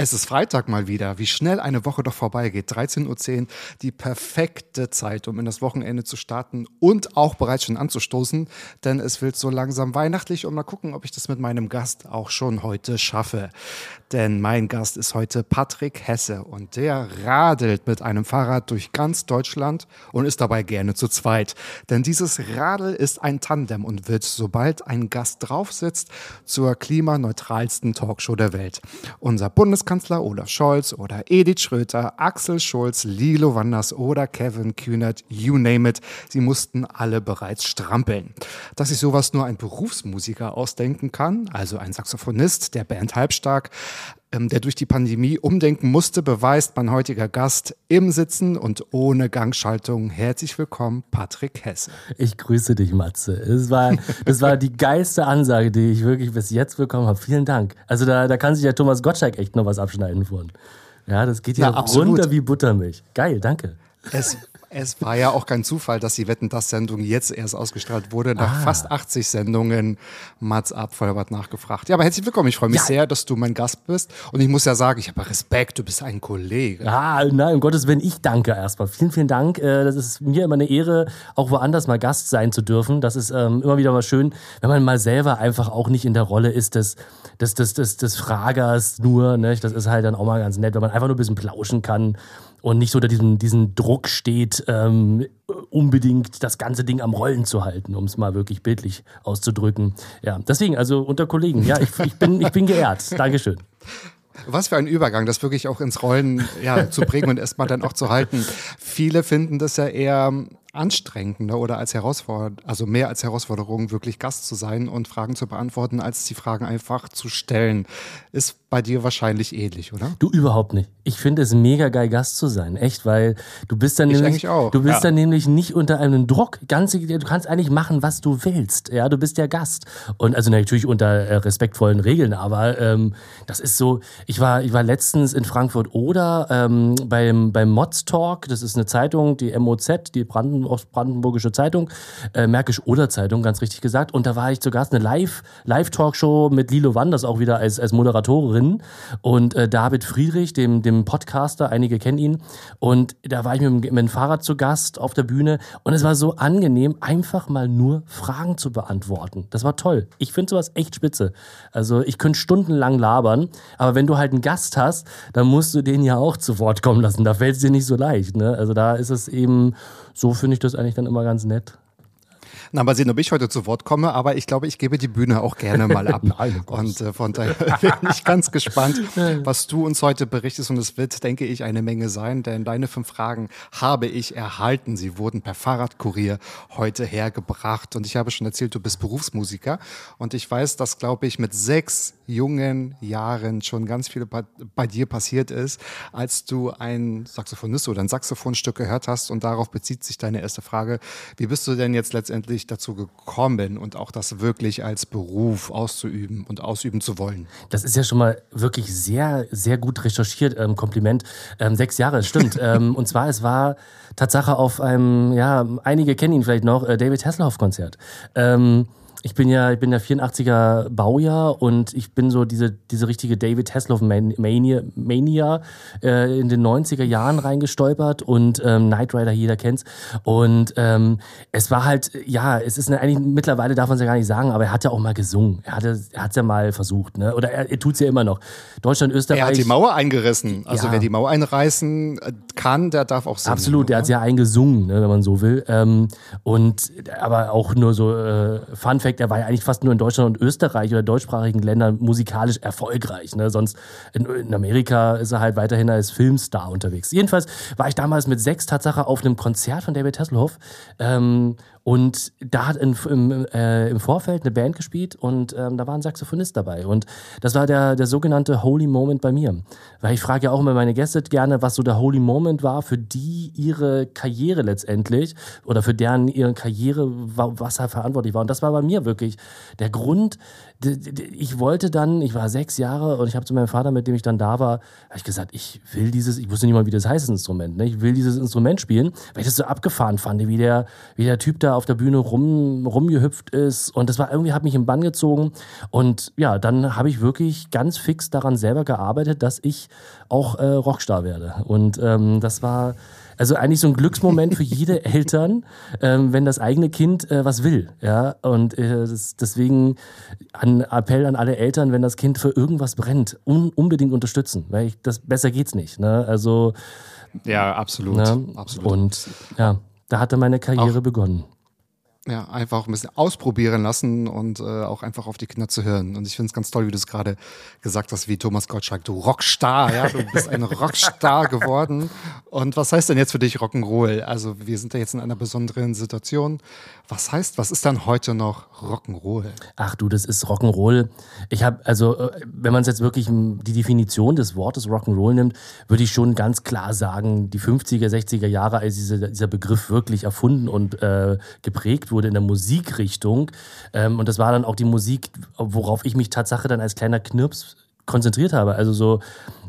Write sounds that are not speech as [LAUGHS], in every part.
Es ist Freitag mal wieder. Wie schnell eine Woche doch vorbeigeht. 13.10 Uhr, die perfekte Zeit, um in das Wochenende zu starten und auch bereits schon anzustoßen, denn es wird so langsam weihnachtlich und mal gucken, ob ich das mit meinem Gast auch schon heute schaffe. Denn mein Gast ist heute Patrick Hesse und der radelt mit einem Fahrrad durch ganz Deutschland und ist dabei gerne zu zweit. Denn dieses Radl ist ein Tandem und wird, sobald ein Gast drauf sitzt, zur klimaneutralsten Talkshow der Welt. Unser Bundeskanzler Olaf Scholz oder Edith Schröter, Axel Schulz, Lilo Wanders oder Kevin Kühnert, you name it, sie mussten alle bereits strampeln. Dass sich sowas nur ein Berufsmusiker ausdenken kann, also ein Saxophonist der Band Halbstark, der durch die Pandemie umdenken musste, beweist mein heutiger Gast im Sitzen und ohne Gangschaltung. Herzlich willkommen, Patrick Hesse. Ich grüße dich, Matze. Es war, [LAUGHS] das war die geilste Ansage, die ich wirklich bis jetzt bekommen habe. Vielen Dank. Also da, da kann sich ja Thomas Gottschalk echt noch was abschneiden von. Ja, das geht ja runter wie Buttermilch. Geil, danke. Es, es war ja auch kein Zufall, dass die Wetten, das Sendung jetzt erst ausgestrahlt wurde, nach fast 80 Sendungen Mats ab, Vollbart nachgefragt. Ja, aber herzlich willkommen. Ich freue mich Ja. sehr, dass du mein Gast bist. Und ich muss ja sagen, ich habe Respekt, du bist ein Kollege. Ah, nein, um Gottes Willen, ich danke erstmal. Vielen, vielen Dank. Äh, Das ist mir immer eine Ehre, auch woanders mal Gast sein zu dürfen. Das ist ähm, immer wieder mal schön, wenn man mal selber einfach auch nicht in der Rolle ist des, des, des, des, des Fragers nur. Ne? Das ist halt dann auch mal ganz nett, wenn man einfach nur ein bisschen plauschen kann und nicht so unter diesem, diesem Druck steht, ähm, unbedingt das ganze Ding am Rollen zu halten, um es mal wirklich bildlich auszudrücken. Ja, deswegen, also unter Kollegen, ja, ich, ich, bin, ich bin geehrt. Dankeschön. Was für ein Übergang, das wirklich auch ins Rollen ja, zu bringen und erstmal dann auch zu halten. Viele finden das ja eher anstrengend ne, oder als Herausforderung, also mehr als Herausforderung, wirklich Gast zu sein und Fragen zu beantworten, als die Fragen einfach zu stellen. Ist bei dir wahrscheinlich ähnlich, oder? Du überhaupt nicht. Ich finde es mega geil, Gast zu sein. Echt, weil du bist dann Ich nämlich, auch, du bist ja. dann nämlich nicht unter einem Druck. Ganz, du kannst eigentlich machen, was du willst. Ja, du bist der Gast. Und also natürlich unter äh, respektvollen Regeln, aber ähm, das ist so, ich war, ich war letztens in Frankfurt oder ähm, beim, beim Mods Talk, das ist eine Zeitung, die MOZ, die Branden, Ostbrandenburgische Zeitung, äh, Märkisch Oder Zeitung, ganz richtig gesagt. Und da war ich zu Gast, eine Live, Live-Talkshow mit Lilo Wanders auch wieder als, als Moderatorin und äh, David Friedrich, dem, dem Podcaster, einige kennen ihn. Und da war ich mit, mit dem Fahrrad zu Gast auf der Bühne und es war so angenehm, einfach mal nur Fragen zu beantworten. Das war toll. Ich finde sowas echt spitze. Also ich könnte stundenlang labern, aber wenn du halt einen Gast hast, dann musst du den ja auch zu Wort kommen lassen. Da fällt es dir nicht so leicht. Ne? Also da ist es eben, so finde ich das eigentlich dann immer ganz nett. Na, mal sehen, ob ich heute zu Wort komme, aber ich glaube, ich gebe die Bühne auch gerne mal ab. [LAUGHS] Nein, und äh, von daher [LAUGHS] bin ich ganz gespannt, [LAUGHS] was du uns heute berichtest. Und es wird, denke ich, eine Menge sein, denn deine fünf Fragen habe ich erhalten. Sie wurden per Fahrradkurier heute hergebracht. Und ich habe schon erzählt, du bist Berufsmusiker. Und ich weiß, dass, glaube ich, mit sechs jungen Jahren schon ganz viel bei, dir passiert ist, als du ein Saxophonist oder ein Saxophonstück gehört hast. Und darauf bezieht sich deine erste Frage. Wie bist du denn jetzt letztendlich dazu gekommen und auch das wirklich als Beruf auszuüben und ausüben zu wollen? Das ist ja schon mal wirklich sehr, sehr gut recherchiert. Ähm, Kompliment. Ähm, sechs Jahre, stimmt. [LAUGHS] ähm, und zwar, es war Tatsache auf einem, ja, einige kennen ihn vielleicht noch, äh, David Hasselhoff-Konzert. Ähm, ich bin ja, ich bin ja 84er Baujahr und ich bin so diese, diese richtige David Hasselhoff Man- Mania, Mania äh, in den 90er Jahren reingestolpert und ähm, Knight Rider, jeder kennt's. Und ähm, es war halt, ja, es ist eine, eigentlich mittlerweile darf man es ja gar nicht sagen, aber er hat ja auch mal gesungen. Er hatte, er hat's ja mal versucht, ne? Oder er, er tut's ja immer noch. Deutschland, Österreich. Er hat die Mauer eingerissen. Also Ja. wer die Mauer einreißen äh, kann, der darf auch singen. Absolut, der oder? hat ja eingesungen, ne, wenn man so will. Ähm, und aber auch nur so äh, Fun Fact Endeffekt, er war ja eigentlich fast nur in Deutschland und Österreich oder deutschsprachigen Ländern musikalisch erfolgreich. Ne? Sonst in, in Amerika ist er halt weiterhin als Filmstar unterwegs. Jedenfalls war ich damals mit sechs Tatsache auf einem Konzert von David Hasselhoff ähm, und da hat in, im, äh, im Vorfeld eine Band gespielt und ähm, da war ein Saxophonist dabei. Und das war der, der sogenannte Holy Moment bei mir. Weil ich frage ja auch immer meine Gäste gerne, was so der Holy Moment war, für die ihre Karriere letztendlich oder für deren ihre Karriere, was er verantwortlich war. Und das war bei mir wirklich der Grund, ich wollte dann, ich war sechs Jahre und ich habe zu meinem Vater, mit dem ich dann da war, habe ich gesagt, ich will dieses, ich wusste nicht mal, wie das heißt, das Instrument, ne? ich will dieses Instrument spielen, weil ich das so abgefahren fand, wie der, wie der Typ da auf der Bühne rum, rumgehüpft ist. Und das war irgendwie, hat mich im Bann gezogen. Und ja, dann habe ich wirklich ganz fix daran selber gearbeitet, dass ich auch äh, Rockstar werde. Und ähm, das war also eigentlich so ein Glücksmoment für jede [LAUGHS] Eltern, ähm, wenn das eigene Kind äh, was will. Ja, und äh, das, deswegen ein Appell an alle Eltern, wenn das Kind für irgendwas brennt, un unbedingt unterstützen, weil ich, das besser geht's nicht. Ne? Also ja, absolut, ne? absolut. Und ja, da hatte meine Karriere Auch begonnen. Ja, einfach ein bisschen ausprobieren lassen und äh, auch einfach auf die Kinder zu hören. Und ich finde es ganz toll, wie du es gerade gesagt hast, wie Thomas Gottschalk, du Rockstar, ja, du bist ein [LAUGHS] Rockstar geworden. Und was heißt denn jetzt für dich Rock'n'Roll? Also wir sind ja jetzt in einer besonderen Situation. Was heißt, was ist dann heute noch Rock'n'Roll? Ach du, das ist Rock'n'Roll. Ich habe, also, äh, wenn man es jetzt wirklich die Definition des Wortes Rock'n'Roll nimmt, würde ich schon ganz klar sagen, die 50er, 60er Jahre, als diese, dieser Begriff wirklich erfunden und äh, geprägt wurde in der Musikrichtung. Ähm, und das war dann auch die Musik, worauf ich mich Tatsache dann als kleiner Knirps konzentriert habe. Also so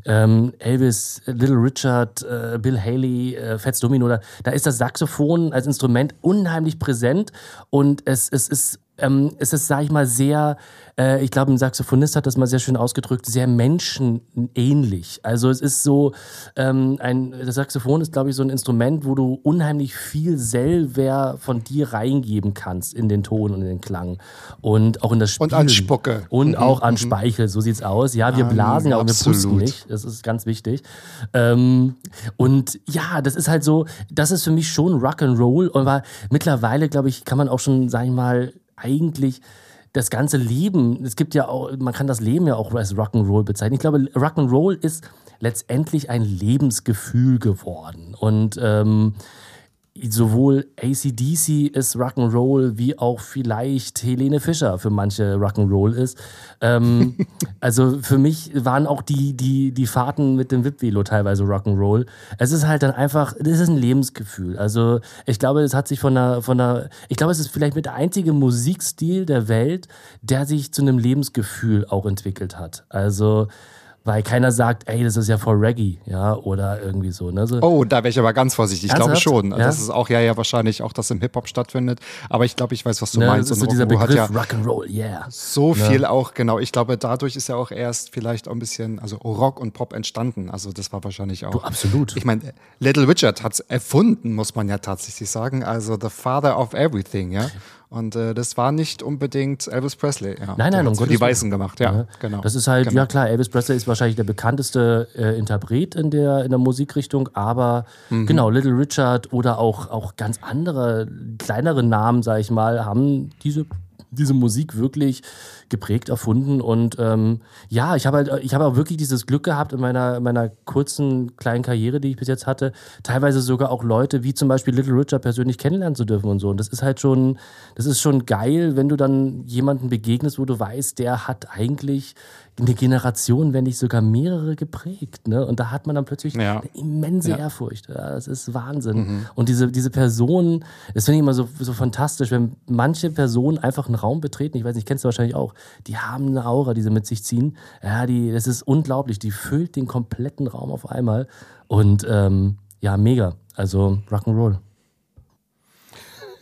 ähm, Elvis, Little Richard, äh, Bill Haley, äh, Fats Domino, da, da ist das Saxophon als Instrument unheimlich präsent und es, es ist ähm, es ist, sag ich mal, sehr, äh, ich glaube, ein Saxophonist hat das mal sehr schön ausgedrückt, sehr menschenähnlich. Also es ist so, ähm, ein, das Saxophon ist, glaube ich, so ein Instrument, wo du unheimlich viel selber von dir reingeben kannst in den Ton und in den Klang. Und auch in das Spiel. Und an Spucke. Und Mhm, auch an mhm. Speichel, so sieht's aus. Ja, wir Ah, blasen aber wir pusten absolut. nicht. Das ist ganz wichtig. Ähm, und ja, das ist halt so, das ist für mich schon Rock'n'Roll. Aber mittlerweile, glaube ich, kann man auch schon, sag ich mal, eigentlich das ganze Leben, es gibt ja auch, man kann das Leben ja auch als Rock'n'Roll bezeichnen. Ich glaube, Rock'n'Roll ist letztendlich ein Lebensgefühl geworden. Und ähm, sowohl ACDC ist Rock'n'Roll, wie auch vielleicht Helene Fischer für manche Rock'n'Roll ist. Ähm, [LAUGHS] also für mich waren auch die, die, die Fahrten mit dem VIP-Velo teilweise Rock'n'Roll. Es ist halt dann einfach, das ist ein Lebensgefühl. Also ich glaube, es hat sich von der, von der, ich glaube, es ist vielleicht mit der einzige Musikstil der Welt, der sich zu einem Lebensgefühl auch entwickelt hat. Also weil keiner sagt, ey, das ist ja voll Reggae, ja, oder irgendwie so. Ne? so Oh, da wäre ich aber ganz vorsichtig. Ich glaube schon. Ja? Das ist auch ja, ja wahrscheinlich auch, dass im Hip-Hop stattfindet. Aber ich glaube, ich weiß, was du ne, meinst. das ist so Und dieser Begriff hat ja Rock'n'Roll, yeah. so viel auch, genau. Ich glaube, dadurch ist ja auch erst vielleicht auch ein bisschen, also Rock und Pop entstanden. Also das war wahrscheinlich auch. Du, absolut. Ich meine, Little Richard hat es erfunden, muss man ja tatsächlich sagen. Also the father of everything, ja. Und äh, das war nicht unbedingt Elvis Presley. Ja. Nein, nein, um Gottes die Weißen gemacht, ja, Ja. genau. Das ist halt, genau. ja klar, Elvis Presley ist wahrscheinlich der bekannteste äh, Interpret in der, in der Musikrichtung, aber Mhm. genau, Little Richard oder auch, auch ganz andere, kleinere Namen, sag ich mal, haben diese, diese Musik wirklich geprägt, erfunden und ähm, ja, ich habe halt, ich habe auch wirklich dieses Glück gehabt in meiner, in meiner kurzen kleinen Karriere, die ich bis jetzt hatte, teilweise sogar auch Leute wie zum Beispiel Little Richard persönlich kennenlernen zu dürfen und so. Und das ist halt schon, das ist schon geil, wenn du dann jemanden begegnest, wo du weißt, der hat eigentlich eine Generation, wenn nicht sogar mehrere geprägt. Ne? Und da hat man dann plötzlich Ja. eine immense Ja. Ehrfurcht. Ja, das ist Wahnsinn. Und diese, diese Personen, das finde ich immer so, so fantastisch, wenn manche Personen einfach einen Raum betreten, ich weiß nicht, kennst du wahrscheinlich auch, die haben eine Aura, die sie mit sich ziehen. Ja, die, das ist unglaublich. Die füllt den kompletten Raum auf einmal. Und ähm, ja, mega. Also Rock'n'Roll.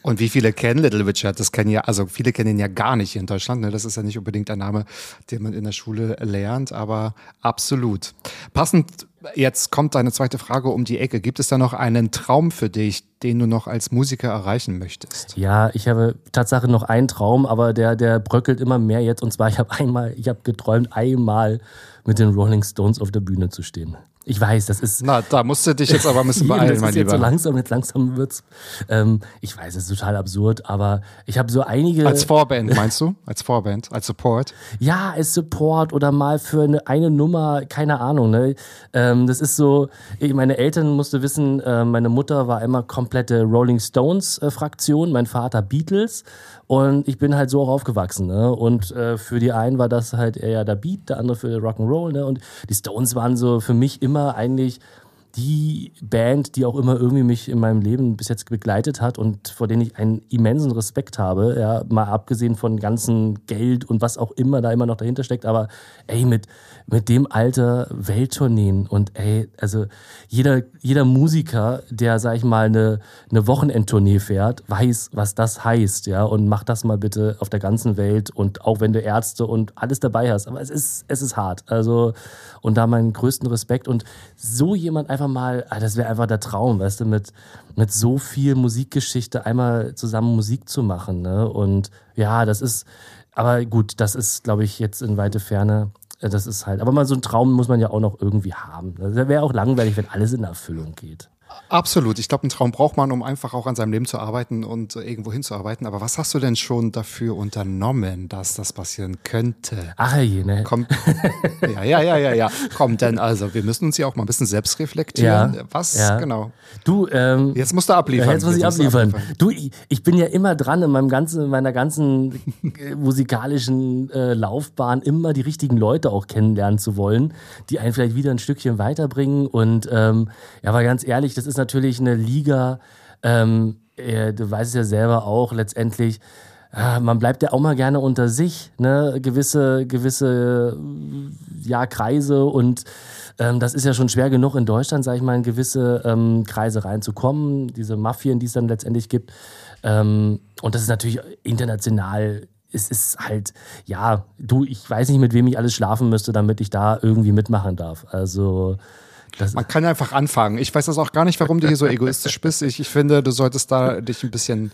Und wie viele kennen Little Richard? Das kennen ja, also viele kennen ihn ja gar nicht hier in Deutschland. Ne? Das ist ja nicht unbedingt ein Name, den man in der Schule lernt, aber absolut. Passend, jetzt kommt deine zweite Frage um die Ecke. Gibt es da noch einen Traum für dich, den du noch als Musiker erreichen möchtest? Ja, ich habe Tatsache noch einen Traum, aber der, der bröckelt immer mehr jetzt. Und zwar, ich habe einmal, ich habe geträumt, einmal mit den Rolling Stones auf der Bühne zu stehen. Ich weiß, das ist. Na, da musst du dich jetzt aber ein bisschen [LAUGHS] beeilen, mein jetzt Lieber. so langsam, jetzt langsam wird's. Ähm, ich weiß, es ist total absurd, aber ich habe so einige. Als Vorband, meinst du? Als Vorband, als Support? Ja, als Support oder mal für eine, eine Nummer, keine Ahnung. Ne? Ähm, das ist so, ich, meine Eltern musste wissen, äh, meine Mutter war immer komplette Rolling Stones-Fraktion, mein Vater Beatles. Und ich bin halt so auch aufgewachsen. Ne? Und äh, für die einen war das halt eher der Beat, der andere für Rock'n'Roll. Ne? Und die Stones waren so für mich immer eigentlich die Band, die auch immer irgendwie mich in meinem Leben bis jetzt begleitet hat und vor denen ich einen immensen Respekt habe, ja, mal abgesehen von ganzen Geld und was auch immer da immer noch dahinter steckt, aber ey, mit, mit dem Alter Welttourneen und ey, also jeder, jeder Musiker, der, sag ich mal, eine, eine Wochenendtournee fährt, weiß, was das heißt, ja, und mach das mal bitte auf der ganzen Welt und auch wenn du Ärzte und alles dabei hast, aber es ist, es ist hart, also, und da meinen größten Respekt und so jemand einfach mal, ah, das wäre einfach der Traum, weißt du, mit, mit so viel Musikgeschichte einmal zusammen Musik zu machen. Ne? Und ja, das ist, aber gut, das ist, glaube ich, jetzt in weite Ferne. Das ist halt, aber mal so einen Traum muss man ja auch noch irgendwie haben. Das wäre auch langweilig, wenn alles in Erfüllung geht. Absolut. Ich glaube, einen Traum braucht man, um einfach auch an seinem Leben zu arbeiten und irgendwo hinzuarbeiten. Aber was hast du denn schon dafür unternommen, dass das passieren könnte? Ach je, ne? Kommt, [LAUGHS] ja, ja, ja, ja, ja. Komm, denn also, wir müssen uns ja auch mal ein bisschen selbst reflektieren. Ja, Was ja. genau? Du, ähm, Jetzt musst du abliefern. Jetzt muss ich du abliefern. Du, ich, ich bin ja immer dran in meinem ganzen, in meiner ganzen äh, musikalischen äh, Laufbahn immer die richtigen Leute auch kennenlernen zu wollen, die einen vielleicht wieder ein Stückchen weiterbringen. Und ähm, ja, aber ganz ehrlich, das ist natürlich eine Liga. Ähm, äh, du weißt es ja selber auch letztendlich. äh, Man bleibt ja auch mal gerne unter sich, ne? Gewisse, gewisse äh, ja, Kreise und ähm, das ist ja schon schwer genug in Deutschland, sage ich mal, in gewisse ähm, Kreise reinzukommen, diese Mafien, die es dann letztendlich gibt. Ähm, und das ist natürlich international. Es ist halt, ja, du, ich weiß nicht, mit wem ich alles schlafen müsste, damit ich da irgendwie mitmachen darf. Also, das, Man kann einfach anfangen. Ich weiß das auch gar nicht, warum du hier so [LAUGHS] egoistisch bist. Ich, ich finde, du solltest da dich ein bisschen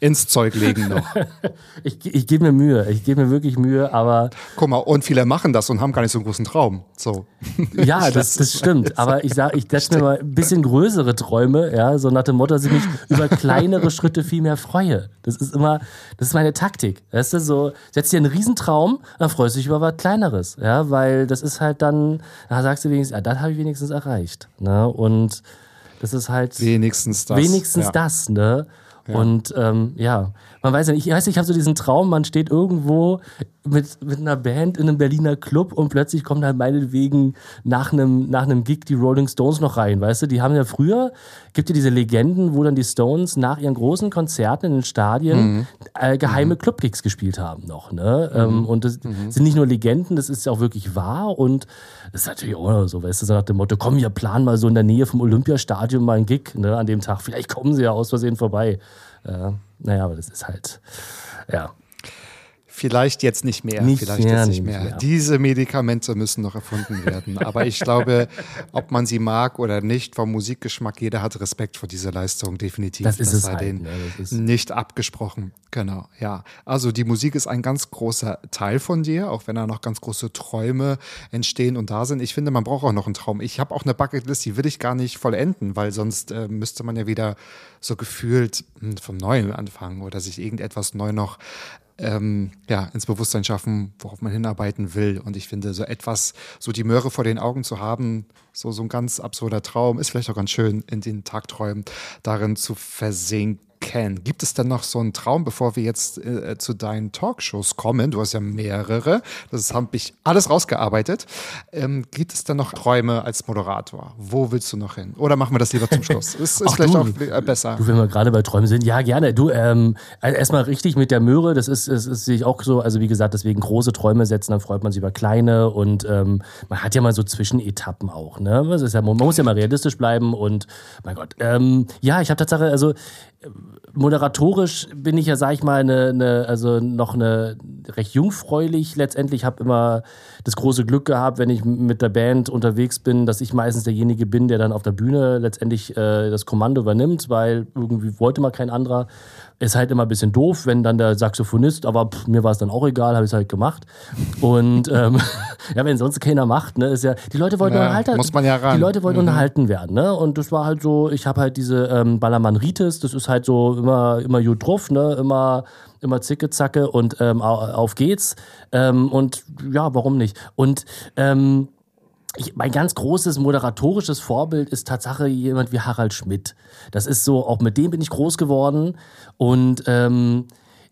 ins Zeug legen noch. [LAUGHS] ich, ich gebe mir Mühe, ich gebe mir wirklich Mühe, aber Guck mal, und viele machen das und haben gar nicht so einen großen Traum. So. Ja, [LAUGHS] das, das stimmt. Aber ich sag, ich setze mir mal ein bisschen größere Träume, ja, so nach dem Motto, dass ich mich über kleinere Schritte viel mehr freue. Das ist immer, das ist meine Taktik. Weißt du, so, setz dir einen Riesentraum, dann freust du dich über was Kleineres, ja, weil das ist halt dann, da sagst du wenigstens, ja, das habe ich wenigstens erreicht, ne, und das ist halt Wenigstens das. wenigstens ja. das, ne? Und ähm, ja, man weiß ja nicht, ich weiß, nicht, ich habe so diesen Traum, man steht irgendwo mit, mit einer Band in einem Berliner Club und plötzlich kommt halt meinetwegen nach einem, nach einem Gig die Rolling Stones noch rein, weißt du? Die haben ja früher, gibt ja diese Legenden, wo dann die Stones nach ihren großen Konzerten in den Stadien äh, geheime Clubgigs gespielt haben noch, ne? Ähm, und das sind nicht nur Legenden, das ist ja auch wirklich wahr und das ist natürlich auch so, weißt du, so nach dem Motto, komm, wir planen mal so in der Nähe vom Olympiastadion mal einen Gig, ne, an dem Tag. Vielleicht kommen sie ja aus Versehen vorbei. Äh, naja, aber das ist halt, ja. Vielleicht jetzt nicht mehr. Nicht Vielleicht mehr, jetzt nicht mehr. mehr. Diese Medikamente müssen noch erfunden werden. Aber ich glaube, [LAUGHS] ob man sie mag oder nicht, vom Musikgeschmack, jeder hat Respekt vor dieser Leistung, definitiv. Das ist es sei halt, denen ne, das ist- nicht abgesprochen. Genau, ja. Also die Musik ist ein ganz großer Teil von dir, auch wenn da noch ganz große Träume entstehen und da sind. Ich finde, man braucht auch noch einen Traum. Ich habe auch eine Bucketlist, die will ich gar nicht vollenden, weil sonst äh, müsste man ja wieder so gefühlt hm, vom Neuen anfangen oder sich irgendetwas neu noch ähm, ja, ins Bewusstsein schaffen, worauf man hinarbeiten will. Und ich finde, so etwas, so die Möhre vor den Augen zu haben, so, so ein ganz absurder Traum, ist vielleicht auch ganz schön, in den Tagträumen darin zu versinken. Gibt es denn noch so einen Traum, bevor wir jetzt äh, zu deinen Talkshows kommen? Du hast ja mehrere, das habe ich alles rausgearbeitet. Ähm, gibt es denn noch Träume als Moderator? Wo willst du noch hin? Oder machen wir das lieber zum Schluss? Ist, ist vielleicht du. auch äh, besser. Du, wenn wir gerade bei Träumen sind, ja, gerne. Du, ähm, also erstmal richtig mit der Möhre, das ist, das ist sehe ich auch so, also wie gesagt, deswegen große Träume setzen, dann freut man sich über kleine und ähm, man hat ja mal so Zwischenetappen auch, ne? Das ist ja, man muss ja mal realistisch bleiben und mein Gott. Ähm, ja, ich habe Tatsache, also moderatorisch bin ich ja, sag ich mal, eine, eine, also noch eine recht jungfräulich letztendlich. habe immer das große Glück gehabt, wenn ich mit der Band unterwegs bin, dass ich meistens derjenige bin, der dann auf der Bühne letztendlich äh, das Kommando übernimmt, weil irgendwie wollte mal kein anderer. Ist halt immer ein bisschen doof, wenn dann der Saxophonist, aber pff, mir war es dann auch egal, habe ich es halt gemacht. Und ähm, [LAUGHS] ja, wenn sonst keiner macht, ne, ist ja, die Leute wollten Ja, unterhalten, muss man ja ran. die Leute wollten Mhm. unterhalten werden, ne? Und das war halt so, ich habe halt diese ähm, Ballermann-Ritis, das ist halt so immer, immer gut drauf, ne? Immer, immer zicke, zacke und ähm, au- auf geht's. Ähm, und ja, warum nicht? Und ähm, ich, mein ganz großes moderatorisches Vorbild ist Tatsache jemand wie Harald Schmidt. Das ist so, auch mit dem bin ich groß geworden. Und ähm,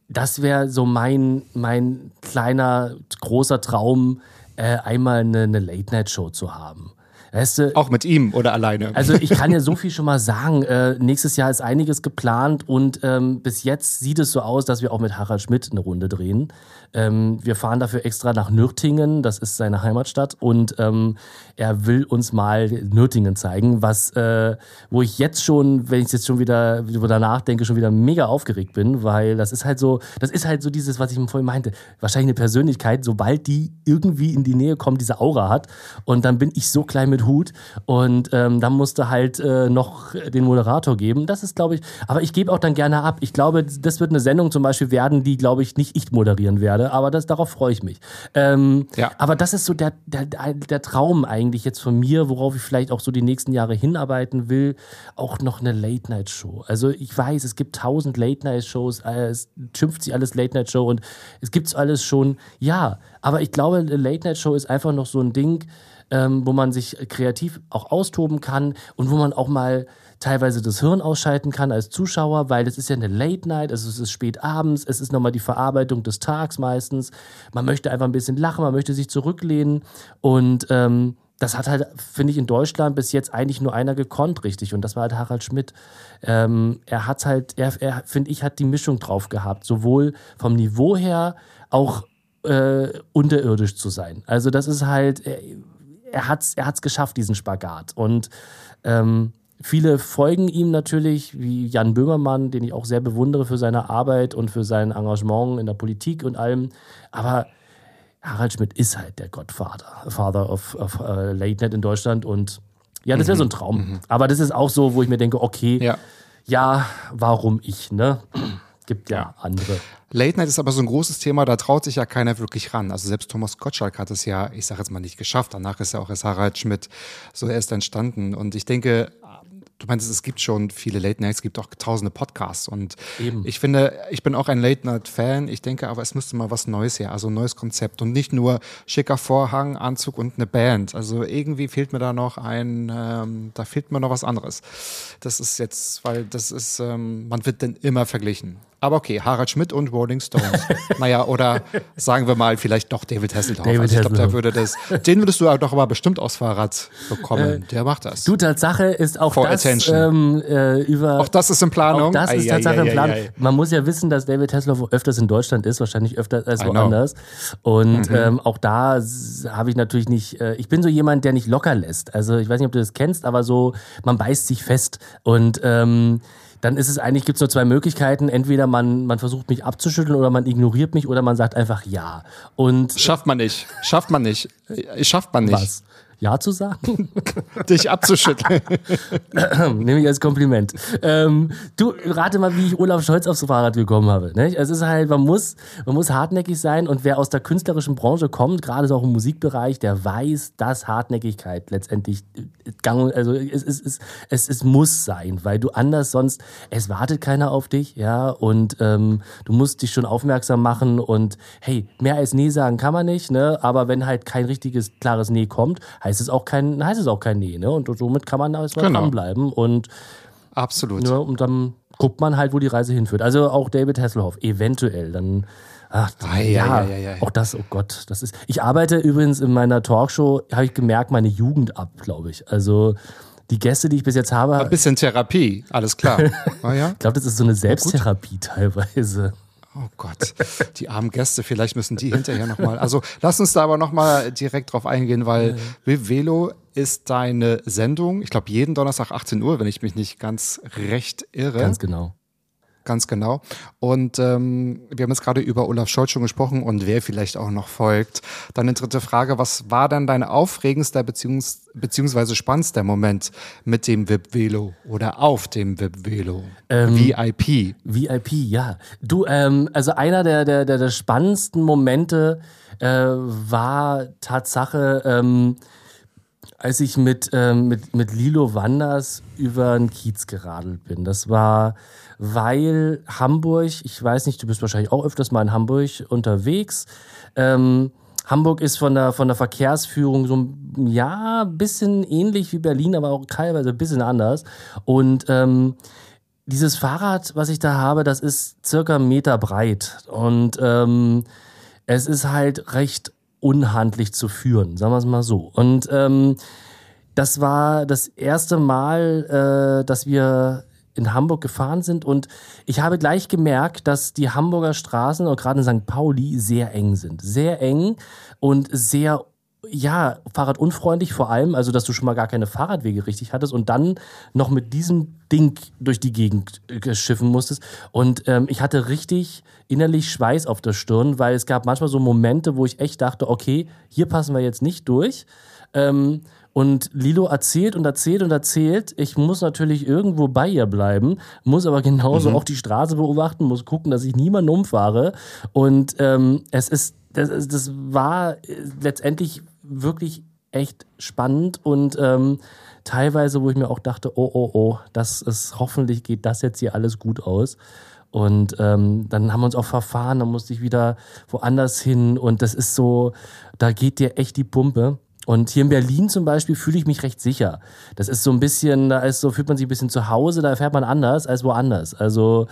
das wäre so mein, mein kleiner, großer Traum, äh, einmal eine, eine Late-Night-Show zu haben. Weißt du, Auch mit ihm oder alleine? also ich kann ja so viel schon mal sagen. Äh, nächstes Jahr ist einiges geplant und ähm, bis jetzt sieht es so aus, dass wir auch mit Harald Schmidt eine Runde drehen. Ähm, wir fahren dafür extra nach Nürtingen, das ist seine Heimatstadt und ähm, er will uns mal Nürtingen zeigen, was, äh, wo ich jetzt schon, wenn ich jetzt schon wieder darüber nachdenke, schon wieder mega aufgeregt bin, weil das ist halt so, das ist halt so dieses, was ich vorhin meinte, wahrscheinlich eine Persönlichkeit, sobald die irgendwie in die Nähe kommt, diese Aura hat und dann bin ich so klein mit Hut und ähm, dann musste halt äh, noch den Moderator geben. Das ist, glaube ich, aber ich gebe auch dann gerne ab. Ich glaube, das wird eine Sendung zum Beispiel werden, die, glaube ich, nicht ich moderieren werde, aber das, darauf freue ich mich. Ähm, Ja. Aber das ist so der, der, der Traum eigentlich jetzt von mir, worauf ich vielleicht auch so die nächsten Jahre hinarbeiten will, auch noch eine Late-Night-Show. Also ich weiß, es gibt tausend Late-Night-Shows, äh, es schimpft sie alles Late-Night-Show und es gibt's alles schon, ja, aber ich glaube, eine Late-Night-Show ist einfach noch so ein Ding, ähm, wo man sich kreativ auch austoben kann und wo man auch mal teilweise das Hirn ausschalten kann als Zuschauer, weil es ist ja eine Late Night, also es ist spät abends, es ist nochmal die Verarbeitung des Tags meistens. Man möchte einfach ein bisschen lachen, man möchte sich zurücklehnen und ähm, das hat halt, finde ich, in Deutschland bis jetzt eigentlich nur einer gekonnt, richtig. Und das war halt Harald Schmidt. Ähm, er hat halt, er, er finde ich, hat die Mischung drauf gehabt. Sowohl vom Niveau her, auch äh, unterirdisch zu sein. Also das ist halt, er, er hat's, er hat's geschafft, diesen Spagat. Und ähm, viele folgen ihm natürlich, wie Jan Böhmermann, den ich auch sehr bewundere für seine Arbeit und für sein Engagement in der Politik und allem. Aber Harald Schmidt ist halt der Gottvater, Father of, of uh, Late Night in Deutschland. Und ja, das wäre so ein Traum. Aber das ist auch so, wo ich mir denke, okay, Ja. ja, warum ich, ne? Gibt ja, andere. Late Night ist aber so ein großes Thema, da traut sich ja keiner wirklich ran. Also selbst Thomas Gottschalk hat es ja, ich sage jetzt mal nicht geschafft. Danach ist ja auch erst Harald Schmidt so erst entstanden. Und ich denke, du meinst, es gibt schon viele Late Nights, es gibt auch tausende Podcasts. Und Eben. ich finde, ich bin auch ein Late Night Fan. Ich denke aber, es müsste mal was Neues her, also ein neues Konzept und nicht nur schicker Vorhang, Anzug und eine Band. Also irgendwie fehlt mir da noch ein, ähm, da fehlt mir noch was anderes. Das ist jetzt, weil das ist, ähm, man wird denn immer verglichen. Aber okay, Harald Schmidt und Rolling Stones. [LAUGHS] naja, oder sagen wir mal, vielleicht doch David Hasselhoff. David also ich glaube, der würde das, den würdest du doch aber bestimmt aufs Fahrrad bekommen. der macht das. Du, Tatsache ist auch For das attention. ähm, äh, über. auch das ist in Planung. Auch das ist Tatsache ei, im Plan. ei, ei. Man muss ja wissen, dass David Hasselhoff öfters in Deutschland ist, wahrscheinlich öfter als woanders. Und ähm, auch da habe ich natürlich nicht, äh, ich bin so jemand, der nicht locker lässt. Also ich weiß nicht, ob du das kennst, aber so, man beißt sich fest. Und ähm, dann ist es eigentlich, gibt es nur zwei Möglichkeiten. Entweder man, man versucht mich abzuschütteln oder man ignoriert mich oder man sagt einfach ja. Und Schafft man nicht. Schafft man nicht. Äh, Schafft man nicht. was? Ja zu sagen? [LAUGHS] Dich abzuschütteln. [LAUGHS] Nehme ich als Kompliment. Ähm, du, rate mal, wie ich Olaf Scholz aufs Fahrrad gekommen habe. Ne? Es ist halt, man muss, man muss hartnäckig sein und wer aus der künstlerischen Branche kommt, gerade so auch im Musikbereich, der weiß, dass Hartnäckigkeit letztendlich äh, gang, also es, es, es, es, es muss sein, weil du anders sonst, es wartet keiner auf dich, ja, und ähm, du musst dich schon aufmerksam machen und hey, mehr als Nee sagen kann man nicht, ne? Aber wenn halt kein richtiges, klares Nee kommt, heißt es auch kein, heißt es auch kein Nee, ne? Und somit kann man da erstmal Genau. dranbleiben und Absolut. ja, und dann guckt man halt, wo die Reise hinführt. Also auch David Hasselhoff, eventuell. Dann, ach, Ei, ja, ei, ei, ei. auch das, oh Gott, das ist. Ich arbeite übrigens in meiner Talkshow, habe ich gemerkt, meine Jugend ab, glaube ich. Also die Gäste, die ich bis jetzt habe, Ein bisschen Therapie, alles klar. [LAUGHS] Ah, ja? ich glaube, das ist so eine Selbsttherapie teilweise. Oh Gott, die armen Gäste, vielleicht müssen die hinterher nochmal. Also lass uns da aber nochmal direkt drauf eingehen, weil Velo ist deine Sendung, ich glaube jeden Donnerstag 18 Uhr, wenn ich mich nicht ganz recht irre. Ganz genau. Ganz genau. Und ähm, wir haben jetzt gerade über Olaf Scholz schon gesprochen und wer vielleicht auch noch folgt. Dann eine dritte Frage, was war denn dein aufregendster beziehungs beziehungsweise spannendster Moment mit dem VIP-Velo oder auf dem VIP-Velo? Ähm, VIP. VIP, ja. Du, ähm, also einer der, der, der, der spannendsten Momente äh, war Tatsache, ähm, als ich mit, ähm, mit, mit Lilo Wanders über den Kiez geradelt bin. Das war, weil Hamburg, ich weiß nicht, du bist wahrscheinlich auch öfters mal in Hamburg unterwegs. Ähm, Hamburg ist von der, von der Verkehrsführung so ein ja, bisschen ähnlich wie Berlin, aber auch teilweise ein bisschen anders. Und ähm, dieses Fahrrad, was ich da habe, das ist circa einen Meter breit. Und ähm, es ist halt recht unhandlich zu führen, sagen wir es mal so. Und ähm, das war das erste Mal, äh, dass wir in Hamburg gefahren sind und ich habe gleich gemerkt, dass die Hamburger Straßen und gerade in St. Pauli sehr eng sind. Sehr eng und sehr ja, fahrradunfreundlich vor allem, also dass du schon mal gar keine Fahrradwege richtig hattest und dann noch mit diesem Ding durch die Gegend äh, schiffen musstest. Und ähm, ich hatte richtig innerlich Schweiß auf der Stirn, weil es gab manchmal so Momente, wo ich echt dachte, okay, hier passen wir jetzt nicht durch. Ähm, und Lilo erzählt und erzählt und erzählt. Ich muss natürlich irgendwo bei ihr bleiben, muss aber genauso Mhm. auch die Straße beobachten, muss gucken, dass ich niemanden umfahre. Und ähm, es ist, das, ist- das war äh, letztendlich wirklich echt spannend und ähm, teilweise, wo ich mir auch dachte, oh, oh, oh, das ist, hoffentlich geht das jetzt hier alles gut aus. Und ähm, dann haben wir uns auch verfahren, dann musste ich wieder woanders hin und das ist so, da geht dir echt die Pumpe. Und hier in Berlin zum Beispiel fühle ich mich recht sicher. Das ist so ein bisschen, da ist so, fühlt man sich ein bisschen zu Hause, da fährt man anders als woanders. Also,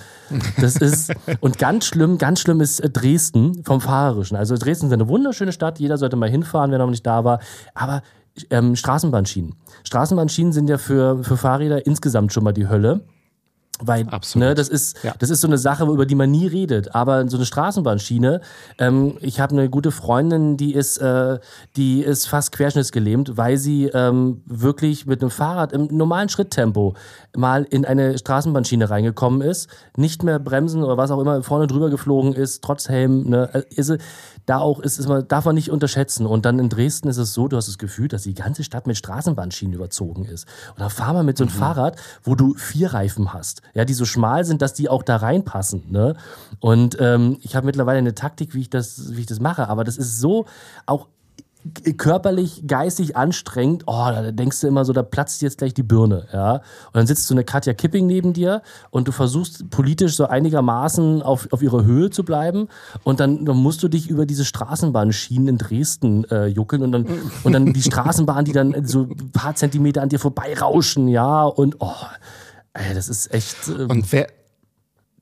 das ist, [LAUGHS] und ganz schlimm, ganz schlimm ist äh, Dresden vom Fahrerischen. Also, Dresden ist eine wunderschöne Stadt, jeder sollte mal hinfahren, wer noch nicht da war. Aber ähm, Straßenbahnschienen. Straßenbahnschienen sind ja für, für Fahrräder insgesamt schon mal die Hölle. Weil, Absolut. ne, das ist, Ja. das ist so eine Sache, über die man nie redet. Aber so eine Straßenbahnschiene, ähm, ich habe eine gute Freundin, die ist, äh, die ist fast querschnittsgelähmt, weil sie ähm, wirklich mit einem Fahrrad im normalen Schritttempo mal in eine Straßenbahnschiene reingekommen ist, nicht mehr bremsen oder was auch immer, vorne drüber geflogen ist, trotz Helm. Ne, äh, ist, da auch ist, ist man, darf man nicht unterschätzen. Und dann in Dresden ist es so, du hast das Gefühl, dass die ganze Stadt mit Straßenbahnschienen überzogen ist. Und dann fahr mal mit so einem Fahrrad, wo du vier Reifen hast, ja, die so schmal sind, dass die auch da reinpassen. Ne? Und ähm, ich habe mittlerweile eine Taktik, wie ich das, wie ich das mache. Aber das ist so auch körperlich, geistig anstrengend, oh, da denkst du immer so, da platzt jetzt gleich die Birne, ja. Und dann sitzt so eine Katja Kipping neben dir und du versuchst politisch so einigermaßen auf, auf ihrer Höhe zu bleiben und dann, dann musst du dich über diese Straßenbahnschienen in Dresden äh, juckeln und dann, und dann die Straßenbahn, die dann so ein paar Zentimeter an dir vorbeirauschen, ja, und oh, ey, das ist echt. ähm, Und wer,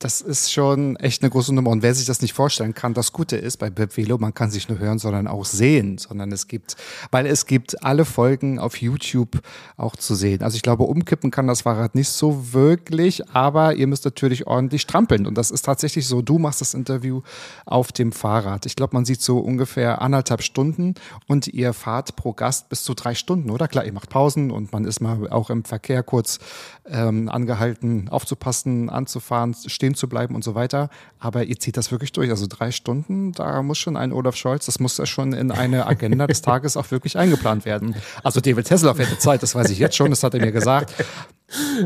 das ist schon echt eine große Nummer. Und wer sich das nicht vorstellen kann, das Gute ist bei Bib man kann sich nur hören, sondern auch sehen, sondern es gibt, weil es gibt alle Folgen auf YouTube auch zu sehen. Also ich glaube, umkippen kann das Fahrrad nicht so wirklich, aber ihr müsst natürlich ordentlich strampeln. Und das ist tatsächlich so. Du machst das Interview auf dem Fahrrad. Ich glaube, man sieht so ungefähr anderthalb Stunden und ihr fahrt pro Gast bis zu drei Stunden, oder? Klar, ihr macht Pausen und man ist mal auch im Verkehr kurz ähm, angehalten, aufzupassen, anzufahren, stehen zu bleiben und so weiter. Aber ihr zieht das wirklich durch. Also drei Stunden, da muss schon ein Olaf Scholz, das muss ja schon in eine Agenda des Tages auch wirklich eingeplant werden. Also David Hasselhoff hätte Zeit, das weiß ich jetzt schon, das hat er mir gesagt.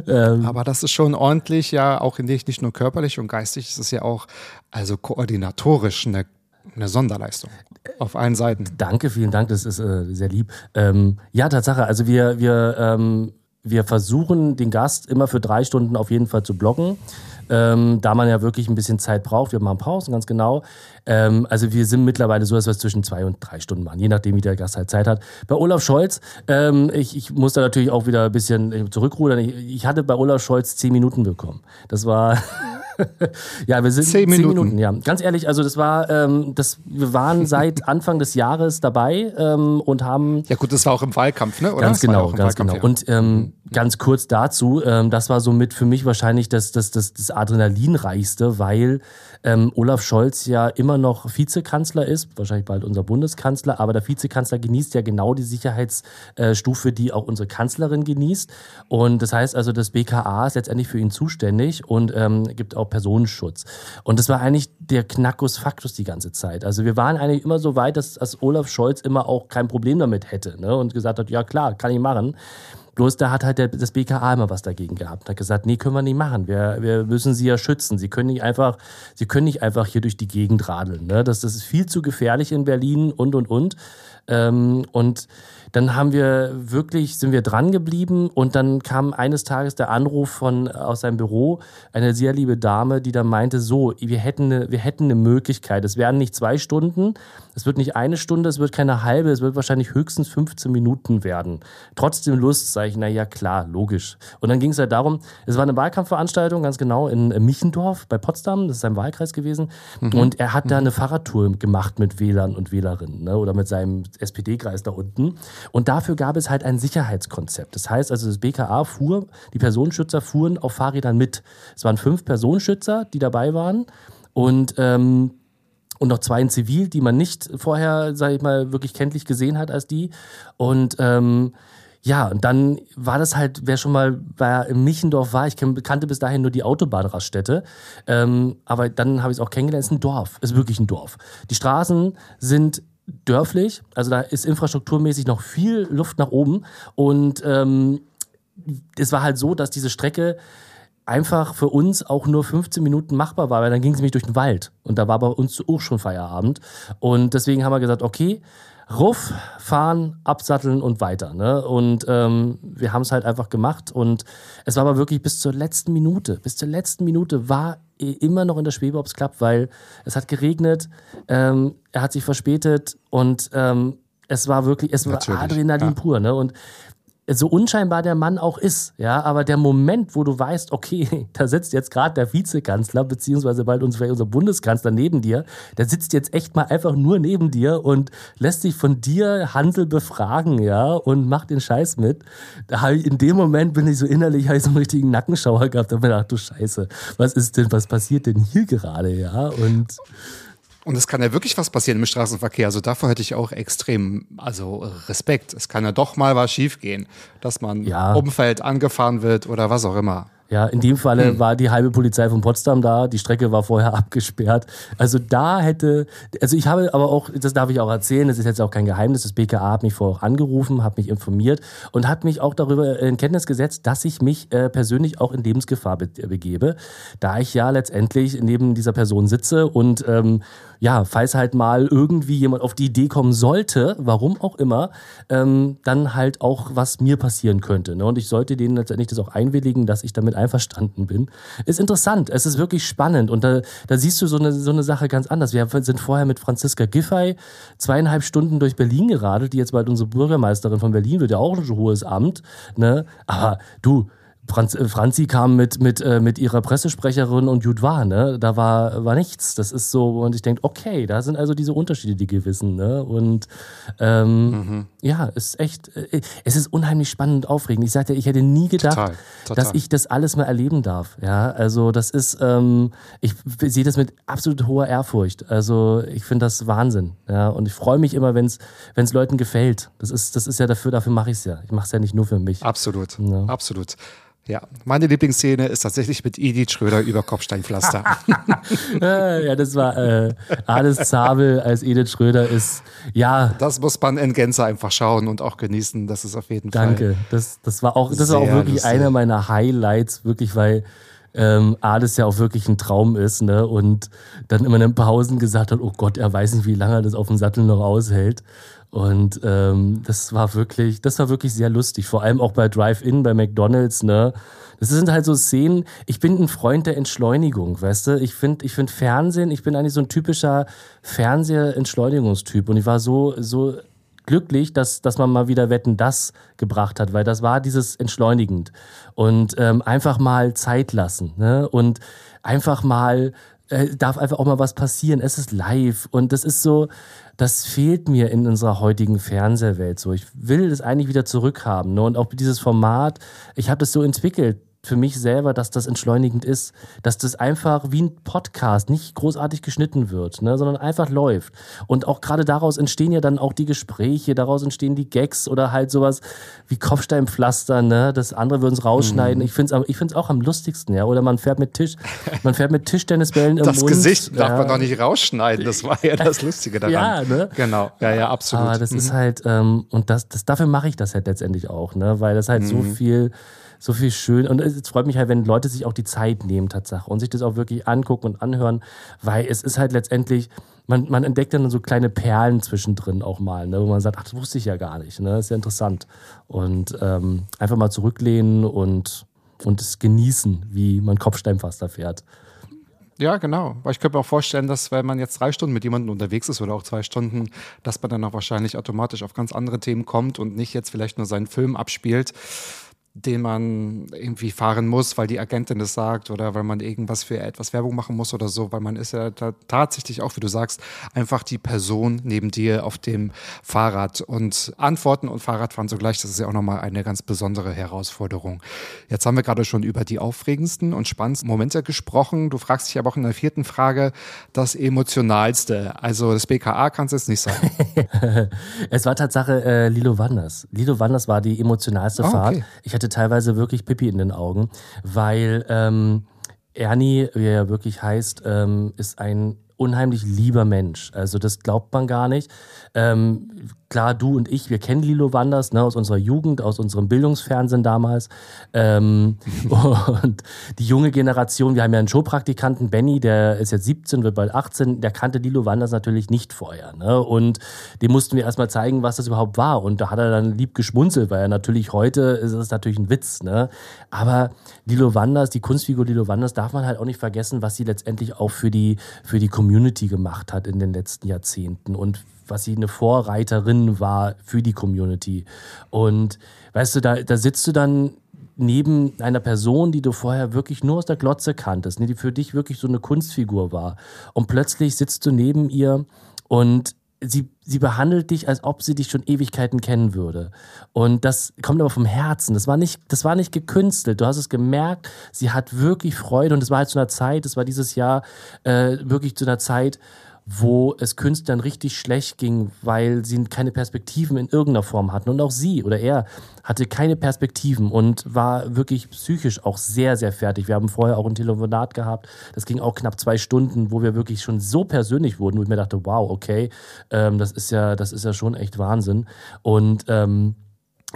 Aber das ist schon ordentlich, ja, auch nicht nicht nur körperlich und geistig, es ist ja auch also koordinatorisch eine, eine Sonderleistung auf allen Seiten. Danke, vielen Dank, das ist äh, sehr lieb. Ähm, ja, Tatsache, also wir, wir, ähm, wir versuchen den Gast immer für drei Stunden auf jeden Fall zu blocken. Ähm, da man ja wirklich ein bisschen Zeit braucht, wir machen Pausen, ganz genau. Ähm, also wir sind mittlerweile so, dass wir es zwischen zwei und drei Stunden machen, je nachdem, wie der Gast halt Zeit hat. Bei Olaf Scholz, ähm, ich, ich muss da natürlich auch wieder ein bisschen zurückrudern. Ich, ich hatte bei Olaf Scholz zehn Minuten bekommen. Das war [LAUGHS] [LAUGHS] ja, wir sind Zehn Minuten. ja. Ganz ehrlich, also das war, ähm, das, wir waren [LAUGHS] seit Anfang des Jahres dabei ähm, und haben Ja gut, das war auch im Wahlkampf, ne? Oder? ganz genau, ganz Wahlkampf, genau. ja. Und ähm, ganz kurz dazu, ähm, das war somit für mich wahrscheinlich das, das, das, das Adrenalinreichste, weil ähm, Olaf Scholz ja immer noch Vizekanzler ist, wahrscheinlich bald unser Bundeskanzler, aber der Vizekanzler genießt ja genau die Sicherheitsstufe, die auch unsere Kanzlerin genießt. Und das heißt also, das BKA ist letztendlich für ihn zuständig und ähm, gibt auch Personenschutz. Und das war eigentlich der Knackus Faktus die ganze Zeit. Also wir waren eigentlich immer so weit, dass, dass Olaf Scholz immer auch kein Problem damit hätte ne? und gesagt hat, ja klar, kann ich machen. Bloß da hat halt der, das BKA immer was dagegen gehabt. Hat gesagt, nee, können wir nicht machen. Wir, wir müssen sie ja schützen. Sie können nicht einfach, sie können nicht einfach hier durch die Gegend radeln. Ne? Das, das ist viel zu gefährlich in Berlin und und und. Ähm, und dann haben wir wirklich, sind wir dran geblieben und dann kam eines Tages der Anruf von aus seinem Büro, eine sehr liebe Dame, die dann meinte, so, wir hätten eine, wir hätten eine Möglichkeit. Es werden nicht zwei Stunden, es wird nicht eine Stunde, es wird keine halbe, es wird wahrscheinlich höchstens 15 Minuten werden. Trotzdem Lust, sage ich, na ja, klar, logisch. Und dann ging es halt darum, es war eine Wahlkampfveranstaltung, ganz genau, in Michendorf bei Potsdam, das ist sein Wahlkreis gewesen. Mhm. Und er hat da eine Fahrradtour gemacht mit Wählern und Wählerinnen ne, oder mit seinem SPD-Kreis da unten. Und dafür gab es halt ein Sicherheitskonzept. Das heißt also, das BKA fuhr, die Personenschützer fuhren auf Fahrrädern mit. Es waren fünf Personenschützer, die dabei waren. Und ähm, und noch zwei in Zivil, die man nicht vorher, sag ich mal, wirklich kenntlich gesehen hat als die. Und ähm, ja, und dann war das halt, wer schon mal bei Michendorf war, ich kannte bis dahin nur die Autobahnraststätte, ähm, aber dann habe ich es auch kennengelernt, es ist ein Dorf, es ist wirklich ein Dorf. Die Straßen sind dörflich, also da ist infrastrukturmäßig noch viel Luft nach oben und ähm, es war halt so, dass diese Strecke einfach für uns auch nur 15 Minuten machbar war, weil dann ging es nämlich durch den Wald und da war bei uns auch schon Feierabend und deswegen haben wir gesagt, okay, Ruff, fahren, absatteln und weiter. Ne? Und ähm, wir haben es halt einfach gemacht und es war aber wirklich bis zur letzten Minute, bis zur letzten Minute war immer noch in der Schwebe, ob es klappt, weil es hat geregnet, ähm, er hat sich verspätet und ähm, es war wirklich, es war Adrenalin ja. pur. Ne? Und so unscheinbar der Mann auch ist, ja, aber der Moment, wo du weißt, okay, [LAUGHS] da sitzt jetzt gerade der Vizekanzler, beziehungsweise bald uns, unser Bundeskanzler neben dir, der sitzt jetzt echt mal einfach nur neben dir und lässt sich von dir Hansel befragen, ja, und macht den Scheiß mit. Da ich, in dem Moment bin ich so innerlich, habe ich so einen richtigen Nackenschauer gehabt, bin ich gedacht, du Scheiße, was ist denn, was passiert denn hier gerade, ja, und und es kann ja wirklich was passieren im Straßenverkehr. Also davor hätte ich auch extrem, also Respekt. Es kann ja doch mal was schiefgehen, dass man ja. umfällt, angefahren wird oder was auch immer. Ja, in dem Falle hm. war die halbe Polizei von Potsdam da, die Strecke war vorher [LAUGHS] abgesperrt. Also da hätte, also ich habe aber auch, das darf ich auch erzählen, das ist jetzt auch kein Geheimnis, das BKA hat mich vorher auch angerufen, hat mich informiert und hat mich auch darüber in Kenntnis gesetzt, dass ich mich äh, persönlich auch in Lebensgefahr be begebe, da ich ja letztendlich neben dieser Person sitze und ähm, ja, falls halt mal irgendwie jemand auf die Idee kommen sollte, warum auch immer, ähm, dann halt auch was mir passieren könnte. Ne? Und ich sollte denen letztendlich das auch einwilligen, dass ich damit einverstanden bin. Ist interessant, es ist wirklich spannend und da, da siehst du so eine, so eine Sache ganz anders. Wir sind vorher mit Franziska Giffey zweieinhalb Stunden durch Berlin geradelt, die jetzt bald unsere Bürgermeisterin von Berlin wird, ja auch ein hohes Amt. Ne? Aber du, Franz, äh, Franzi kam mit, mit, äh, mit ihrer Pressesprecherin und Judwa, ne? Da war, war nichts. Das ist so, und ich denke, okay, da sind also diese Unterschiede, die gewissen, ne? Und ähm, mhm. ja, ist echt, äh, es ist unheimlich spannend und aufregend. Ich sagte, ich hätte nie gedacht, total, total. dass ich das alles mal erleben darf. Ja, also das ist, ähm, ich sehe das mit absolut hoher Ehrfurcht. Also ich finde das Wahnsinn. Ja, und ich freue mich immer, wenn es Leuten gefällt. Das ist, das ist ja dafür, dafür mache ich es ja. Ich mache es ja nicht nur für mich. Absolut, ja. absolut. Ja, meine Lieblingsszene ist tatsächlich mit Edith Schröder über Kopfsteinpflaster. [LAUGHS] ja, das war äh, alles Zabel als Edith Schröder ist. Ja. Das muss man in Gänze einfach schauen und auch genießen. Das ist auf jeden Danke. Fall. Danke. Das, das war auch, das war auch wirklich lustig. einer meiner Highlights, wirklich, weil ähm, A, das ja auch wirklich ein Traum ist, ne? Und dann immer in den Pausen gesagt hat, oh Gott, er weiß nicht, wie lange er das auf dem Sattel noch aushält. Und ähm, das war wirklich, das war wirklich sehr lustig. Vor allem auch bei Drive-In, bei McDonalds, ne? Das sind halt so Szenen. Ich bin ein Freund der Entschleunigung, weißt du? Ich finde, ich finde Fernsehen, ich bin eigentlich so ein typischer Fernseher-Entschleunigungstyp. Und ich war so, so glücklich, dass, dass man mal wieder Wetten das gebracht hat, weil das war dieses entschleunigend und ähm, einfach mal Zeit lassen ne? und einfach mal äh, darf einfach auch mal was passieren. Es ist live und das ist so, das fehlt mir in unserer heutigen Fernsehwelt so. Ich will das eigentlich wieder zurückhaben. Ne? Und auch dieses Format, ich habe das so entwickelt für mich selber, dass das entschleunigend ist, dass das einfach wie ein Podcast nicht großartig geschnitten wird, ne, sondern einfach läuft. Und auch gerade daraus entstehen ja dann auch die Gespräche, daraus entstehen die Gags oder halt sowas wie Kopfsteinpflaster, ne, das andere würden es rausschneiden. Mhm. Ich finde es ich find's auch am lustigsten, ja, oder man fährt mit Tisch, man fährt mit Tischtennisbällen im das Mund. Das Gesicht darf ja. man doch nicht rausschneiden, das war ja das Lustige daran. ja, ne? Genau, ja, ja, absolut. Aber das mhm. ist halt, ähm, und das, das, dafür mache ich das halt letztendlich auch, ne, weil das halt mhm. so viel so viel schön. Und es freut mich halt, wenn Leute sich auch die Zeit nehmen, Tatsache, und sich das auch wirklich angucken und anhören, weil es ist halt letztendlich, man, man entdeckt dann so kleine Perlen zwischendrin auch mal, ne, wo man sagt, ach, das wusste ich ja gar nicht. Ne? Das ist ja interessant. Und ähm, einfach mal zurücklehnen und, und es genießen, wie man Kopfsteinpflaster fährt. Ja, genau. Weil ich könnte mir auch vorstellen, dass wenn man jetzt drei Stunden mit jemandem unterwegs ist oder auch zwei Stunden, dass man dann auch wahrscheinlich automatisch auf ganz andere Themen kommt und nicht jetzt vielleicht nur seinen Film abspielt, den man irgendwie fahren muss, weil die Agentin das sagt oder weil man irgendwas für etwas Werbung machen muss oder so, weil man ist ja tatsächlich auch, wie du sagst, einfach die Person neben dir auf dem Fahrrad und Antworten und Fahrradfahren zugleich, das ist ja auch nochmal eine ganz besondere Herausforderung. Jetzt haben wir gerade schon über die aufregendsten und spannendsten Momente gesprochen. Du fragst dich aber auch in der vierten Frage das emotionalste. Also das BKA kannst du jetzt nicht sagen. [LAUGHS] es war Tatsache äh, Lilo Wanders. Lilo Wanders war die emotionalste oh, Fahrt. Ich hatte hatte teilweise wirklich Pippi in den Augen, weil ähm, Ernie, wie er ja wirklich heißt, ähm, ist ein unheimlich lieber Mensch. Also das glaubt man gar nicht. Ähm, klar, du und ich, wir kennen Lilo Wanders ne, aus unserer Jugend, aus unserem Bildungsfernsehen damals. Ähm, [LAUGHS] und die junge Generation, wir haben ja einen Showpraktikanten, Benny, der ist jetzt 17, wird bald 18, der kannte Lilo Wanders natürlich nicht vorher. Ne? Und dem mussten wir erstmal zeigen, was das überhaupt war. Und da hat er dann lieb geschmunzelt, weil er natürlich heute ist es natürlich ein Witz. Ne? Aber Lilo Wanders, die Kunstfigur Lilo Wanders, darf man halt auch nicht vergessen, was sie letztendlich auch für die, für die Community gemacht hat in den letzten Jahrzehnten. Und was sie eine Vorreiterin war für die Community. Und weißt du, da, da sitzt du dann neben einer Person, die du vorher wirklich nur aus der Glotze kanntest, ne, die für dich wirklich so eine Kunstfigur war. Und plötzlich sitzt du neben ihr und sie, sie behandelt dich, als ob sie dich schon Ewigkeiten kennen würde. Und das kommt aber vom Herzen. Das war nicht, das war nicht gekünstelt. Du hast es gemerkt, sie hat wirklich Freude. Und es war halt zu einer Zeit, das war dieses Jahr äh, wirklich zu einer Zeit, wo es Künstlern richtig schlecht ging, weil sie keine Perspektiven in irgendeiner Form hatten. Und auch sie oder er hatte keine Perspektiven und war wirklich psychisch auch sehr, sehr fertig. Wir haben vorher auch ein Telefonat gehabt, das ging auch knapp zwei Stunden, wo wir wirklich schon so persönlich wurden, wo ich mir dachte, wow, okay, ähm, das ist ja, das ist ja schon echt Wahnsinn. Und ähm,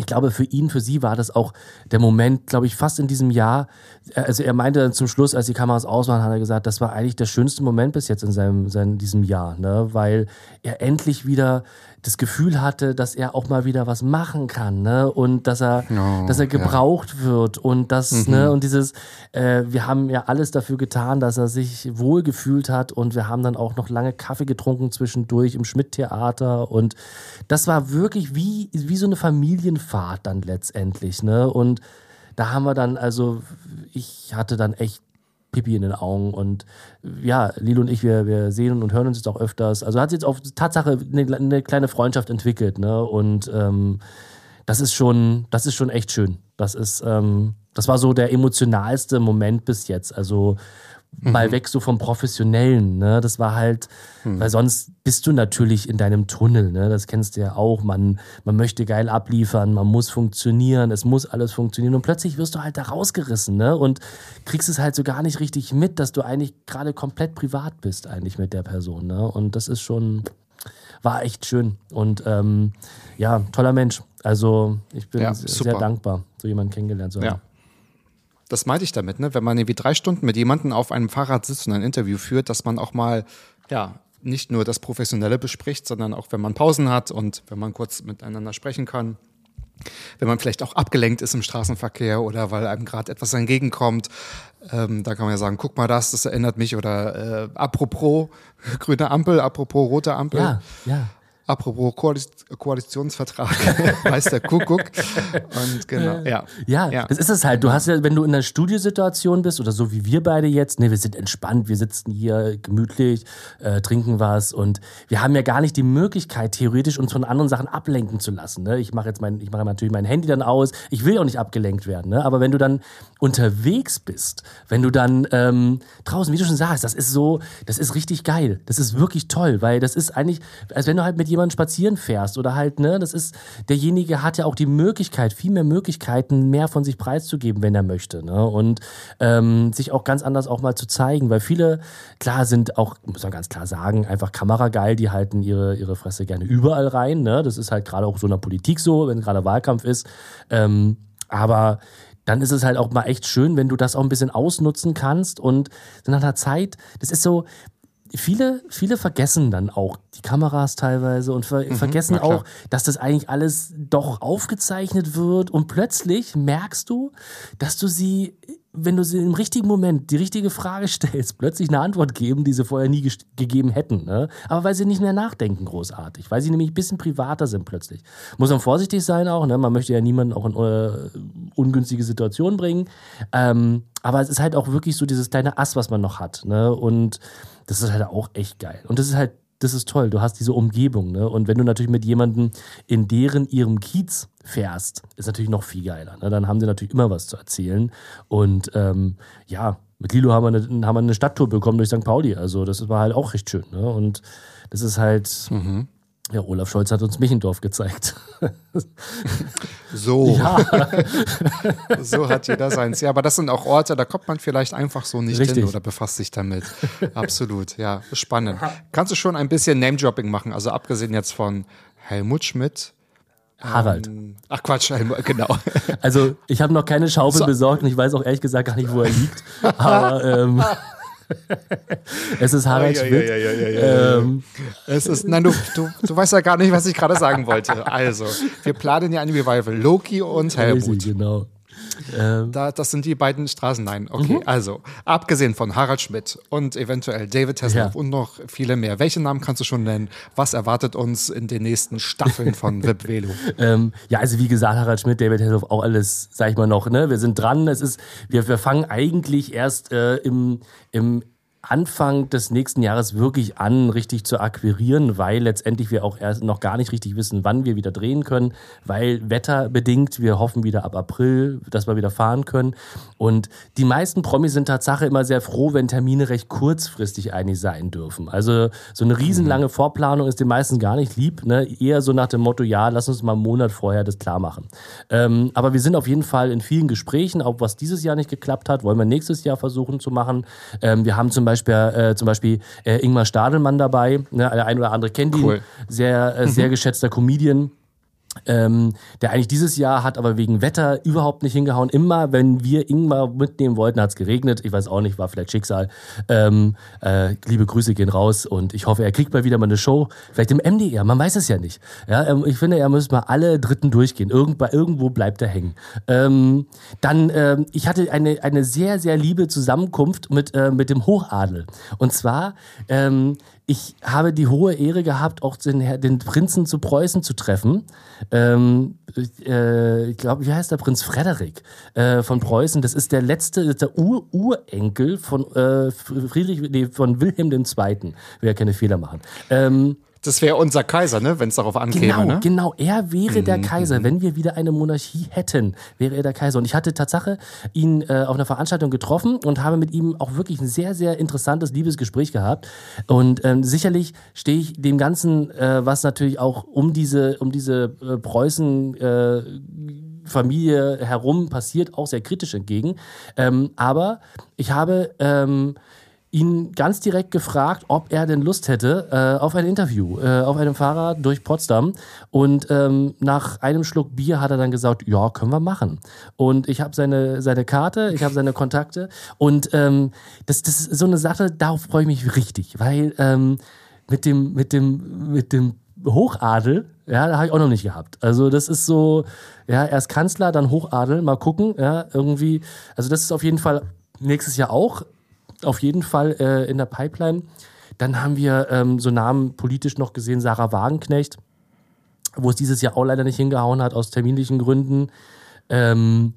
ich glaube, für ihn, für sie war das auch der Moment, glaube ich, fast in diesem Jahr. Also er meinte dann zum Schluss, als die Kameras aus waren, hat er gesagt, das war eigentlich der schönste Moment bis jetzt in seinem, seinem diesem Jahr, ne? weil er endlich wieder das Gefühl hatte, dass er auch mal wieder was machen kann, ne? Und dass er, oh, dass er gebraucht ja. wird und das, mhm. ne, und dieses, äh, wir haben ja alles dafür getan, dass er sich wohl gefühlt hat und wir haben dann auch noch lange Kaffee getrunken zwischendurch im Schmidt-Theater und das war wirklich wie, wie so eine Familienfahrt dann letztendlich, ne? Und da haben wir dann, also ich hatte dann echt Pipi in den Augen. Und ja, Lilo und ich, wir, wir sehen und hören uns jetzt auch öfters. Also hat sich jetzt auf Tatsache eine, eine kleine Freundschaft entwickelt, ne? Und ähm, das ist schon, das ist schon echt schön. Das ist, ähm, das war so der emotionalste Moment bis jetzt. Also mhm. mal weg so vom Professionellen. Ne? Das war halt, mhm. weil sonst bist du natürlich in deinem Tunnel. Ne? Das kennst du ja auch. Man, man möchte geil abliefern, man muss funktionieren, es muss alles funktionieren. Und plötzlich wirst du halt da rausgerissen ne? und kriegst es halt so gar nicht richtig mit, dass du eigentlich gerade komplett privat bist, eigentlich mit der Person. Ne? Und das ist schon, war echt schön. Und ähm, ja, toller Mensch. Also ich bin ja, sehr dankbar, so jemanden kennengelernt zu haben. Ja. Das meinte ich damit, ne? wenn man irgendwie drei Stunden mit jemandem auf einem Fahrrad sitzt und ein Interview führt, dass man auch mal, ja, nicht nur das Professionelle bespricht, sondern auch, wenn man Pausen hat und wenn man kurz miteinander sprechen kann. Wenn man vielleicht auch abgelenkt ist im Straßenverkehr oder weil einem gerade etwas entgegenkommt, ähm, da kann man ja sagen, guck mal das, das erinnert mich oder äh, apropos [LAUGHS] grüne Ampel, apropos rote Ampel. Ja, ja. Apropos Koaliz Koalitionsvertrag, [LAUGHS] weiß der Kuckuck. Und genau, ja. Ja, Ja. das ist es halt. Du hast ja, wenn du in einer Studiosituation bist oder so wie wir beide jetzt, ne, wir sind entspannt, wir sitzen hier gemütlich, äh, trinken was und wir haben ja gar nicht die Möglichkeit, theoretisch uns von anderen Sachen ablenken zu lassen. Ne? Ich mache jetzt mein, ich mache natürlich mein Handy dann aus. Ich will auch nicht abgelenkt werden. Ne? Aber wenn du dann unterwegs bist, wenn du dann ähm, draußen, wie du schon sagst, das ist so, das ist richtig geil. Das ist wirklich toll, weil das ist eigentlich, als wenn du halt mit jemandem spazieren fährst oder halt, ne, das ist, derjenige hat ja auch die Möglichkeit, viel mehr Möglichkeiten, mehr von sich preiszugeben, wenn er möchte. Ne? Und ähm, sich auch ganz anders auch mal zu zeigen, weil viele, klar, sind auch, muss man ganz klar sagen, einfach kamerageil, die halten ihre, ihre Fresse gerne überall rein. Ne? Das ist halt gerade auch so in der Politik so, wenn gerade Wahlkampf ist. Ähm, aber dann ist es halt auch mal echt schön, wenn du das auch ein bisschen ausnutzen kannst und nach einer Zeit, das ist so, viele, viele vergessen dann auch die Kameras teilweise und ver vergessen na klar. auch, dass das eigentlich alles doch aufgezeichnet wird und plötzlich merkst du, dass du sie, wenn du sie im richtigen Moment die richtige Frage [LAUGHS] stellst, plötzlich eine Antwort geben, die sie vorher nie gegeben hätten. Ne? Aber weil sie nicht mehr nachdenken großartig, weil sie nämlich ein bisschen privater sind plötzlich. Muss man vorsichtig sein auch, ne? man möchte ja niemanden auch in äh, ungünstige Situationen bringen. Ähm, aber es ist halt auch wirklich so dieses kleine Ass, was man noch hat. Ne? Und das ist halt auch echt geil. Und das ist halt, das ist toll. Du hast diese Umgebung. Ne? Und wenn du natürlich mit jemandem in deren ihrem Kiez fährst, ist natürlich noch viel geiler. Ne? Dann haben sie natürlich immer was zu erzählen. Und ähm, ja, mit Lilo haben wir, eine, haben wir eine Stadttour bekommen durch St. Pauli. Also das war halt auch recht schön. Ne? Und das ist halt. Ja, Olaf Scholz hat uns Michendorf gezeigt. So, [LAUGHS] ja, so hat jeder seins. Ja, aber das sind auch Orte, da kommt man vielleicht einfach so nicht Richtig. hin oder befasst sich damit. Absolut, ja, spannend. Kannst du schon ein bisschen Name-Dropping machen? Also abgesehen jetzt von Helmut Schmidt. Harald. Ach Quatsch, Helmut, genau. Also ich habe noch keine Schaufel So. besorgt und ich weiß auch ehrlich gesagt gar nicht, wo er liegt. Aber ähm, [LAUGHS] [LAUGHS] es ist Harald Ja, ja, Schmidt. ja, ja. Ähm, Es ist, nein, du, du, du weißt ja gar nicht, was ich gerade sagen wollte. Also, wir planen ja ein Revival. Loki und Helmut. Richtig, genau. Ähm, Da, das sind die beiden Straßen. Nein, okay. Also, abgesehen von Harald Schmidt und eventuell David Hasselhoff Ja. und noch viele mehr. Welche Namen kannst du schon nennen? Was erwartet uns in den nächsten Staffeln von [LAUGHS] Vip Velo? ähm, ja, also wie gesagt, Harald Schmidt, David Hasselhoff, auch alles, sag ich mal noch, ne? Wir sind dran. Es ist, wir, wir fangen eigentlich erst äh, im, im Anfang des nächsten Jahres wirklich an, richtig zu akquirieren, weil letztendlich wir auch erst noch gar nicht richtig wissen, wann wir wieder drehen können, weil wetterbedingt, wir hoffen wieder ab April, dass wir wieder fahren können. Und die meisten Promis sind Tatsache immer sehr froh, wenn Termine recht kurzfristig eigentlich sein dürfen. Also so eine riesenlange Vorplanung ist den meisten gar nicht lieb. Ne? Eher so nach dem Motto, ja, lass uns mal einen Monat vorher das klar machen. Ähm, aber wir sind auf jeden Fall in vielen Gesprächen, auch was dieses Jahr nicht geklappt hat, wollen wir nächstes Jahr versuchen zu machen. Ähm, wir haben zum Beispiel, äh, zum Beispiel äh, Ingmar Stadelmann dabei, ne? der ein oder andere kennt ihn, Cool. sehr, äh, sehr geschätzter Comedian. Ähm, der eigentlich dieses Jahr hat aber wegen Wetter überhaupt nicht hingehauen. Immer, wenn wir Ingmar mitnehmen wollten, hat es geregnet. Ich weiß auch nicht, war vielleicht Schicksal. Ähm, äh, liebe Grüße gehen raus und ich hoffe, er kriegt mal wieder mal eine Show. Vielleicht im MDR, man weiß es ja nicht. Ja, ähm, ich finde, er muss mal alle Dritten durchgehen. Irgend, bei, irgendwo bleibt er hängen. Ähm, dann, ähm, ich hatte eine, eine sehr, sehr liebe Zusammenkunft mit, äh, mit dem Hochadel. Und zwar, ähm, ich habe die hohe Ehre gehabt, auch den, den Prinzen zu Preußen zu treffen. Ähm, äh, ich glaube, wie heißt der Prinz Frederik äh, von Preußen? Das ist der letzte, der Ur Urenkel von äh, Friedrich, nee, von Wilhelm II. Will ja keine Fehler machen. Ähm, Das wäre unser Kaiser, ne? wenn es darauf ankäme. Genau, ne? genau. Er wäre Mhm, der Kaiser. Wenn wir wieder eine Monarchie hätten, wäre er der Kaiser. Und ich hatte Tatsache ihn äh, auf einer Veranstaltung getroffen und habe mit ihm auch wirklich ein sehr, sehr interessantes Liebesgespräch gehabt. Und ähm, sicherlich stehe ich dem Ganzen, äh, was natürlich auch um diese, um diese äh, Preußen äh, Familie herum passiert, auch sehr kritisch entgegen. Ähm, aber ich habe ähm, ihn ganz direkt gefragt, ob er denn Lust hätte äh, auf ein Interview äh, auf einem Fahrrad durch Potsdam. Und ähm, nach einem Schluck Bier hat er dann gesagt, ja, können wir machen. Und ich habe seine, seine Karte, ich habe seine Kontakte. Und ähm, das, das ist so eine Sache, darauf freue ich mich richtig, weil ähm, mit dem, mit dem, mit dem Hochadel, ja, da habe ich auch noch nicht gehabt. Also das ist so, ja, erst Kanzler, dann Hochadel, mal gucken, ja, irgendwie. Also das ist auf jeden Fall nächstes Jahr auch, auf jeden Fall äh, in der Pipeline. Dann haben wir ähm, so Namen politisch noch gesehen, Sarah Wagenknecht, wo es dieses Jahr auch leider nicht hingehauen hat, aus terminlichen Gründen. Ähm,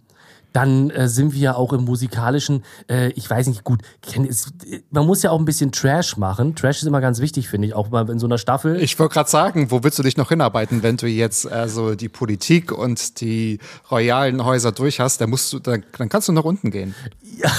dann äh, sind wir auch im musikalischen, äh, ich weiß nicht, gut, es, man muss ja auch ein bisschen Trash machen. Trash ist immer ganz wichtig, finde ich, auch mal in so einer Staffel. Ich wollte gerade sagen, wo willst du dich noch hinarbeiten, wenn du jetzt also die Politik und die royalen Häuser durch hast, dann musst du, dann, dann kannst du nach unten gehen. Ja.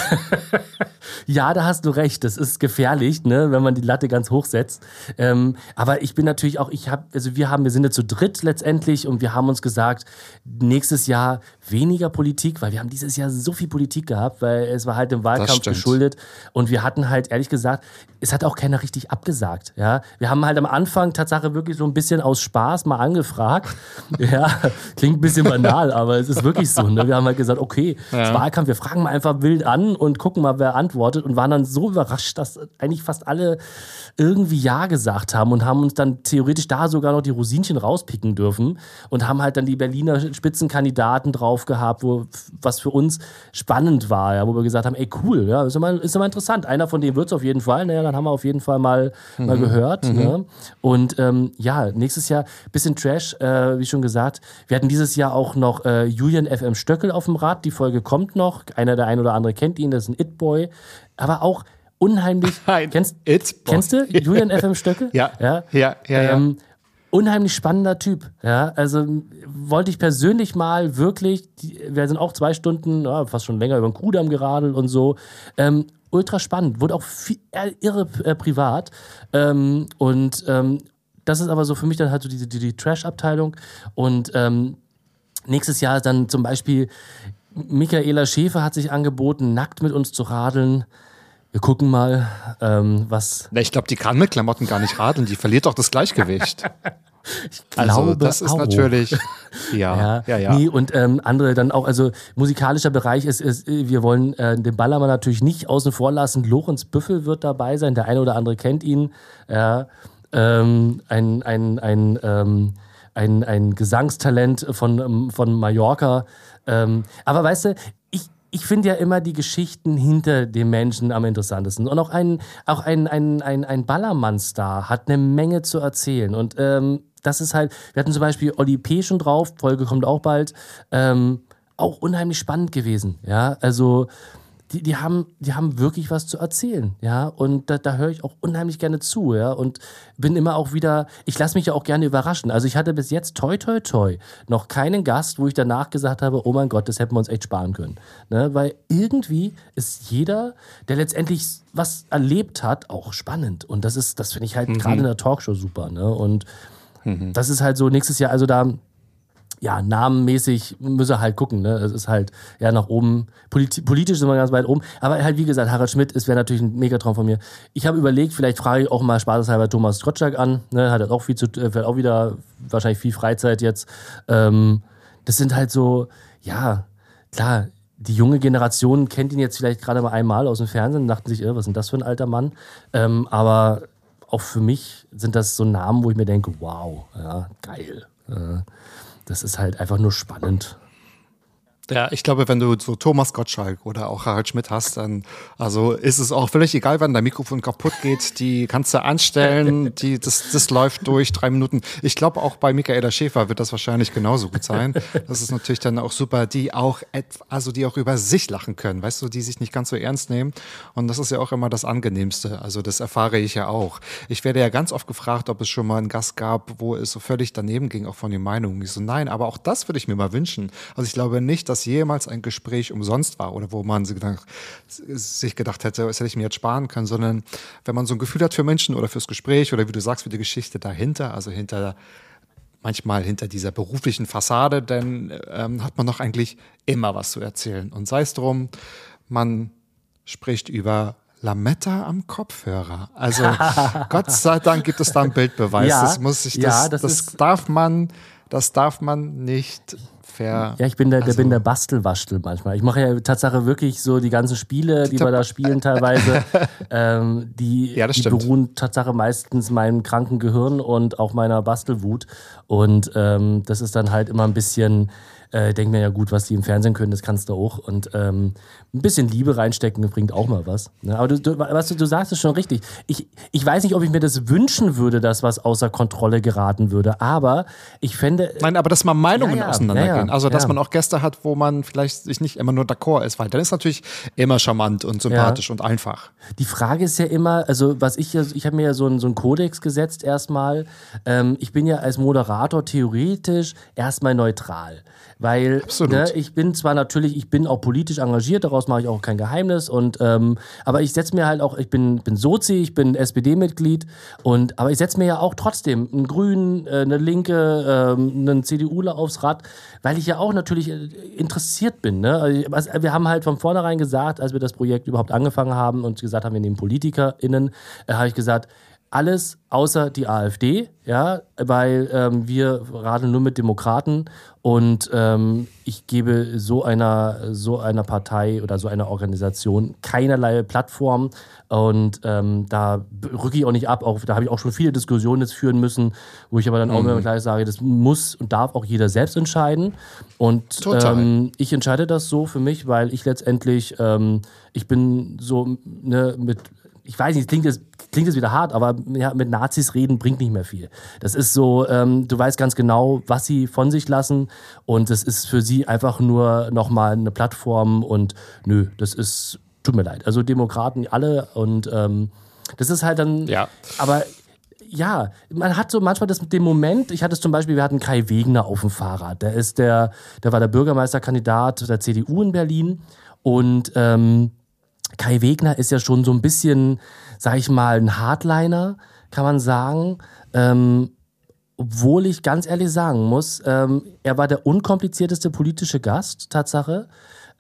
[LAUGHS] ja, da hast du recht. Das ist gefährlich, ne, wenn man die Latte ganz hoch setzt. Ähm, aber ich bin natürlich auch, ich habe, also wir haben, wir sind ja zu dritt letztendlich und wir haben uns gesagt, nächstes Jahr weniger Politik, weil wir haben dieses Jahr so viel Politik gehabt, weil es war halt im Wahlkampf geschuldet und wir hatten halt ehrlich gesagt, es hat auch keiner richtig abgesagt. Ja, wir haben halt am Anfang Tatsache wirklich so ein bisschen aus Spaß mal angefragt. [LAUGHS] ja, klingt ein bisschen banal, aber es ist wirklich so. Ne? Wir haben halt gesagt, okay, ja. Wahlkampf, wir fragen mal einfach wild an und gucken mal, wer antwortet und waren dann so überrascht, dass eigentlich fast alle irgendwie Ja gesagt haben und haben uns dann theoretisch da sogar noch die Rosinchen rauspicken dürfen und haben halt dann die Berliner Spitzenkandidaten drauf gehabt, wo, was für uns spannend war, ja, wo wir gesagt haben, ey cool, ja, ist immer, ist immer interessant. Einer von denen wird es auf jeden Fall, naja, dann haben wir auf jeden Fall mal, mhm. mal gehört. Mhm. Ne? Und ähm, ja, nächstes Jahr bisschen Trash, äh, wie schon gesagt. Wir hatten dieses Jahr auch noch äh, Julian FM Stöckel auf dem Rad, die Folge kommt noch. Einer der ein oder andere kennt ihn, das ist ein It-Boy. Aber auch unheimlich. [LAUGHS] kennst, kennst du [LAUGHS] Julian FM Stöcke? ja, ja, ja, ja. Ähm, unheimlich spannender Typ. Ja, also wollte ich persönlich mal wirklich, wir sind auch zwei Stunden, ja, fast schon länger über den Kudamm geradelt und so. Ähm, ultra spannend, wurde auch viel, irre äh, privat. Ähm, und ähm, das ist aber so für mich dann halt so die, die, die Trash-Abteilung. Und ähm, nächstes Jahr dann zum Beispiel Michaela Schäfer hat sich angeboten, nackt mit uns zu radeln. Wir gucken mal, ähm, was. ich glaube, die kann mit Klamotten gar nicht radeln, die verliert doch das Gleichgewicht. [LAUGHS] ich also, das ist auch. natürlich. [LAUGHS] Ja, ja, ja. ja. Nee, und ähm, andere dann auch, also musikalischer Bereich ist, ist wir wollen äh, den Ballermann natürlich nicht außen vor lassen. Lorenz Büffel wird dabei sein, der eine oder andere kennt ihn. Ja, ähm, ein, ein, ein, ähm, ein, ein Gesangstalent von, von Mallorca. Ähm, aber weißt du, ich finde ja immer die Geschichten hinter den Menschen am interessantesten. Und auch ein, auch ein, ein, ein, ein Ballermann-Star hat eine Menge zu erzählen. Und ähm, das ist halt, wir hatten zum Beispiel Oli P. schon drauf, Folge kommt auch bald. Ähm, auch unheimlich spannend gewesen. Ja, also die, die, haben, die haben wirklich was zu erzählen, ja. Und da, da höre ich auch unheimlich gerne zu, ja. Und bin immer auch wieder, ich lasse mich ja auch gerne überraschen. Also ich hatte bis jetzt toi toi toi noch keinen Gast, wo ich danach gesagt habe, oh mein Gott, das hätten wir uns echt sparen können. Ne? Weil irgendwie ist jeder, der letztendlich was erlebt hat, auch spannend. Und das ist, das finde ich halt mhm. gerade in der Talkshow super. Ne? Und mhm. das ist halt so nächstes Jahr, also da ja, namenmäßig müsse halt gucken. Ne? Es ist halt ja nach oben. Polit politisch sind wir ganz weit oben. Aber halt, wie gesagt, Harald Schmidt ist wäre natürlich ein Megatraum von mir. Ich habe überlegt, vielleicht frage ich auch mal spaßeshalber Thomas Gottschalk an. Ne? Hat auch viel zu, äh, auch wieder wahrscheinlich viel Freizeit jetzt. Ähm, das sind halt so, ja, klar, die junge Generation kennt ihn jetzt vielleicht gerade mal einmal aus dem Fernsehen und dachten sich, äh, was ist denn das für ein alter Mann? Ähm, aber auch für mich sind das so Namen, wo ich mir denke, wow, ja, geil. Äh, das ist halt einfach nur spannend. Ja, ich glaube, wenn du so Thomas Gottschalk oder auch Harald Schmidt hast, dann also ist es auch völlig egal, wann dein Mikrofon kaputt geht. Die kannst du anstellen, die, das, das läuft durch drei Minuten. Ich glaube, auch bei Michaela Schäfer wird das wahrscheinlich genauso gut sein. Das ist natürlich dann auch super, die auch also die auch über sich lachen können, weißt du, die sich nicht ganz so ernst nehmen. Und das ist ja auch immer das Angenehmste. Also das erfahre ich ja auch. Ich werde ja ganz oft gefragt, ob es schon mal einen Gast gab, wo es so völlig daneben ging, auch von den Meinungen. Ich so, nein, aber auch das würde ich mir mal wünschen. Also ich glaube nicht, dass dass jemals ein Gespräch umsonst war oder wo man sich gedacht hätte, das hätte ich mir jetzt sparen können, sondern wenn man so ein Gefühl hat für Menschen oder fürs Gespräch oder wie du sagst, für die Geschichte dahinter, also hinter manchmal hinter dieser beruflichen Fassade, dann ähm, hat man doch eigentlich immer was zu erzählen. Und sei es drum, man spricht über Lametta am Kopfhörer. Also [LAUGHS] Gott sei Dank gibt es da einen Bildbeweis. Ja, das muss ich, das, ja, das, das darf man, das darf man nicht fair. Ja, ich bin der, der, Also- bin der Bastelwaschtel manchmal. Ich mache ja Tatsache wirklich so die ganzen Spiele, die wir da spielen teilweise, [LAUGHS] ähm, die, Ja, die stimmt. beruhen Tatsache meistens meinem kranken Gehirn und auch meiner Bastelwut. Und ähm, das ist dann halt immer ein bisschen, äh, denk mir ja gut, was die im Fernsehen können, das kannst du auch. Und ähm, ein bisschen Liebe reinstecken bringt auch mal was. Ne? Aber du, du, was du, du sagst es schon richtig. Ich, ich weiß nicht, ob ich mir das wünschen würde, dass was außer Kontrolle geraten würde, aber ich fände. Nein, aber dass mal Meinungen Ja, ja, auseinandergehen. ja, also, dass man auch Gäste hat, wo man vielleicht sich nicht immer nur d'accord ist, weil dann ist natürlich immer charmant und sympathisch und einfach. Die Frage ist ja immer, also was ich, ja- ich habe mir ja so einen, so einen Kodex gesetzt erstmal. Ähm, ich bin ja als Moderator theoretisch erstmal neutral. Weil ne, ich bin zwar natürlich, ich bin auch politisch engagiert, daraus mache ich auch kein Geheimnis. Und ähm, aber ich setze mir halt auch, ich bin, bin Sozi, ich bin SPD-Mitglied und aber ich setze mir ja auch trotzdem einen Grünen, äh, eine Linke, ähm, einen CDUler aufs Rad, weil ich ja auch natürlich äh, interessiert bin. Ne? Also, wir haben halt von vornherein gesagt, als wir das Projekt überhaupt angefangen haben und gesagt haben, wir nehmen PolitikerInnen, äh, habe ich gesagt, alles außer die AfD, ja, weil ähm, wir radeln nur mit Demokraten und ähm, ich gebe so einer, so einer Partei oder so einer Organisation keinerlei Plattform und ähm, da rücke ich auch nicht ab. Auch, da habe ich auch schon viele Diskussionen jetzt führen müssen, wo ich aber dann auch immer gleich sage, das muss und darf auch jeder selbst entscheiden. Und ähm, ich entscheide das so für mich, weil ich letztendlich, ähm, ich bin so ne, mit, ich weiß nicht, klingt jetzt, klingt jetzt wieder hart, aber ja, mit Nazis reden bringt nicht mehr viel. Das ist so, ähm, du weißt ganz genau, was sie von sich lassen und das ist für sie einfach nur nochmal eine Plattform und nö, das ist, tut mir leid. Also Demokraten alle und ähm, das ist halt dann, Ja. aber ja, man hat so manchmal das mit dem Moment, ich hatte es zum Beispiel, wir hatten Kai Wegner auf dem Fahrrad. Der ist der, der war der Bürgermeisterkandidat der CDU in Berlin und ähm, Kai Wegner ist ja schon so ein bisschen, sag ich mal, ein Hardliner, kann man sagen. Ähm, obwohl ich ganz ehrlich sagen muss, ähm, er war der unkomplizierteste politische Gast, Tatsache.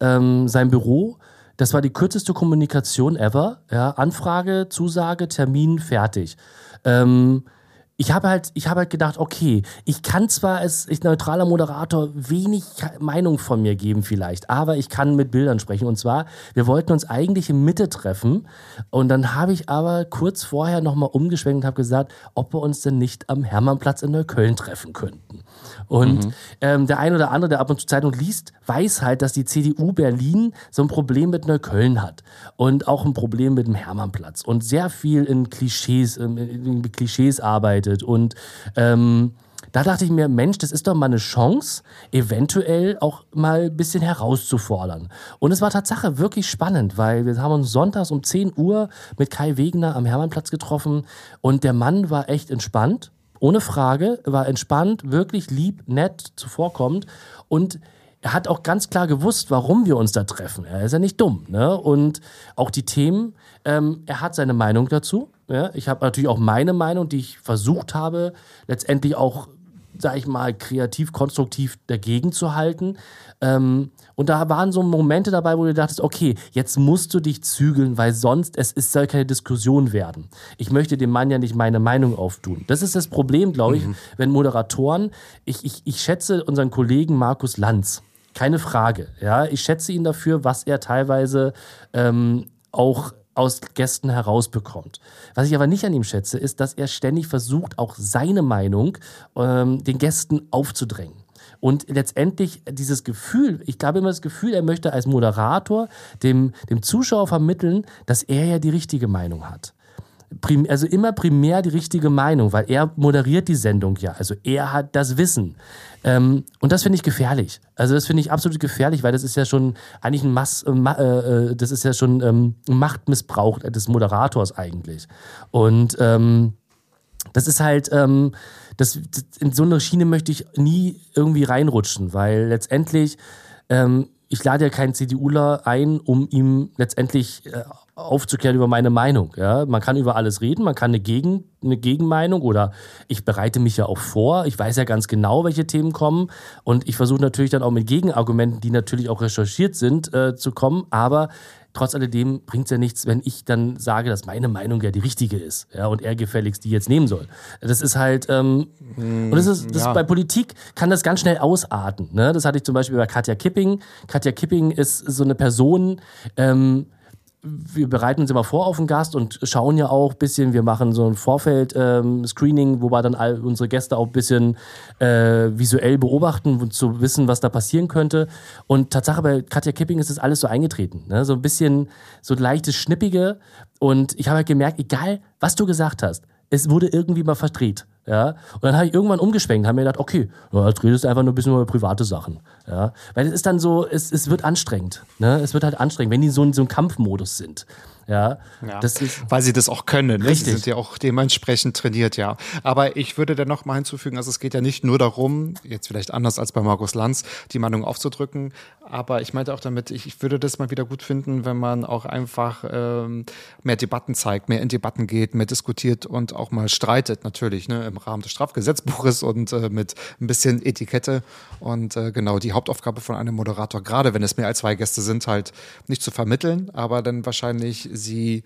Ähm, sein Büro, das war die kürzeste Kommunikation ever. Ja, Anfrage, Zusage, Termin, fertig. Ähm, ich habe halt, ich habe halt gedacht, okay, ich kann zwar als neutraler Moderator wenig Meinung von mir geben vielleicht, aber ich kann mit Bildern sprechen. Und zwar, wir wollten uns eigentlich in Mitte treffen und dann habe ich aber kurz vorher nochmal umgeschwenkt und habe gesagt, ob wir uns denn nicht am Hermannplatz in Neukölln treffen könnten. Und ähm, der ein oder andere, der ab und zu Zeitung liest, weiß halt, dass die CDU Berlin so ein Problem mit Neukölln hat und auch ein Problem mit dem Hermannplatz und sehr viel in Klischees, ähm, in Klischees arbeitet. Und ähm, da dachte ich mir, Mensch, das ist doch mal eine Chance, eventuell auch mal ein bisschen herauszufordern. Und es war Tatsache wirklich spannend, weil wir haben uns sonntags um 10 Uhr mit Kai Wegner am Hermannplatz getroffen und der Mann war echt entspannt. Ohne Frage, war entspannt, wirklich lieb, nett, zuvorkommend und er hat auch ganz klar gewusst, warum wir uns da treffen. Er ist ja nicht dumm. Ne? Und auch die Themen, ähm, er hat seine Meinung dazu. Ja? Ich habe natürlich auch meine Meinung, die ich versucht habe, letztendlich auch, sag ich mal, kreativ, konstruktiv dagegen zu halten. Ähm, und da waren so Momente dabei, wo du dachtest, okay, jetzt musst du dich zügeln, weil sonst es ist, soll keine Diskussion werden. Ich möchte dem Mann ja nicht meine Meinung auftun. Das ist das Problem, glaube ich, wenn Moderatoren, ich, ich, ich schätze unseren Kollegen Markus Lanz, keine Frage. Ja, ich schätze ihn dafür, was er teilweise ähm, auch aus Gästen herausbekommt. Was ich aber nicht an ihm schätze, ist, dass er ständig versucht, auch seine Meinung ähm, den Gästen aufzudrängen. Und letztendlich dieses Gefühl, ich glaube immer das Gefühl, er möchte als Moderator dem, dem Zuschauer vermitteln, dass er ja die richtige Meinung hat. Prim, also immer primär die richtige Meinung, weil er moderiert die Sendung ja. Also er hat das Wissen. Ähm, und das finde ich gefährlich. Also das finde ich absolut gefährlich, weil das ist ja schon eigentlich ein Mass, äh, äh, äh, das ist ja schon ähm, Machtmissbrauch des Moderators eigentlich. Und ähm, das ist halt, ähm, das, in so eine Schiene möchte ich nie irgendwie reinrutschen, weil letztendlich, ähm, ich lade ja keinen CDUler ein, um ihm letztendlich äh, aufzuklären über meine Meinung. Ja? Man kann über alles reden, man kann eine, Gegen, eine Gegenmeinung oder ich bereite mich ja auch vor. Ich weiß ja ganz genau, welche Themen kommen und ich versuche natürlich dann auch mit Gegenargumenten, die natürlich auch recherchiert sind, äh, zu kommen. Aber trotz alledem bringt es ja nichts, wenn ich dann sage, dass meine Meinung ja die richtige ist ja, und er gefälligst die jetzt nehmen soll. Das ist halt, ähm, und das ist, das ja. bei Politik kann das ganz schnell ausarten. Ne? Das hatte ich zum Beispiel bei Katja Kipping. Katja Kipping ist so eine Person, ähm, wir bereiten uns immer vor auf den Gast und schauen ja auch ein bisschen, wir machen so ein Vorfeld-Screening, wo wir dann all unsere Gäste auch ein bisschen äh, visuell beobachten, um zu wissen, was da passieren könnte. Und Tatsache bei Katja Kipping ist das alles so eingetreten. Ne? So ein bisschen so leichtes Schnippige. Und ich habe halt gemerkt, egal was du gesagt hast, es wurde irgendwie mal verdreht. Ja? Und dann habe ich irgendwann umgeschwenkt, habe mir gedacht, okay, jetzt redest du einfach nur ein bisschen über private Sachen. Ja? Weil es ist dann so, es, es wird anstrengend. Ne? Es wird halt anstrengend, wenn die so in so einem Kampfmodus sind. Ja, Ja, das ist, weil sie das auch können. Ne? Richtig. Sie sind ja auch dementsprechend trainiert, ja. Aber ich würde dann noch mal hinzufügen, also es geht ja nicht nur darum, jetzt vielleicht anders als bei Markus Lanz, die Meinung aufzudrücken, aber ich meinte auch damit, ich, ich würde das mal wieder gut finden, wenn man auch einfach ähm, mehr Debatten zeigt, mehr in Debatten geht, mehr diskutiert und auch mal streitet, natürlich, ne, im Rahmen des Strafgesetzbuches und äh, mit ein bisschen Etikette. Und äh, genau, die Hauptaufgabe von einem Moderator, gerade wenn es mehr als zwei Gäste sind, halt nicht zu vermitteln, aber dann wahrscheinlich sie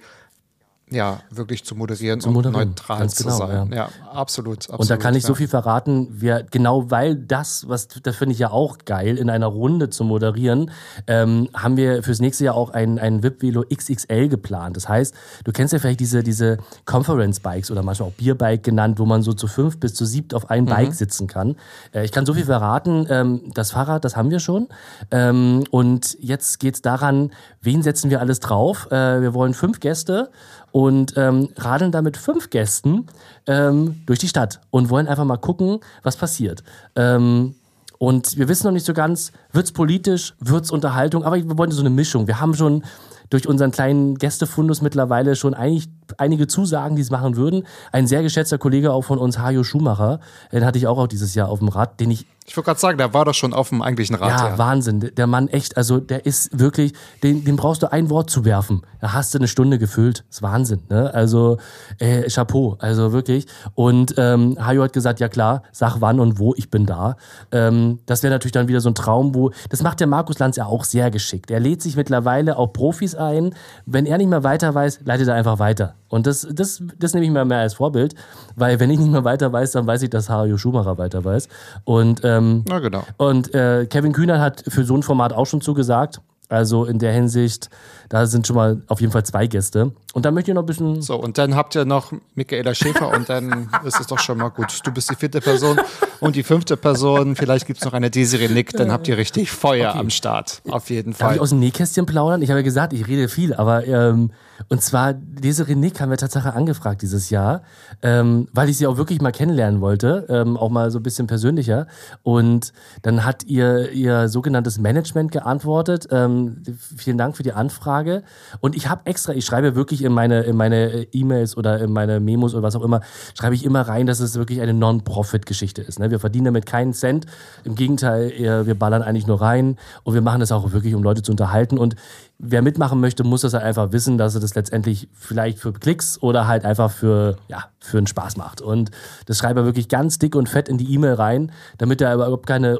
ja wirklich zu moderieren Zu und moderieren, neutral ganz zu genau, sein. ja. Ja, absolut, absolut. Und da kann ich so ja. viel verraten, wir, genau weil das, was das finde ich ja auch geil, in einer Runde zu moderieren, ähm, haben wir fürs nächste Jahr auch ein, ein VIP-Velo XXL geplant. Das heißt, du kennst ja vielleicht diese, diese Conference-Bikes oder manchmal auch Bierbike genannt, wo man so zu fünf bis zu siebt auf einem Bike sitzen kann. Äh, ich kann so viel verraten, ähm, das Fahrrad, das haben wir schon. Ähm, und jetzt geht's daran, wen setzen wir alles drauf? Äh, wir wollen fünf Gäste und ähm, radeln da mit fünf Gästen ähm, durch die Stadt und wollen einfach mal gucken, was passiert. Ähm, und wir wissen noch nicht so ganz, wird's politisch, wird's Unterhaltung, aber wir wollen so eine Mischung. Wir haben schon durch unseren kleinen Gästefundus mittlerweile schon eigentlich einige Zusagen, die es machen würden. Ein sehr geschätzter Kollege auch von uns, Hajo Schumacher, den hatte ich auch, auch dieses Jahr auf dem Rad, den ich Ich wollte gerade sagen, der war doch schon auf dem eigentlichen Rad. ja, Ja, Wahnsinn. Der Mann echt, also der ist wirklich, den, den brauchst du ein Wort zu werfen. Da hast du eine Stunde gefüllt. Das ist Wahnsinn, ne? Also, äh, Chapeau, also wirklich. Und ähm, Hajo hat gesagt, ja klar, sag wann und wo, ich bin da. Ähm, das wäre natürlich dann wieder so ein Traum, wo, das macht der Markus Lanz ja auch sehr geschickt. Er lädt sich mittlerweile auch Profis ein. Wenn er nicht mehr weiter weiß, leitet er einfach weiter. Und das, das, das nehme ich mir mehr als Vorbild, weil wenn ich nicht mehr weiter weiß, dann weiß ich, dass Hajo Schumacher weiter weiß. Und ähm, Na genau. und äh, Kevin Kühner hat für so ein Format auch schon zugesagt. Also in der Hinsicht, da sind schon mal auf jeden Fall zwei Gäste. Und dann möchte ich noch ein bisschen. So, und dann habt ihr noch Michaela Schäfer und dann [LAUGHS] ist es doch schon mal gut. Du bist die vierte Person und die fünfte Person, vielleicht gibt es noch eine Desiree Nick, dann habt ihr richtig Feuer am Start. Auf jeden Darf Fall. ich aus dem Nähkästchen plaudern? Ich habe ja gesagt, ich rede viel, aber ähm, und zwar diese Nick haben wir tatsächlich angefragt dieses Jahr, ähm, weil ich sie auch wirklich mal kennenlernen wollte, ähm, auch mal so ein bisschen persönlicher. Und dann hat ihr ihr sogenanntes Management geantwortet. Ähm, vielen Dank für die Anfrage. Und ich habe extra, ich schreibe wirklich in meine in meine E-Mails oder in meine Memos oder was auch immer, schreibe ich immer rein, dass es wirklich eine Non-Profit-Geschichte ist. Ne? Wir verdienen damit keinen Cent. Im Gegenteil, eher, wir ballern eigentlich nur rein und wir machen das auch wirklich, um Leute zu unterhalten. Und wer mitmachen möchte, muss das halt einfach wissen, dass er das letztendlich vielleicht für Klicks oder halt einfach für, ja, für einen Spaß macht. Und das schreibt er wirklich ganz dick und fett in die E-Mail rein, damit da überhaupt keine,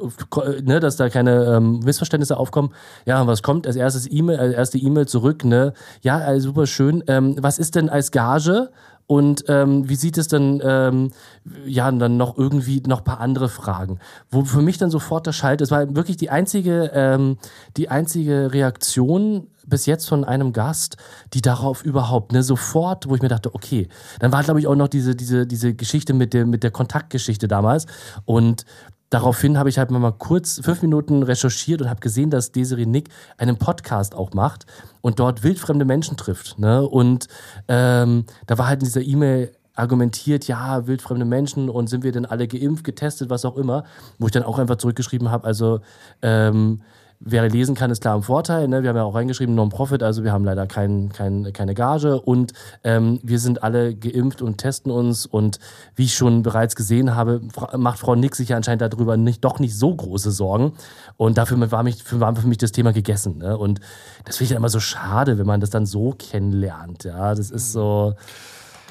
ne, dass da keine ähm, Missverständnisse aufkommen. Ja, was kommt als erstes E-Mail, als erste E-Mail zurück, ne? Ja, also super schön. Ähm, was ist denn als Gage? Und ähm, wie sieht es denn, ähm, ja, dann noch irgendwie noch paar andere Fragen. Wo für mich dann sofort der Schalt, es war wirklich die einzige, ähm, die einzige Reaktion bis jetzt von einem Gast, die darauf überhaupt, ne, sofort, wo ich mir dachte, okay, dann war, glaube ich, auch noch diese, diese, diese Geschichte mit der, mit der Kontaktgeschichte damals. Und Daraufhin habe ich halt mal kurz fünf Minuten recherchiert und habe gesehen, dass Desiree Nick einen Podcast auch macht und dort wildfremde Menschen trifft. Ne? Und ähm, da war halt in dieser E-Mail argumentiert, ja, wildfremde Menschen und sind wir denn alle geimpft, getestet, was auch immer, wo ich dann auch einfach zurückgeschrieben habe, also ähm, Wer lesen kann, ist klar im Vorteil. Ne? Wir haben ja auch reingeschrieben, Non-Profit, also wir haben leider kein, kein, keine Gage und ähm, wir sind alle geimpft und testen uns. Und wie ich schon bereits gesehen habe, macht Frau Nick sich ja anscheinend darüber nicht, doch nicht so große Sorgen. Und dafür war, mich, für, war für mich das Thema gegessen. Ne? Und das finde ich ja immer so schade, wenn man das dann so kennenlernt. Ja, das ist so.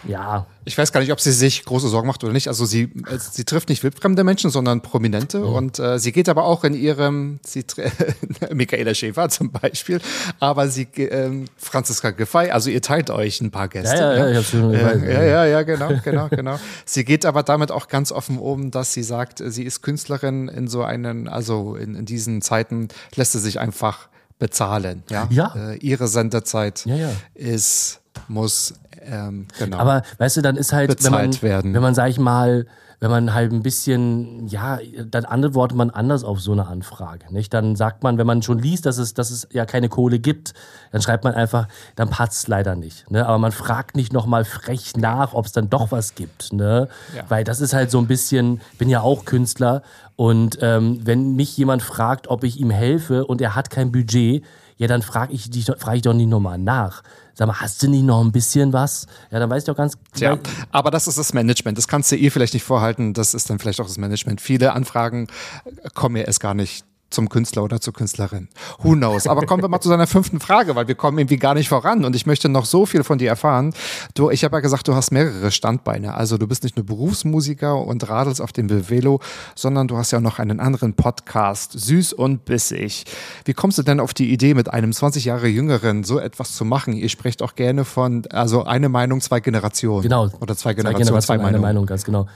Ja, Ich weiß gar nicht, ob sie sich große Sorgen macht oder nicht. Also sie, äh, sie trifft nicht wildfremde Menschen, sondern Prominente. Und äh, sie geht aber auch in ihrem, sie [LAUGHS] Michaela Schäfer zum Beispiel, aber sie, ähm, Franziska Giffey, also ihr teilt euch ein paar Gäste. Ja, ja, ja, ich hab's schon- ich weiß, äh, ja, ja, ja, genau, genau, genau. Sie geht aber damit auch ganz offen um, dass sie sagt, sie ist Künstlerin in so einen, also in, in diesen Zeiten lässt sie sich einfach bezahlen. Ja, Ja. Äh, ihre Sendezeit Ja, ja. ist, muss, ähm, genau. Aber weißt du, dann ist halt, wenn man, Bezahlt werden. wenn man, sag ich mal, wenn man halt ein bisschen, ja, dann antwortet man anders auf so eine Anfrage. Nicht? Dann sagt man, wenn man schon liest, dass es, dass es ja keine Kohle gibt, dann schreibt man einfach, dann passt leider nicht. Ne? Aber man fragt nicht nochmal frech nach, ob es dann doch was gibt. Ne? Ja. Weil das ist halt so ein bisschen, bin ja auch Künstler und ähm, wenn mich jemand fragt, ob ich ihm helfe und er hat kein Budget, ja, dann frage ich, dich, frag ich doch nicht nochmal nach. Sag mal, hast du nicht noch ein bisschen was? Ja, dann weiß ich doch ganz. Tja, weil- aber das ist das Management. Das kannst du ihr vielleicht nicht vorhalten. Das ist dann vielleicht auch das Management. Viele Anfragen kommen ja erst gar nicht zum Künstler oder zur Künstlerin. Who knows? Aber kommen wir mal zu deiner fünften Frage, weil wir kommen irgendwie gar nicht voran und ich möchte noch so viel von dir erfahren. Du, ich habe ja gesagt, du hast mehrere Standbeine. Also du bist nicht nur Berufsmusiker und radelst auf dem Velo, sondern du hast ja noch einen anderen Podcast, Süß und Bissig. Wie kommst du denn auf die Idee, mit einem 20 Jahre Jüngeren so etwas zu machen? Ihr sprecht auch gerne von, also eine Meinung, zwei Generationen. Genau. Oder zwei Generationen, zwei, eine Meinungen. Meinung, ganz genau.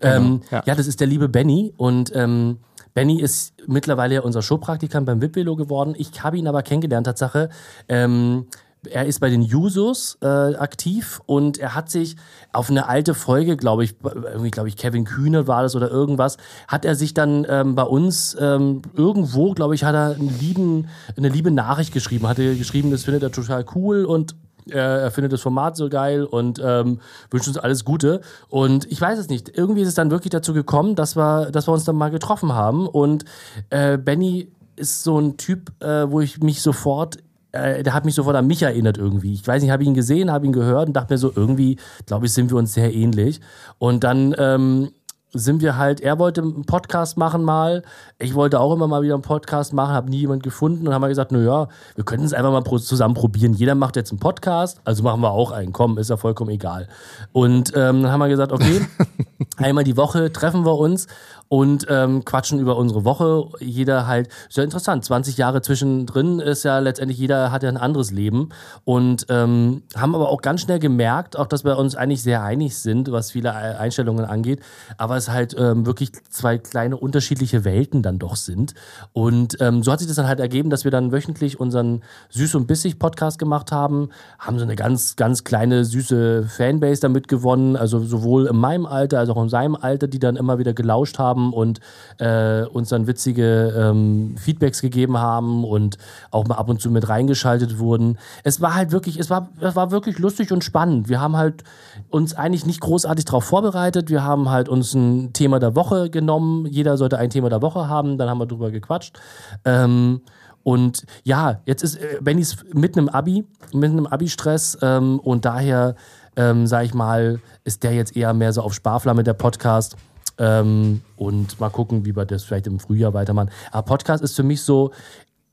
ähm, ja. ja. das ist der liebe Benny und ähm, Benny ist mittlerweile unser Showpraktikant beim Wipvelo geworden. Ich habe ihn aber kennengelernt, Tatsache. Ähm, er ist bei den Jusos äh, aktiv und er hat sich auf eine alte Folge, glaube ich, irgendwie glaube ich Kevin Kühne war das oder irgendwas, hat er sich dann ähm, bei uns ähm, irgendwo, glaube ich, hat er einen lieben, eine liebe Nachricht geschrieben, hat er geschrieben, das findet er total cool und er, findet das Format so geil und ähm, wünscht uns alles Gute. Und ich weiß es nicht. Irgendwie ist es dann wirklich dazu gekommen, dass wir, dass wir uns dann mal getroffen haben. Und äh, Benny ist so ein Typ, äh, wo ich mich sofort äh, der hat mich sofort an mich erinnert irgendwie. Ich weiß nicht, habe ihn gesehen, habe ihn gehört und dachte mir so, irgendwie, glaube ich, sind wir uns sehr ähnlich. Und dann ähm, sind wir halt, er wollte einen Podcast machen mal, ich wollte auch immer mal wieder einen Podcast machen, habe nie jemand gefunden. Und haben wir gesagt, naja, wir könnten es einfach mal zusammen probieren. Jeder macht jetzt einen Podcast, also machen wir auch einen, komm, ist ja vollkommen egal. Und ähm, dann haben wir gesagt, okay, [LAUGHS] einmal die Woche treffen wir uns und ähm, quatschen über unsere Woche. Jeder halt, sehr interessant, 20 Jahre zwischendrin ist ja letztendlich, jeder hat ja ein anderes Leben. Und ähm, haben aber auch ganz schnell gemerkt, auch dass wir uns eigentlich sehr einig sind, was viele Ei- Einstellungen angeht, aber es halt ähm, wirklich zwei kleine unterschiedliche Welten dann doch sind. Und ähm, so hat sich das dann halt ergeben, dass wir dann wöchentlich unseren Süß und Bissig Podcast gemacht haben, haben so eine ganz, ganz kleine, süße Fanbase damit gewonnen, also sowohl in meinem Alter als auch in seinem Alter, die dann immer wieder gelauscht haben und äh, uns dann witzige ähm, Feedbacks gegeben haben und auch mal ab und zu mit reingeschaltet wurden. Es war halt wirklich, es war, es war wirklich lustig und spannend. Wir haben halt uns eigentlich nicht großartig darauf vorbereitet. Wir haben halt uns ein Thema der Woche genommen. Jeder sollte ein Thema der Woche haben. Dann haben wir drüber gequatscht. Ähm, und ja, jetzt ist äh, Benny ist mitten im Abi, mitten im Abi-Stress ähm, und daher, ähm, sag ich mal, ist der jetzt eher mehr so auf Sparflamme der Podcast. Ähm, und mal gucken, wie wir das vielleicht im Frühjahr weitermachen. Aber Podcast ist für mich so,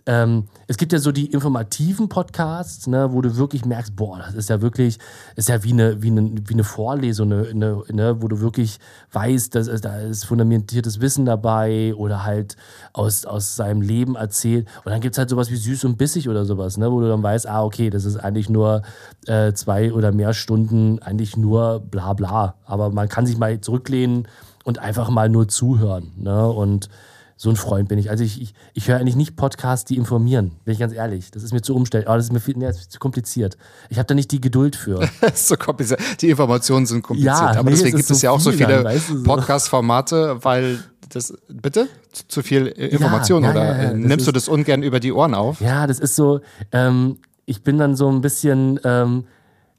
ähm, es gibt ja so die informativen Podcasts, ne, wo du wirklich merkst, boah, das ist ja wirklich, ist ja wie eine, wie eine, wie eine Vorlesung, eine, eine, ne, wo du wirklich weißt, dass, da ist fundamentiertes Wissen dabei oder halt aus, aus seinem Leben erzählt. Und dann gibt es halt sowas wie süß und bissig oder sowas, ne, wo du dann weißt, ah, okay, das ist eigentlich nur äh, zwei oder mehr Stunden, eigentlich nur bla bla. Aber man kann sich mal zurücklehnen und einfach mal nur zuhören. Ne? Und so ein Freund bin ich. Also ich, ich, ich höre eigentlich nicht Podcasts, die informieren, bin ich ganz ehrlich. Das ist mir zu umständlich, aber das ist mir viel, nee, das ist zu kompliziert. Ich habe da nicht die Geduld für. [LAUGHS] Das ist so kompliziert. Die Informationen sind kompliziert. Ja, aber nee, deswegen es gibt es so ja auch so viel viele weißt du, so. Podcast-Formate, weil das, bitte? Zu- viel äh, Information ja, oder ja, ja, äh, das nimmst du ist- das ungern über die Ohren auf? Ja, das ist so, ähm, ich bin dann so ein bisschen, ähm,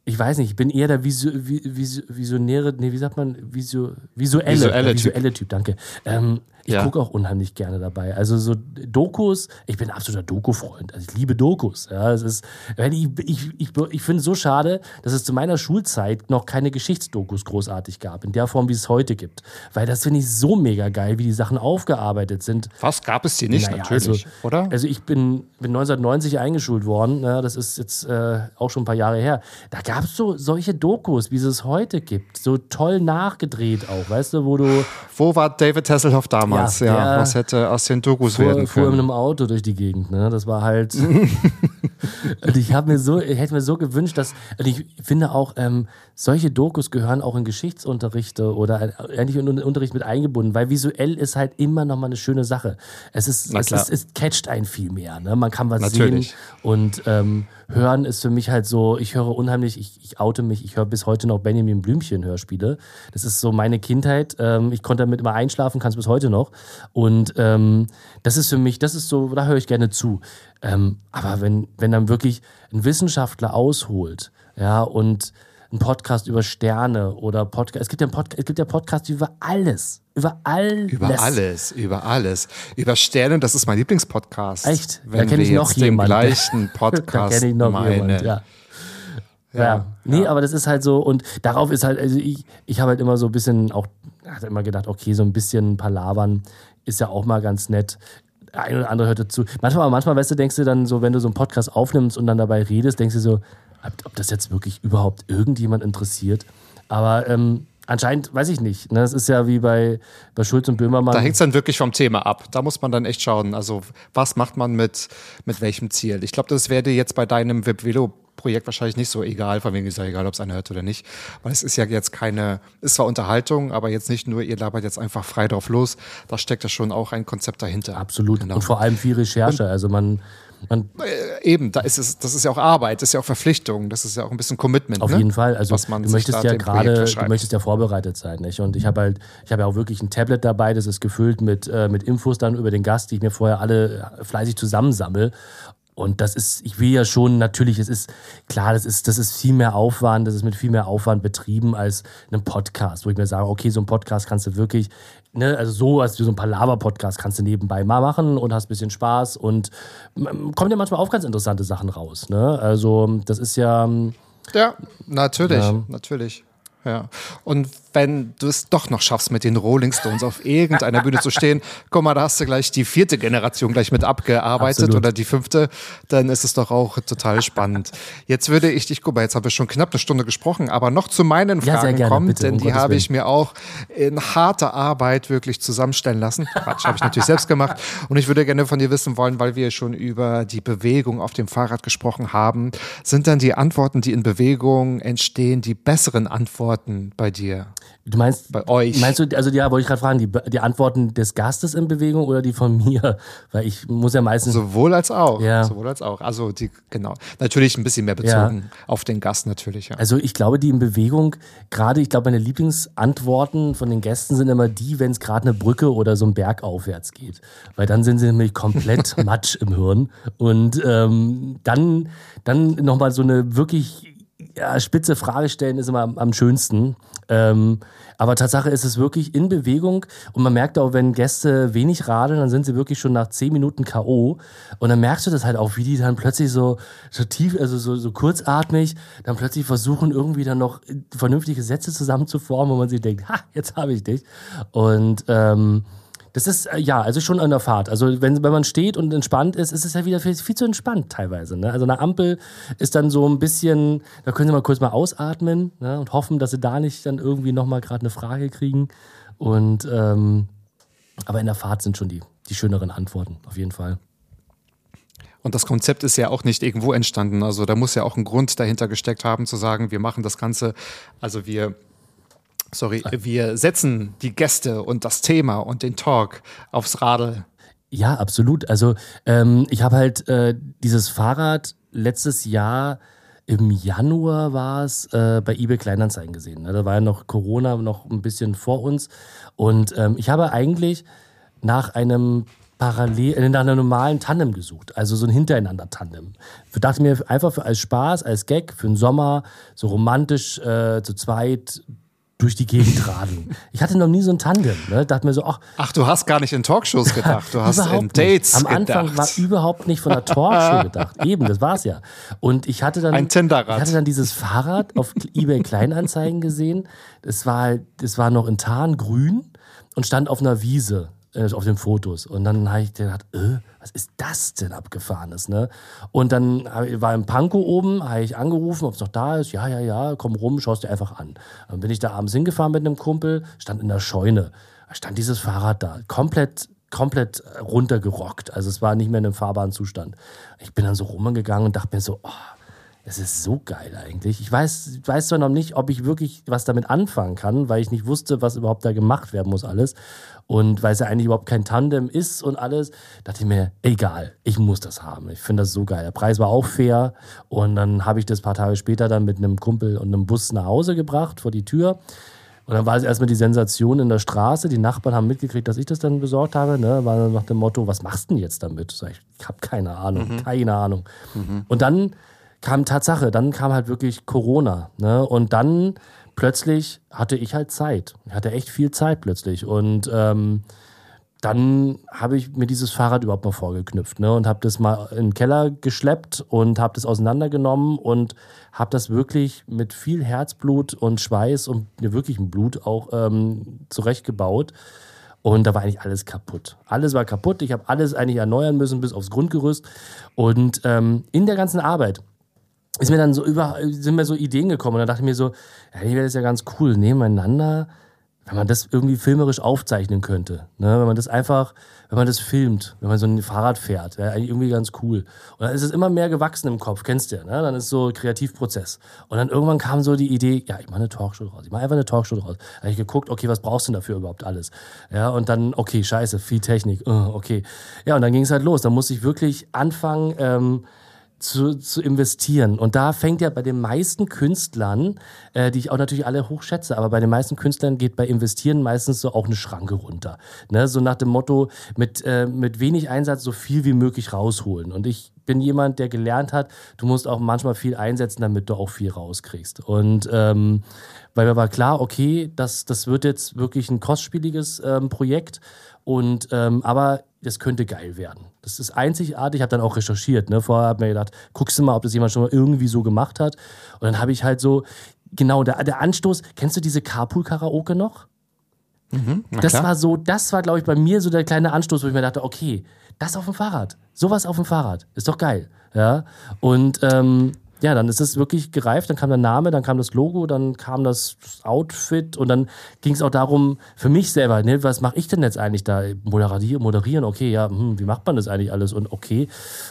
ich weiß nicht, ich bin eher der Visu, vi, visu, visionäre, nee, wie sagt man, Visu, visuelle, Visuelle der Typ. visuelle Typ, danke. Ähm, ich Ja. gucke auch unheimlich gerne dabei. Also so Dokus, ich bin absoluter Doku-Freund. Also ich liebe Dokus. Ja, es ist, ich, ich, ich, ich finde es so schade, dass es zu meiner Schulzeit noch keine Geschichtsdokus großartig gab, in der Form, wie es heute gibt. Weil das finde ich so mega geil, wie die Sachen aufgearbeitet sind. Was gab es die nicht, Naja, natürlich, also, oder? Also ich bin, bin 1990 eingeschult worden, ne, das ist jetzt äh, auch schon ein paar Jahre her. Da gab es so solche Dokus, wie es es heute gibt, so toll nachgedreht auch, weißt du, wo du Wo war David Hasselhoff damals? Ja, Ja, der was hätte aus den Dokus fuhr, werden fuhr in können? einem Auto durch die Gegend, ne? Das war halt. [LAUGHS] und ich habe mir so, ich hätte mir so gewünscht, dass ich finde auch ähm, solche Dokus gehören auch in Geschichtsunterrichte oder eigentlich in den Unterricht mit eingebunden, weil visuell ist halt immer noch mal eine schöne Sache. Es ist, es, ist es catcht einen viel mehr, ne? Man kann was Natürlich. sehen und ähm, hören ist für mich halt so. Ich höre unheimlich, ich, ich oute mich, ich höre bis heute noch Benjamin Blümchen Hörspiele. Das ist so meine Kindheit. Ähm, ich konnte damit immer einschlafen, kann es bis heute noch. Und ähm, das ist für mich, das ist so, da höre ich gerne zu. Ähm, aber wenn, wenn dann wirklich ein Wissenschaftler ausholt, ja, und ein Podcast über Sterne oder Podcast, es gibt ja Podcast, es gibt ja Podcasts über alles, über alles. Über alles, über alles. Über Sterne, das ist mein Lieblingspodcast. Echt? Da Wenn kenn wir [LAUGHS] ich noch jemanden. gleichen da Podcast kenne ich noch meinen. jemand, ja. Ja. Nee, aber das ist halt so, und darauf ist halt, also ich, ich habe halt immer so ein bisschen auch, hatte immer gedacht, okay, so ein bisschen Palavern ist ja auch mal ganz nett. Ein oder andere hört dazu. Manchmal, aber manchmal, weißt du, denkst du dann so, wenn du so einen Podcast aufnimmst und dann dabei redest, denkst du so, ob, das jetzt wirklich überhaupt irgendjemand interessiert. Aber ähm, anscheinend, weiß ich nicht. Ne? Das ist ja wie bei, bei Schulz und Böhmermann. Da hängt es dann wirklich vom Thema ab. Da muss man dann echt schauen. Also, was macht man mit, mit welchem Ziel? Ich glaube, das wäre dir jetzt bei deinem Webvelo-Projekt wahrscheinlich nicht so egal, von wegen ist ja egal, ob es einer hört oder nicht. Weil es ist ja jetzt keine, ist zwar Unterhaltung, aber jetzt nicht nur, ihr labert jetzt einfach frei drauf los. Da steckt ja schon auch ein Konzept dahinter. Absolut. Genau. Und vor allem viel Recherche. Also man, man Eben, da ist es, das ist ja auch Arbeit, das ist ja auch Verpflichtung, das ist ja auch ein bisschen Commitment. Auf ne? jeden Fall. Also du möchtest ja gerade, du möchtest ja vorbereitet sein, nicht? Und ich habe halt, ich habe ja auch wirklich ein Tablet dabei, das ist gefüllt mit, äh, mit Infos dann über den Gast, die ich mir vorher alle äh, fleißig zusammensammel. Und das ist, ich will ja schon natürlich, es ist klar, das ist, das ist viel mehr Aufwand, das ist mit viel mehr Aufwand betrieben als ein Podcast, wo ich mir sage, okay, so ein Podcast kannst du wirklich, ne, also so als wie so ein Palaver-Podcast kannst du nebenbei mal machen und hast ein bisschen Spaß und ähm, kommen ja manchmal auch ganz interessante Sachen raus, ne? Also das ist ja, Ja, natürlich, Ja. natürlich. Ja. Und wenn du es doch noch schaffst, mit den Rolling Stones auf irgendeiner Bühne zu stehen, [LAUGHS] guck mal, da hast du gleich die vierte Generation gleich mit abgearbeitet Absolut. oder die fünfte, dann ist es doch auch total spannend. Jetzt würde ich dich, guck mal, jetzt haben wir schon knapp eine Stunde gesprochen, aber noch zu meinen Ja, Fragen gerne, kommen, bitte, denn um die habe ich mir auch in harter Arbeit wirklich zusammenstellen lassen. Quatsch, habe ich natürlich selbst gemacht. Und ich würde gerne von dir wissen wollen, weil wir schon über die Bewegung auf dem Fahrrad gesprochen haben, sind dann die Antworten, die in Bewegung entstehen, die besseren Antworten bei dir? Du meinst, Bei euch. Meinst du, also ja, wollte ich gerade fragen, die, die Antworten des Gastes in Bewegung oder die von [LAUGHS] mir? Weil ich muss ja meistens. Sowohl als auch. Ja. Sowohl als auch. Also die, genau. Natürlich ein bisschen mehr bezogen auf den Gast natürlich, ja. Also ich glaube, die in Bewegung, gerade ich glaube, meine Lieblingsantworten von den Gästen sind immer die, wenn es gerade eine Brücke oder so ein Berg aufwärts geht. Weil dann sind sie nämlich komplett [LAUGHS] Matsch im Hirn. Und ähm, dann, dann nochmal so eine wirklich ja, spitze Frage stellen ist immer am, am schönsten. Ähm, aber Tatsache ist es wirklich in Bewegung und man merkt auch, wenn Gäste wenig radeln, dann sind sie wirklich schon nach zehn Minuten K.O. Und dann merkst du das halt auch, wie die dann plötzlich so, so tief, also so, so kurzatmig, dann plötzlich versuchen, irgendwie dann noch vernünftige Sätze zusammenzuformen, wo man sich denkt, ha, jetzt habe ich dich. Und ähm, das ist, äh, ja, also schon an der Fahrt. Also wenn, wenn man steht und entspannt ist, ist es ja wieder viel, viel zu entspannt teilweise. Ne? Also eine Ampel ist dann so ein bisschen, da können Sie mal kurz mal ausatmen ne? und hoffen, dass Sie da nicht dann irgendwie nochmal gerade eine Frage kriegen. Und ähm, aber in der Fahrt sind schon die, die schöneren Antworten, auf jeden Fall. Und das Konzept ist ja auch nicht irgendwo entstanden. Also da muss ja auch ein Grund dahinter gesteckt haben, zu sagen, wir machen das Ganze, also wir, sorry, wir setzen die Gäste und das Thema und den Talk aufs Radl. Ja, absolut. Also ähm, ich habe halt äh, dieses Fahrrad letztes Jahr im Januar war es äh, bei eBay Kleinanzeigen gesehen. Ne? Da war ja noch Corona noch ein bisschen vor uns. Und ähm, ich habe eigentlich nach einem parallel, äh, nach einem normalen Tandem gesucht. Also so ein Hintereinander-Tandem. Ich dachte mir einfach für, als Spaß, als Gag, für den Sommer, so romantisch äh, zu zweit durch die Gegend radeln. Ich hatte noch nie so ein Tandem. Ne? Dachte mir so, ach, Ach, du hast gar nicht in Talkshows [LAUGHS] gedacht, du hast in. Dates Am Anfang gedacht. war überhaupt nicht von der Talkshow [LAUGHS] gedacht. Eben, das war's ja. Und ich hatte dann, Ein ich hatte dann dieses Fahrrad auf eBay Kleinanzeigen gesehen. Es war, es war noch in Tarngrün und stand auf einer Wiese. Äh, auf den Fotos. Und dann habe ich gedacht, äh, was ist das denn abgefahrenes, ne? Und dann war im Pankow oben, habe ich angerufen, ob es noch da ist. Ja, ja, ja, komm rum, schaust dir einfach an. Dann bin ich da abends hingefahren mit einem Kumpel, stand in der Scheune. Da stand dieses Fahrrad da, komplett komplett runtergerockt. Also es war nicht mehr in einem fahrbaren Zustand. Ich bin dann so rumgegangen und dachte mir so, oh, es ist so geil eigentlich. Ich weiß, weiß zwar noch nicht, ob ich wirklich was damit anfangen kann, weil ich nicht wusste, was überhaupt da gemacht werden muss alles. Und weil es ja eigentlich überhaupt kein Tandem ist und alles, dachte ich mir, egal, ich muss das haben. Ich finde das so geil. Der Preis war auch fair. Und dann habe ich das ein paar Tage später dann mit einem Kumpel und einem Bus nach Hause gebracht, vor die Tür. Und dann war es erstmal die Sensation in der Straße. Die Nachbarn haben mitgekriegt, dass ich das dann besorgt habe. Ne? War dann nach dem Motto, was machst du denn jetzt damit? Sag ich, ich habe keine Ahnung, mhm. keine Ahnung. Mhm. Und dann kam Tatsache, dann kam halt wirklich Corona. Ne? Und dann plötzlich hatte ich halt Zeit. Ich hatte echt viel Zeit plötzlich. Und ähm, dann habe ich mir dieses Fahrrad überhaupt mal vorgeknüpft ne? und habe das mal in den Keller geschleppt und habe das auseinandergenommen und habe das wirklich mit viel Herzblut und Schweiß und wirklichem Blut auch ähm, zurechtgebaut. Und da war eigentlich alles kaputt. Alles war kaputt. Ich habe alles eigentlich erneuern müssen bis aufs Grundgerüst. Und ähm, in der ganzen Arbeit ist mir dann so über, sind mir so Ideen gekommen. Und da dachte ich mir so, ja, wäre das ja ganz cool, nebeneinander, wenn man das irgendwie filmerisch aufzeichnen könnte. Ne? Wenn man das einfach, wenn man das filmt, wenn man so ein Fahrrad fährt, wäre eigentlich irgendwie ganz cool. Und dann ist es immer mehr gewachsen im Kopf, kennst du ja, ne? Dann ist so Kreativprozess. Und dann irgendwann kam so die Idee, ja, ich mache eine Talkshow draus. Ich mache einfach eine Talkshow draus. Da habe ich geguckt, okay, was brauchst du denn dafür überhaupt alles? Ja, und dann, okay, scheiße, viel Technik, [LAUGHS] okay. Ja, und dann ging es halt los. Da musste ich wirklich anfangen, ähm, zu, zu investieren. Und da fängt ja bei den meisten Künstlern, äh, die ich auch natürlich alle hochschätze, aber bei den meisten Künstlern geht bei Investieren meistens so auch eine Schranke runter. Ne? So nach dem Motto, mit, äh, mit wenig Einsatz so viel wie möglich rausholen. Und ich bin jemand, der gelernt hat, du musst auch manchmal viel einsetzen, damit du auch viel rauskriegst. Und ähm, weil mir war klar, okay, das, das wird jetzt wirklich ein kostspieliges ähm, Projekt. Und ähm, aber das könnte geil werden. Das ist einzigartig. Ich habe dann auch recherchiert. Ne? Vorher habe ich mir gedacht, guckst du mal, ob das jemand schon mal irgendwie so gemacht hat. Und dann habe ich halt so, genau, der, der Anstoß, kennst du diese Carpool-Karaoke noch? Mhm, das klar. war so, das war, glaube ich, bei mir so der kleine Anstoß, wo ich mir dachte, okay, das auf dem Fahrrad, sowas auf dem Fahrrad, ist doch geil. Ja. Und ähm, ja, dann ist es wirklich gereift, dann kam der Name, dann kam das Logo, dann kam das Outfit und dann ging es auch darum, für mich selber, ne, was mache ich denn jetzt eigentlich da? Moderieren, moderieren okay, ja, hm, wie macht man das eigentlich alles? Und okay,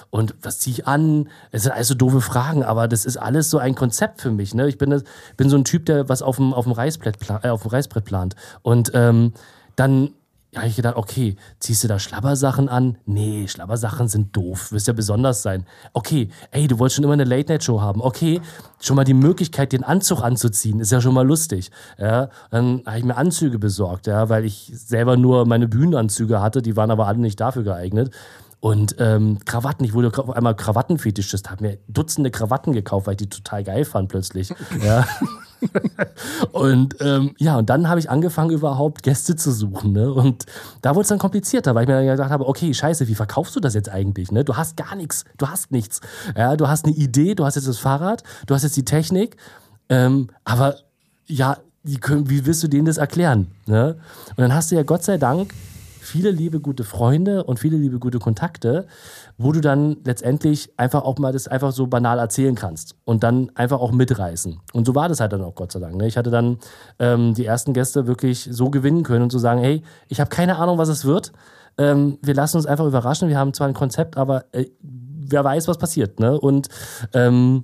und was ziehe ich an? Es sind alles so doofe Fragen, aber das ist alles so ein Konzept für mich. Ne? Ich bin, bin so ein Typ, der was auf dem, auf dem, Reißbrett, äh, auf dem Reißbrett plant. Und ähm, dann ja, ich gedacht, okay, ziehst du da Schlabbersachen an? Nee, Schlabbersachen sind doof, wirst ja besonders sein. Okay, ey, du wolltest schon immer eine Late-Night-Show haben. Okay, schon mal die Möglichkeit, den Anzug anzuziehen, ist ja schon mal lustig. Ja, dann habe ich mir Anzüge besorgt, ja, weil ich selber nur meine Bühnenanzüge hatte, die waren aber alle nicht dafür geeignet. Und ähm, Krawatten, ich wurde auf einmal Krawattenfetischist, habe mir Dutzende Krawatten gekauft, weil ich die total geil fand plötzlich. Ja. [LAUGHS] [LAUGHS] und ähm, ja, und dann habe ich angefangen, überhaupt Gäste zu suchen. Ne? Und da wurde es dann komplizierter, weil ich mir dann gedacht habe, okay, scheiße, wie verkaufst du das jetzt eigentlich? Ne? Du hast gar nichts, du hast nichts. Ja, du hast eine Idee, du hast jetzt das Fahrrad, du hast jetzt die Technik, ähm, aber ja, wie, wie willst du denen das erklären? Ne? Und dann hast du ja Gott sei Dank viele liebe gute Freunde und viele liebe gute Kontakte, wo du dann letztendlich einfach auch mal das einfach so banal erzählen kannst und dann einfach auch mitreißen. Und so war das halt dann auch, Gott sei Dank. Ne? Ich hatte dann ähm, die ersten Gäste wirklich so gewinnen können und zu so sagen, hey, ich habe keine Ahnung, was es wird. Ähm, wir lassen uns einfach überraschen. Wir haben zwar ein Konzept, aber äh, wer weiß, was passiert. Ne? Und ähm,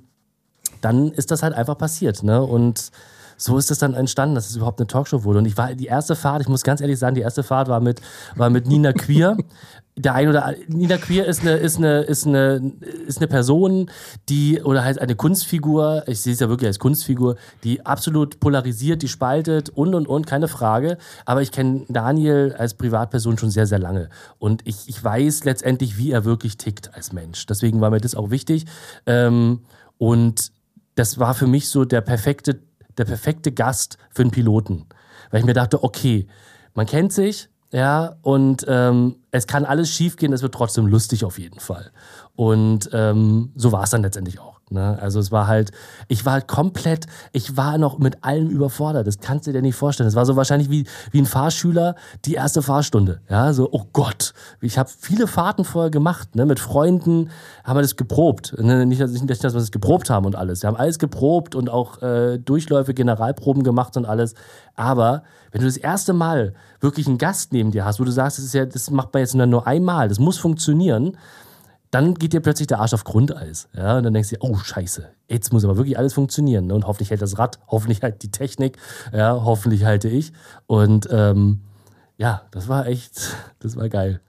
dann ist das halt einfach passiert. Ne? Und so ist es dann entstanden, dass es überhaupt eine Talkshow wurde. Und ich war die erste Fahrt, ich muss ganz ehrlich sagen, die erste Fahrt war mit, war mit Nina Queer. [LAUGHS] der ein oder Nina Queer ist eine, ist eine, ist eine, ist eine Person, die, oder halt eine Kunstfigur, ich sehe es ja wirklich als Kunstfigur, die absolut polarisiert, die spaltet und und und, keine Frage. Aber ich kenne Daniel als Privatperson schon sehr, sehr lange. Und ich, ich weiß letztendlich, wie er wirklich tickt als Mensch. Deswegen war mir das auch wichtig. Ähm, und das war für mich so der perfekte der perfekte Gast für einen Piloten. Weil ich mir dachte, okay, man kennt sich, ja, und ähm, es kann alles schiefgehen, es wird trotzdem lustig auf jeden Fall. Und ähm, so war es dann letztendlich auch. Ne? Also es war halt, ich war halt komplett, ich war noch mit allem überfordert. Das kannst du dir nicht vorstellen. Es war so wahrscheinlich wie, wie ein Fahrschüler die erste Fahrstunde. Ja, so, oh Gott. Ich habe viele Fahrten vorher gemacht, ne? Mit Freunden haben wir das geprobt. Ne? Nicht, nicht, dass wir das geprobt haben und alles. Wir haben alles geprobt und auch äh, Durchläufe, Generalproben gemacht und alles. Aber wenn du das erste Mal wirklich einen Gast neben dir hast, wo du sagst, das, ist ja, das macht man jetzt nur einmal, das muss funktionieren, dann geht dir plötzlich der Arsch auf Grundeis. Ja, und dann denkst du dir, oh Scheiße, jetzt muss aber wirklich alles funktionieren. Ne? Und hoffentlich hält das Rad, [LAUGHS] hoffentlich halt die Technik, ja, hoffentlich halte ich. Und ähm, ja, das war echt, [LAUGHS] das war geil.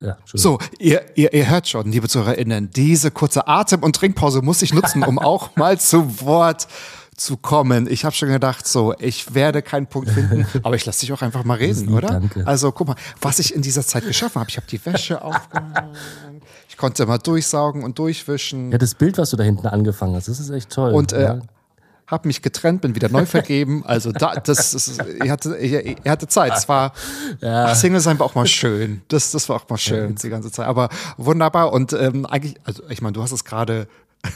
Ja, so, ihr, ihr, ihr hört schon, liebe ZuhörerInnen, diese kurze Atem- und Trinkpause muss ich nutzen, um auch [LAUGHS] mal zu Wort zu kommen. Ich habe schon gedacht, so, ich werde keinen Punkt finden, aber ich lasse dich auch einfach mal reden, oder? Danke. Also guck mal, was ich in dieser Zeit geschaffen habe. Ich habe die Wäsche aufgehangen, ich konnte mal durchsaugen und durchwischen. Ja, das Bild, was du da hinten angefangen hast, das ist echt toll. Und äh, ja. habe mich getrennt, bin wieder neu [LAUGHS] vergeben. Also da, das, ist, ihr hatte, ihr, ihr hatte Zeit. Es war Ja. Single sein war auch mal schön. Das, das war auch mal schön die ganze Zeit. Aber wunderbar und ähm, eigentlich, also ich meine, du hast es gerade.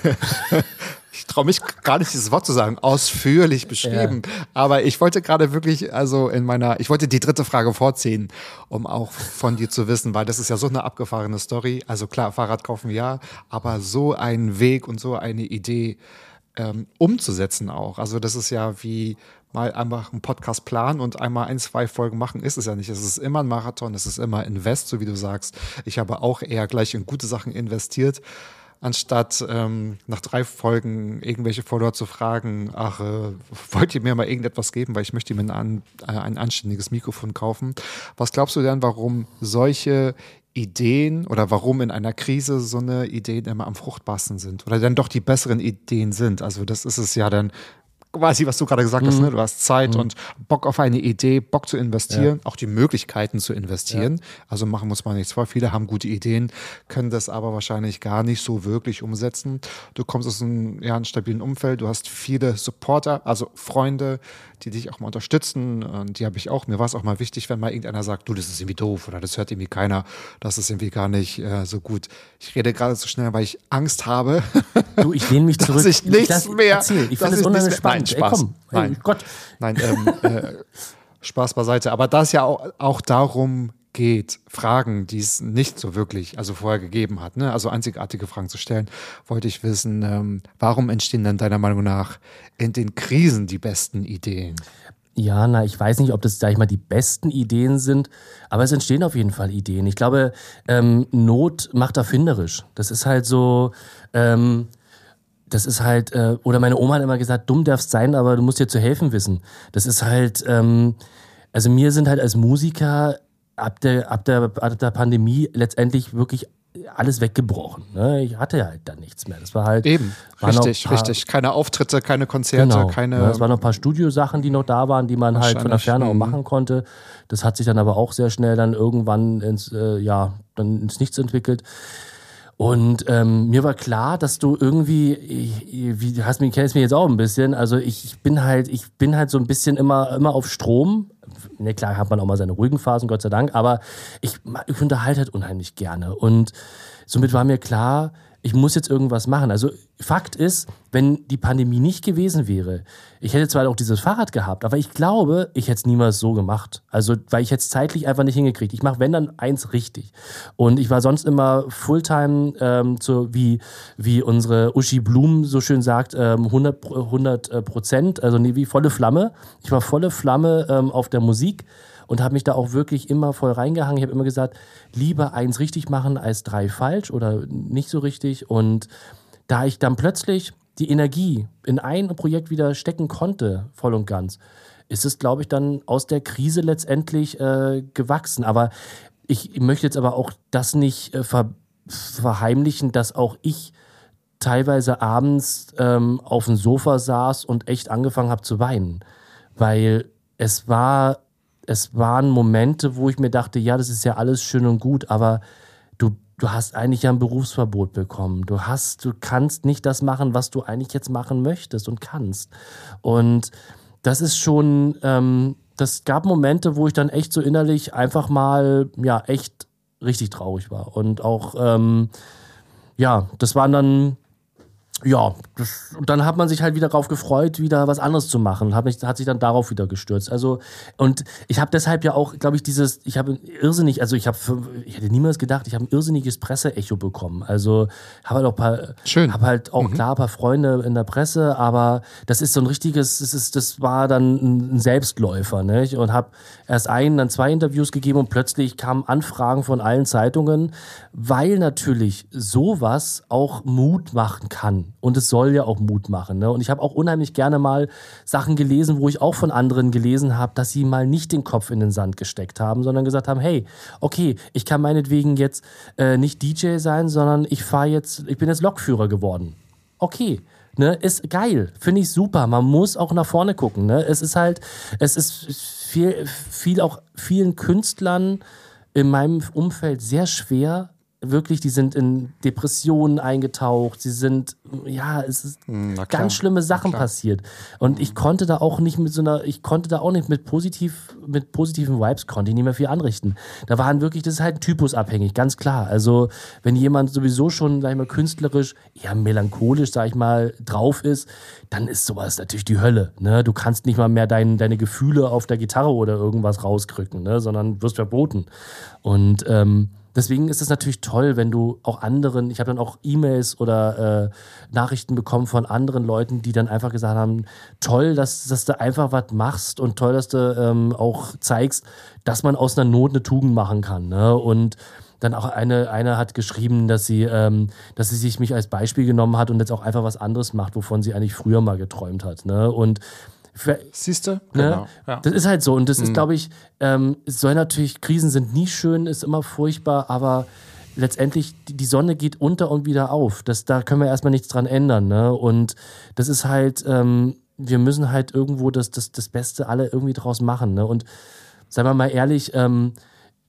[LAUGHS] ich traue mich gar nicht dieses Wort zu sagen, ausführlich beschrieben. Aber ich wollte gerade wirklich, also in meiner, ich wollte die dritte Frage vorziehen, um auch von dir zu wissen, weil das ist ja so eine abgefahrene Story. Also klar, Fahrrad kaufen ja, aber so ein Weg und so eine Idee ähm, umzusetzen auch. Also das ist ja wie mal einfach einen Podcast planen und einmal ein, zwei Folgen machen, ist es ja nicht. Es ist immer ein Marathon, es ist immer Invest, so wie du sagst. Ich habe auch eher gleich in gute Sachen investiert, anstatt ähm, nach drei Folgen irgendwelche Follower zu fragen, ach, äh, wollt ihr mir mal irgendetwas geben, weil ich möchte mir ein, äh, ein anständiges Mikrofon kaufen. Was glaubst du denn, warum solche Ideen oder warum in einer Krise so eine Ideen immer am fruchtbarsten sind oder dann doch die besseren Ideen sind. Also das ist es ja dann quasi, was du gerade gesagt hast, ne? du hast Zeit und Bock auf eine Idee, Bock zu investieren, auch die Möglichkeiten zu investieren. Also machen muss man nichts vor. Viele haben gute Ideen, können das aber wahrscheinlich gar nicht so wirklich umsetzen. Du kommst aus einem ja, einem stabilen Umfeld, du hast viele Supporter, also Freunde, die dich auch mal unterstützen. Und die habe ich auch. Mir war es auch mal wichtig, wenn mal irgendeiner sagt, du, das ist irgendwie doof oder das hört irgendwie keiner, das ist irgendwie gar nicht äh, so gut. Ich rede gerade so schnell, weil ich Angst habe, Du, ich lehne mich [LAUGHS] dass zurück. ich nichts lass- mehr. Erzähl. Ich dass finde es ich unheimlich spannend. Nein, Spaß. Ey, komm. Hey, Nein. Gott. Nein, ähm, äh, Spaß beiseite. Aber da es ja auch, auch darum geht, Fragen, die es nicht so wirklich, also vorher gegeben hat, ne? also einzigartige Fragen zu stellen, wollte ich wissen, ähm, warum entstehen dann deiner Meinung nach in den Krisen die besten Ideen? Ja, na, ich weiß nicht, ob das, sag ich mal, die besten Ideen sind, aber es entstehen auf jeden Fall Ideen. Ich glaube, ähm, Not macht erfinderisch. Das ist halt so, ähm, das ist halt, äh, oder meine Oma hat immer gesagt, dumm darfst sein, aber du musst dir zu helfen wissen. Das ist halt, ähm, also mir sind halt als Musiker ab der, ab der, ab der Pandemie letztendlich wirklich alles weggebrochen. Ne? Ich hatte halt dann nichts mehr. Das war halt. Eben, richtig, paar- richtig. Keine Auftritte, keine Konzerte, Genau. keine. ja, es waren noch ein paar Studiosachen, die noch da waren, die man halt von der Ferne auch mhm. machen konnte. Das hat sich dann aber auch sehr schnell dann irgendwann ins, äh, ja, dann ins Nichts entwickelt. Und ähm, mir war klar, dass du irgendwie, ich, wie hast mich kennst mich jetzt auch ein bisschen. Also ich, ich bin halt, ich bin halt so ein bisschen immer, immer auf Strom. Ne, klar hat man auch mal seine ruhigen Phasen, Gott sei Dank. Aber ich, ich unterhalte halt unheimlich gerne. Und somit war mir klar, ich muss jetzt irgendwas machen. Also Fakt ist, wenn die Pandemie nicht gewesen wäre, ich hätte zwar auch dieses Fahrrad gehabt, aber ich glaube, ich hätte es niemals so gemacht. Also, weil ich jetzt zeitlich einfach nicht hingekriegt. Ich mache, wenn dann eins richtig. Und ich war sonst immer Fulltime, ähm, so wie, wie unsere Uschi Blum so schön sagt, ähm, 100, Pro- 100 äh, Prozent, also nee, wie volle Flamme. Ich war volle Flamme ähm, auf der Musik und habe mich da auch wirklich immer voll reingehangen. Ich habe immer gesagt, lieber eins richtig machen als drei falsch oder nicht so richtig. Und da ich dann plötzlich die Energie in ein Projekt wieder stecken konnte, voll und ganz, ist es, glaube ich, dann aus der Krise letztendlich äh, gewachsen. Aber ich möchte jetzt aber auch das nicht äh, ver verheimlichen, dass auch ich teilweise abends ähm, auf dem Sofa saß und echt angefangen habe zu weinen. Weil es war, es waren Momente, wo ich mir dachte, ja, das ist ja alles schön und gut, aber du, du hast eigentlich ja ein Berufsverbot bekommen. Du hast, du kannst nicht das machen, was du eigentlich jetzt machen möchtest und kannst. Und das ist schon, ähm, das gab Momente, wo ich dann echt so innerlich einfach mal, ja, echt richtig traurig war. Und auch, ähm, ja, das waren dann ja, das, und dann hat man sich halt wieder darauf gefreut, wieder was anderes zu machen. Hat, mich, hat sich dann darauf wieder gestürzt. Also, und ich habe deshalb ja auch, glaube ich, dieses, ich habe irrsinnig, also ich habe, ich hätte niemals gedacht, ich habe ein irrsinniges Presseecho bekommen. Also, habe halt auch paar, Schön. habe halt auch Mhm. klar ein paar Freunde in der Presse, aber das ist so ein richtiges, das ist, das war dann ein Selbstläufer, nicht? Und habe erst ein, dann zwei Interviews gegeben und plötzlich kamen Anfragen von allen Zeitungen, weil natürlich sowas auch Mut machen kann. Und es soll ja auch Mut machen. Ne? Und ich habe auch unheimlich gerne mal Sachen gelesen, wo ich auch von anderen gelesen habe, dass sie mal nicht den Kopf in den Sand gesteckt haben, sondern gesagt haben, hey, okay, ich kann meinetwegen jetzt äh, nicht DJ sein, sondern ich fahre jetzt, ich bin jetzt Lokführer geworden. Okay. Ne, ist geil, finde ich super. Man muss auch nach vorne gucken. Ne? Es ist halt, es ist viel, viel auch vielen Künstlern in meinem Umfeld sehr schwer. Wirklich, die sind in Depressionen eingetaucht. Sie sind, ja, es ist Hm, klar, ganz schlimme Sachen passiert. Und ich konnte da auch nicht mit so einer, ich konnte da auch nicht mit positiv, mit positiven Vibes konnte ich nicht mehr viel anrichten. Da waren wirklich, das ist halt typusabhängig, ganz klar. Also, wenn jemand sowieso schon, sag ich mal, künstlerisch, eher melancholisch, sag ich mal, drauf ist, dann ist sowas natürlich die Hölle. Ne? Du kannst nicht mal mehr dein, deine Gefühle auf der Gitarre oder irgendwas rauskrücken, ne? sondern wirst verboten. Und ähm, deswegen ist es natürlich toll, wenn du auch anderen, ich habe dann auch E-Mails oder äh, Nachrichten bekommen von anderen Leuten, die dann einfach gesagt haben, toll, dass, dass du einfach was machst und toll, dass du ähm, auch zeigst, dass man aus einer Not eine Tugend machen kann. Ne? Und dann auch eine, eine hat geschrieben, dass sie, ähm, dass sie sich mich als Beispiel genommen hat und jetzt auch einfach was anderes macht, wovon sie eigentlich früher mal geträumt hat. Ne? Und Siehst du? Ne? Genau. Ja. Das ist halt so. Und das ist, glaube ich, ähm, es soll natürlich, Krisen sind nie schön, ist immer furchtbar, aber letztendlich, die, die Sonne geht unter und wieder auf. Das, da können wir erstmal nichts dran ändern. Ne? Und das ist halt, ähm, wir müssen halt irgendwo das, das, das Beste alle irgendwie draus machen. Ne? Und seien wir mal ehrlich, ähm,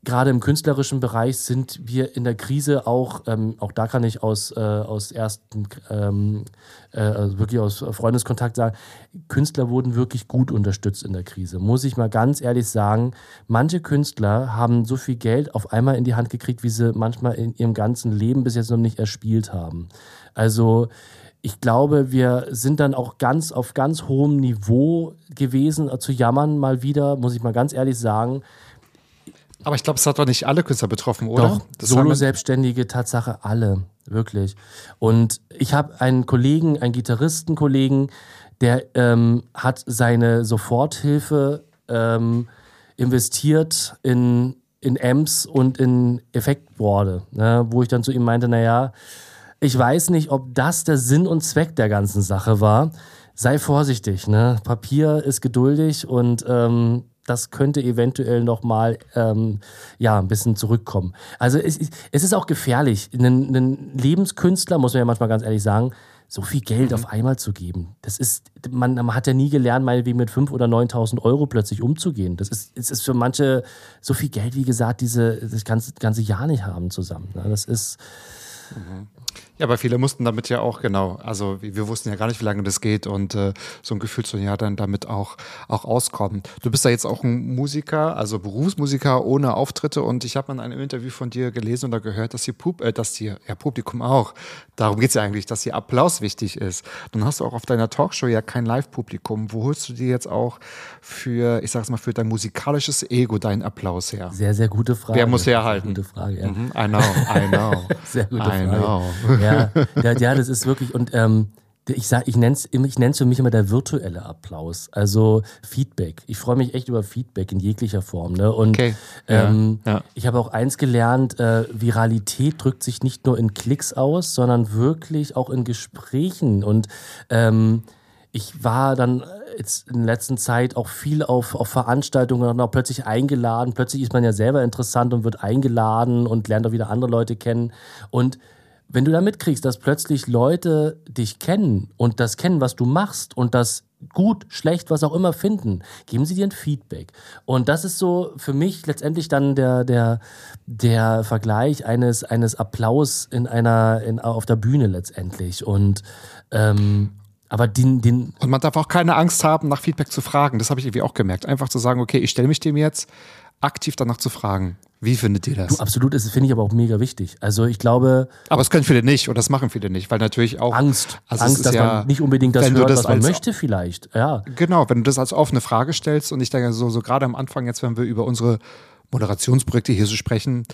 gerade im künstlerischen Bereich sind wir in der Krise auch, ähm, auch da kann ich aus, äh, aus ersten, ähm, äh, also wirklich aus Freundeskontakt sagen, Künstler wurden wirklich gut unterstützt in der Krise. Muss ich mal ganz ehrlich sagen, manche Künstler haben so viel Geld auf einmal in die Hand gekriegt, wie sie manchmal in ihrem ganzen Leben bis jetzt noch nicht erspielt haben. Also, ich glaube, wir sind dann auch ganz auf ganz hohem Niveau gewesen, äh, zu jammern mal wieder, muss ich mal ganz ehrlich sagen. Aber ich glaube, es hat doch nicht alle Künstler betroffen, oder? Doch, Solo-Selbstständige, Tatsache alle, wirklich. Und ich habe einen Kollegen, einen Gitarristenkollegen, der ähm, hat seine Soforthilfe ähm, investiert in, in Amps und in Effektboarde, ne, wo ich dann zu ihm meinte, naja, ich weiß nicht, ob das der Sinn und Zweck der ganzen Sache war. Sei vorsichtig, ne? Papier ist geduldig und ähm, das könnte eventuell noch mal ähm, ja ein bisschen zurückkommen. Also es, es ist auch gefährlich, einen, einen Lebenskünstler muss man ja manchmal ganz ehrlich sagen, so viel Geld auf einmal zu geben. Das ist, man, man hat ja nie gelernt, meinetwegen mit 5.000 oder 9.000 Euro plötzlich umzugehen. Das ist, es ist für manche so viel Geld, wie gesagt, diese das ganze, ganze Jahr nicht haben zusammen. ne? Das ist Ja, aber viele mussten damit ja auch, genau, also wir wussten ja gar nicht, wie lange das geht und äh, so ein Gefühl zu ja dann damit auch, auch auskommen. Du bist ja jetzt auch ein Musiker, also Berufsmusiker ohne Auftritte und ich habe in einem Interview von dir gelesen oder gehört, dass die, Pub äh, dass die ja, Publikum auch, darum geht's ja eigentlich, dass hier Applaus wichtig ist. Nun hast du auch auf deiner Talkshow ja kein Live-Publikum. Wo holst du dir jetzt auch für, ich sag's mal, für dein musikalisches Ego deinen Applaus her? sehr, sehr gute Frage. Wer muss herhalten? Gute Frage, ja. Mhm, I know, I know. [LAUGHS] Sehr gute I Frage. know. Ja, ja, ja, das ist wirklich, und ähm, ich sag, ich nenne es ich nenn's für mich immer der virtuelle Applaus, also Feedback. Ich freue mich echt über Feedback in jeglicher Form. Ne? Und Okay. Ja, ähm, ja. ich habe auch eins gelernt, äh, Viralität drückt sich nicht nur in Klicks aus, sondern wirklich auch in Gesprächen. Und ähm, ich war dann jetzt in der letzten Zeit auch viel auf, auf Veranstaltungen und auch plötzlich eingeladen. Plötzlich ist man ja selber interessant und wird eingeladen und lernt auch wieder andere Leute kennen. Und wenn du da mitkriegst, dass plötzlich Leute dich kennen und das kennen, was du machst und das gut, schlecht, was auch immer finden, geben sie dir ein Feedback. Und das ist so für mich letztendlich dann der, der, der Vergleich eines, eines Applaus in einer, in, auf der Bühne letztendlich. Und ähm, aber den, den, Und man darf auch keine Angst haben, nach Feedback zu fragen. Das habe ich irgendwie auch gemerkt. Einfach zu sagen, okay, ich stelle mich dem jetzt, aktiv danach zu fragen. Wie findet ihr das? Du, absolut, das finde ich aber auch mega wichtig. Also ich glaube, aber es können viele nicht oder das machen viele nicht, weil natürlich auch Angst, also Angst, dass ja, man nicht unbedingt das hört, das was man möchte vielleicht. Ja, Genau, wenn du das als offene Frage stellst und ich denke so, so gerade am Anfang jetzt, wenn wir über unsere Moderationsprojekte hier so sprechen,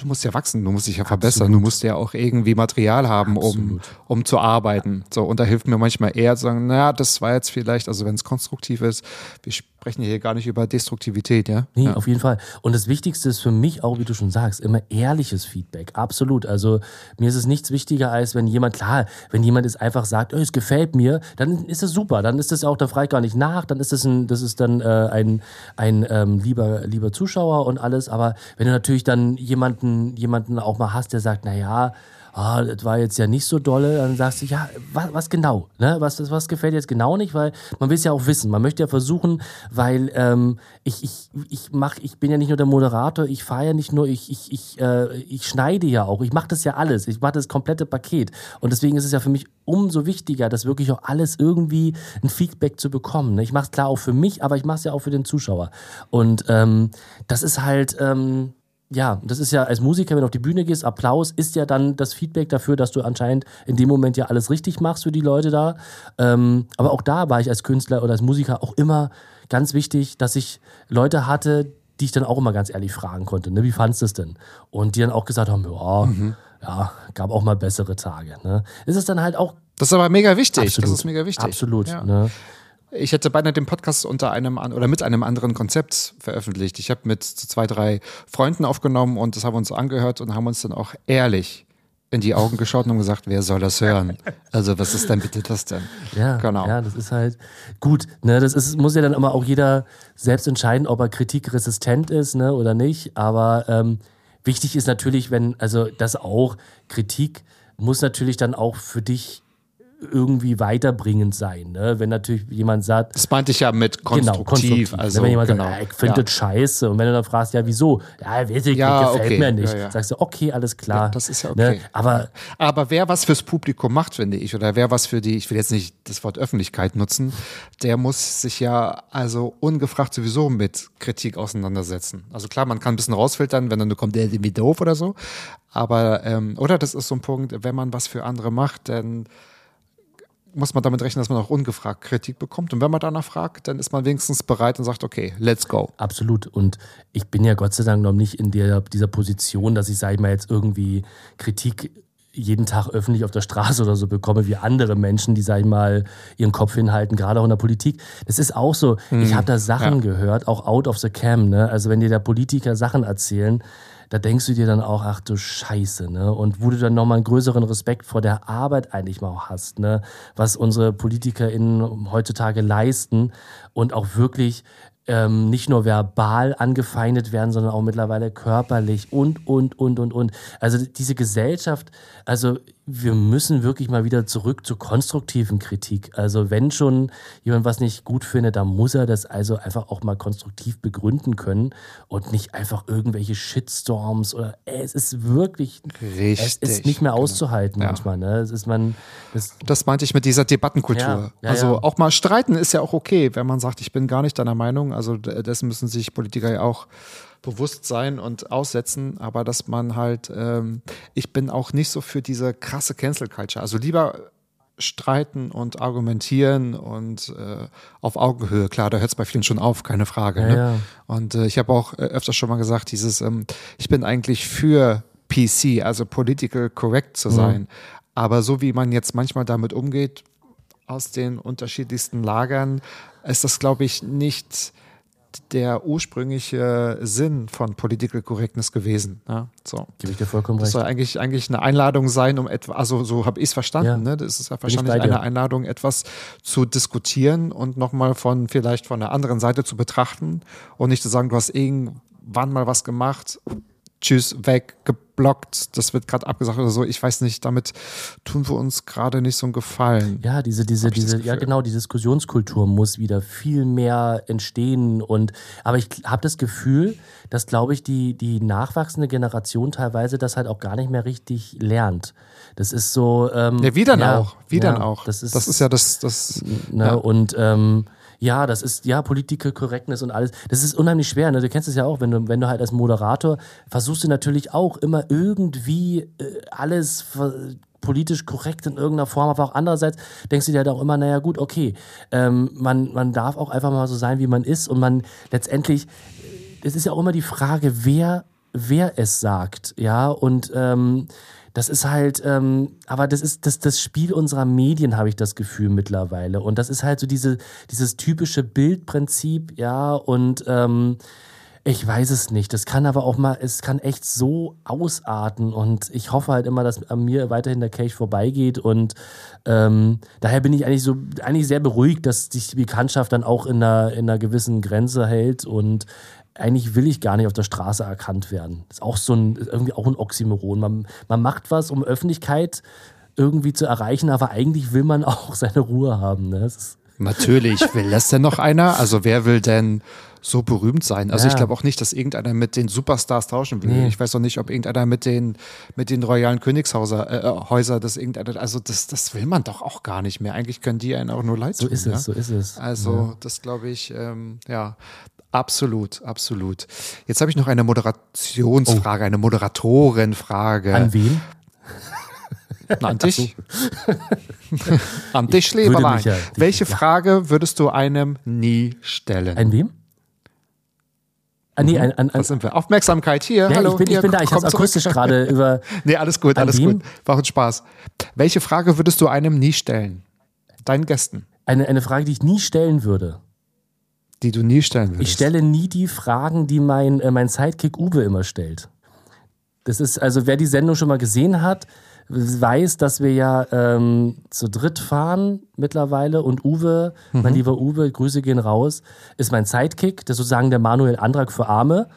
du musst ja wachsen, du musst dich ja verbessern, du musst ja auch irgendwie Material haben, um, Absolut. um zu arbeiten. So, und da hilft mir manchmal eher zu sagen, naja, das war jetzt vielleicht, also wenn es konstruktiv ist, wir sprechen hier gar nicht über Destruktivität, ja? Nee, ja. auf jeden Fall. Und das Wichtigste ist für mich auch, wie du schon sagst, immer ehrliches Feedback. Absolut. Also mir ist es nichts wichtiger, als wenn jemand, klar, wenn jemand es einfach sagt, es gefällt mir, dann ist es super. Dann ist es auch, da frage ich gar nicht nach, dann ist es ein, das ist dann äh, ein, ein ähm, lieber, lieber Zuschauer und alles. Aber wenn du natürlich dann jemanden, jemanden auch mal hast, der sagt, na ja, ah, das war jetzt ja nicht so dolle, dann sagst du, ja, was, was genau? Ne? Was, was, gefällt jetzt genau nicht? Weil man will es ja auch wissen. Man möchte ja versuchen, weil ähm, ich, ich, ich mach, ich bin ja nicht nur der Moderator, ich fahre ja nicht nur, ich, ich, ich, äh, ich schneide ja auch, ich mache das ja alles, ich mache das komplette Paket. Und deswegen ist es ja für mich umso wichtiger, das wirklich auch alles irgendwie ein Feedback zu bekommen. Ne? Ich mache es klar auch für mich, aber ich mache es ja auch für den Zuschauer. Und ähm, das ist halt. Ähm, ja, das ist ja als Musiker, wenn du auf die Bühne gehst, Applaus ist ja dann das Feedback dafür, dass du anscheinend in dem Moment ja alles richtig machst für die Leute da. Ähm, aber auch da war ich als Künstler oder als Musiker auch immer ganz wichtig, dass ich Leute hatte, die ich dann auch immer ganz ehrlich fragen konnte. Ne? Wie fandest du es denn? Und die dann auch gesagt haben, ja, ja, gab auch mal bessere Tage. Ne? Ist es dann halt auch Das ist aber mega wichtig. absolut, Das ist mega wichtig. Absolut. Ja. Ne? Ich hätte beinahe den Podcast unter einem oder mit einem anderen Konzept veröffentlicht. Ich habe mit zwei, drei Freunden aufgenommen und das haben wir uns angehört und haben uns dann auch ehrlich in die Augen geschaut und haben gesagt, wer soll das hören? Also was ist denn bitte das denn? Ja, Genau. ja, das ist halt gut. Ne, das ist, muss ja dann immer auch jeder selbst entscheiden, ob er kritikresistent ist ne, oder nicht. Aber ähm, wichtig ist natürlich, wenn, also das auch, Kritik muss natürlich dann auch für dich irgendwie weiterbringend sein. Ne? Wenn natürlich jemand sagt, Das meinte ich ja mit konstruktiv. Genau, konstruktiv. Also, wenn jemand genau. sagt, ja, ich finde ja. das scheiße. Und wenn du dann fragst, ja, wieso? Ja, weiß ich, Ja, nicht, gefällt okay. mir nicht. Ja. Sagst du, okay, alles klar. Das ist ja Ne? okay. Aber Aber wer was fürs Publikum macht, finde ich, oder wer was für die, ich will jetzt nicht das Wort Öffentlichkeit nutzen, der muss sich ja also ungefragt sowieso mit Kritik auseinandersetzen. Also klar, man kann ein bisschen rausfiltern, wenn dann nur kommt, der ist doof oder so. Aber, ähm, oder das ist so ein Punkt, wenn man was für andere macht, dann muss man damit rechnen, dass man auch ungefragt Kritik bekommt. Und wenn man danach fragt, dann ist man wenigstens bereit und sagt, okay, let's go. Absolut. Und ich bin ja Gott sei Dank noch nicht in der, dieser Position, dass ich, sage ich mal, jetzt irgendwie Kritik jeden Tag öffentlich auf der Straße oder so bekomme, wie andere Menschen, die, sag ich mal, ihren Kopf hinhalten, gerade auch in der Politik. Das ist auch so. Ich habe da Sachen gehört, auch out of the cam, ne? Also wenn dir der Politiker Sachen erzählen, da denkst du dir dann auch, ach du Scheiße, ne? Und wo du dann nochmal einen größeren Respekt vor der Arbeit eigentlich mal hast, ne? Was unsere PolitikerInnen heutzutage leisten und auch wirklich ähm, nicht nur verbal angefeindet werden, sondern auch mittlerweile körperlich und, und, und, und, und. Also diese Gesellschaft, also wir müssen wirklich mal wieder zurück zur konstruktiven Kritik. Also wenn schon jemand was nicht gut findet, dann muss er das also einfach auch mal konstruktiv begründen können und nicht einfach irgendwelche Shitstorms oder ey, es ist wirklich, es ist nicht mehr genau. auszuhalten Ja. manchmal. Ne? Es ist man, das, Das meinte ich mit dieser Debattenkultur. Ja, ja, also auch mal streiten ist ja auch okay, wenn man sagt, ich bin gar nicht deiner Meinung. Also dessen müssen sich Politiker ja auch bewusst sein und aussetzen. Aber dass man halt, ähm, ich bin auch nicht so für diese krasse Cancel Culture. Also lieber streiten und argumentieren und äh, auf Augenhöhe. Klar, da hört es bei vielen schon auf, keine Frage. Ja, ne? ja. Und äh, ich habe auch äh, öfter schon mal gesagt, dieses, ähm, ich bin eigentlich für PC, also political correct Mhm. zu sein. Aber so wie man jetzt manchmal damit umgeht, aus den unterschiedlichsten Lagern, ist das, glaube ich, nicht der ursprüngliche Sinn von Political Correctness gewesen. Ja, so. gebe ich dir vollkommen Das recht. soll eigentlich, eigentlich eine Einladung sein, um etwa, also so habe ich es verstanden, Ja. ne? Das ist ja ich wahrscheinlich eine Einladung, etwas zu diskutieren und nochmal von vielleicht von der anderen Seite zu betrachten und nicht zu sagen, du hast irgendwann mal was gemacht, tschüss, weg, geblockt, das wird gerade abgesagt oder so. Ich weiß nicht, damit tun wir uns gerade nicht so einen Gefallen. Ja, diese, diese, diese, ja genau, die Diskussionskultur muss wieder viel mehr entstehen und, aber ich habe das Gefühl, dass, glaube ich, die, die nachwachsende Generation teilweise das halt auch gar nicht mehr richtig lernt. Das ist so, ähm, Ja, wie dann ja, auch, wie ja, dann auch. Das ist, das ist ja das, das ne, ja. und ähm, Ja, das ist, ja, Political Correctness und alles. Das ist unheimlich schwer. Ne? Du kennst es ja auch, wenn du, wenn du halt als Moderator versuchst du natürlich auch immer irgendwie äh, alles politisch korrekt in irgendeiner Form, aber auch andererseits denkst du dir halt auch immer, naja gut, okay, ähm, man, man darf auch einfach mal so sein, wie man ist und man letztendlich, es ist ja auch immer die Frage, wer, wer es sagt, ja, und ähm, das ist halt, ähm, aber das ist das, das Spiel unserer Medien, habe ich das Gefühl mittlerweile. Und das ist halt so diese, dieses typische Bildprinzip, ja, und ähm, ich weiß es nicht. Das kann aber auch mal, es kann echt so ausarten und ich hoffe halt immer, dass an mir weiterhin der Kelch vorbeigeht und ähm, daher bin ich eigentlich so, eigentlich sehr beruhigt, dass sich die Bekanntschaft dann auch in einer, in einer gewissen Grenze hält und eigentlich will ich gar nicht auf der Straße erkannt werden. Das ist auch so ein, irgendwie auch ein Oxymoron. Man, man macht was, um Öffentlichkeit irgendwie zu erreichen, aber eigentlich will man [LAUGHS] auch seine Ruhe haben. Ne? Natürlich, will das denn noch einer? Also wer will denn so berühmt sein. Also ja. ich glaube auch nicht, dass irgendeiner mit den Superstars tauschen will. Nee. Ich weiß auch nicht, ob irgendeiner mit den, mit den royalen Königshäuser, äh, äh, Häuser, das irgendeiner, also das, das will man doch auch gar nicht mehr. Eigentlich können die einen auch nur leid tun. So ist ja? es, so ist es. Also ja. das glaube ich, ähm, ja. Absolut, absolut. Jetzt habe ich noch eine Moderationsfrage, oh. eine Moderatorenfrage. An wen? Na, an dich. an dich, Leberwein. Ja, Welche Frage würdest du einem nie stellen? An wem? Ah, nee, an, an, Was sind wir? Aufmerksamkeit hier. Ja, Hallo, ich bin, hier, ich bin da. Ich habe akustisch gerade [LAUGHS] über. nee, alles gut, alles wem? gut. War ein Spaß. Welche Frage würdest du einem nie stellen? Deinen Gästen? Eine, eine Frage, die ich nie stellen würde. Die du nie stellen würdest? Ich stelle nie die Fragen, die mein, äh, mein Sidekick Uwe immer stellt. Das ist, also wer die Sendung schon mal gesehen hat, weiß, dass wir ja ähm, zu dritt fahren mittlerweile und Uwe, mhm. mein lieber Uwe, Grüße gehen raus, ist mein Sidekick, das ist sozusagen der Manuel Antrag für Arme.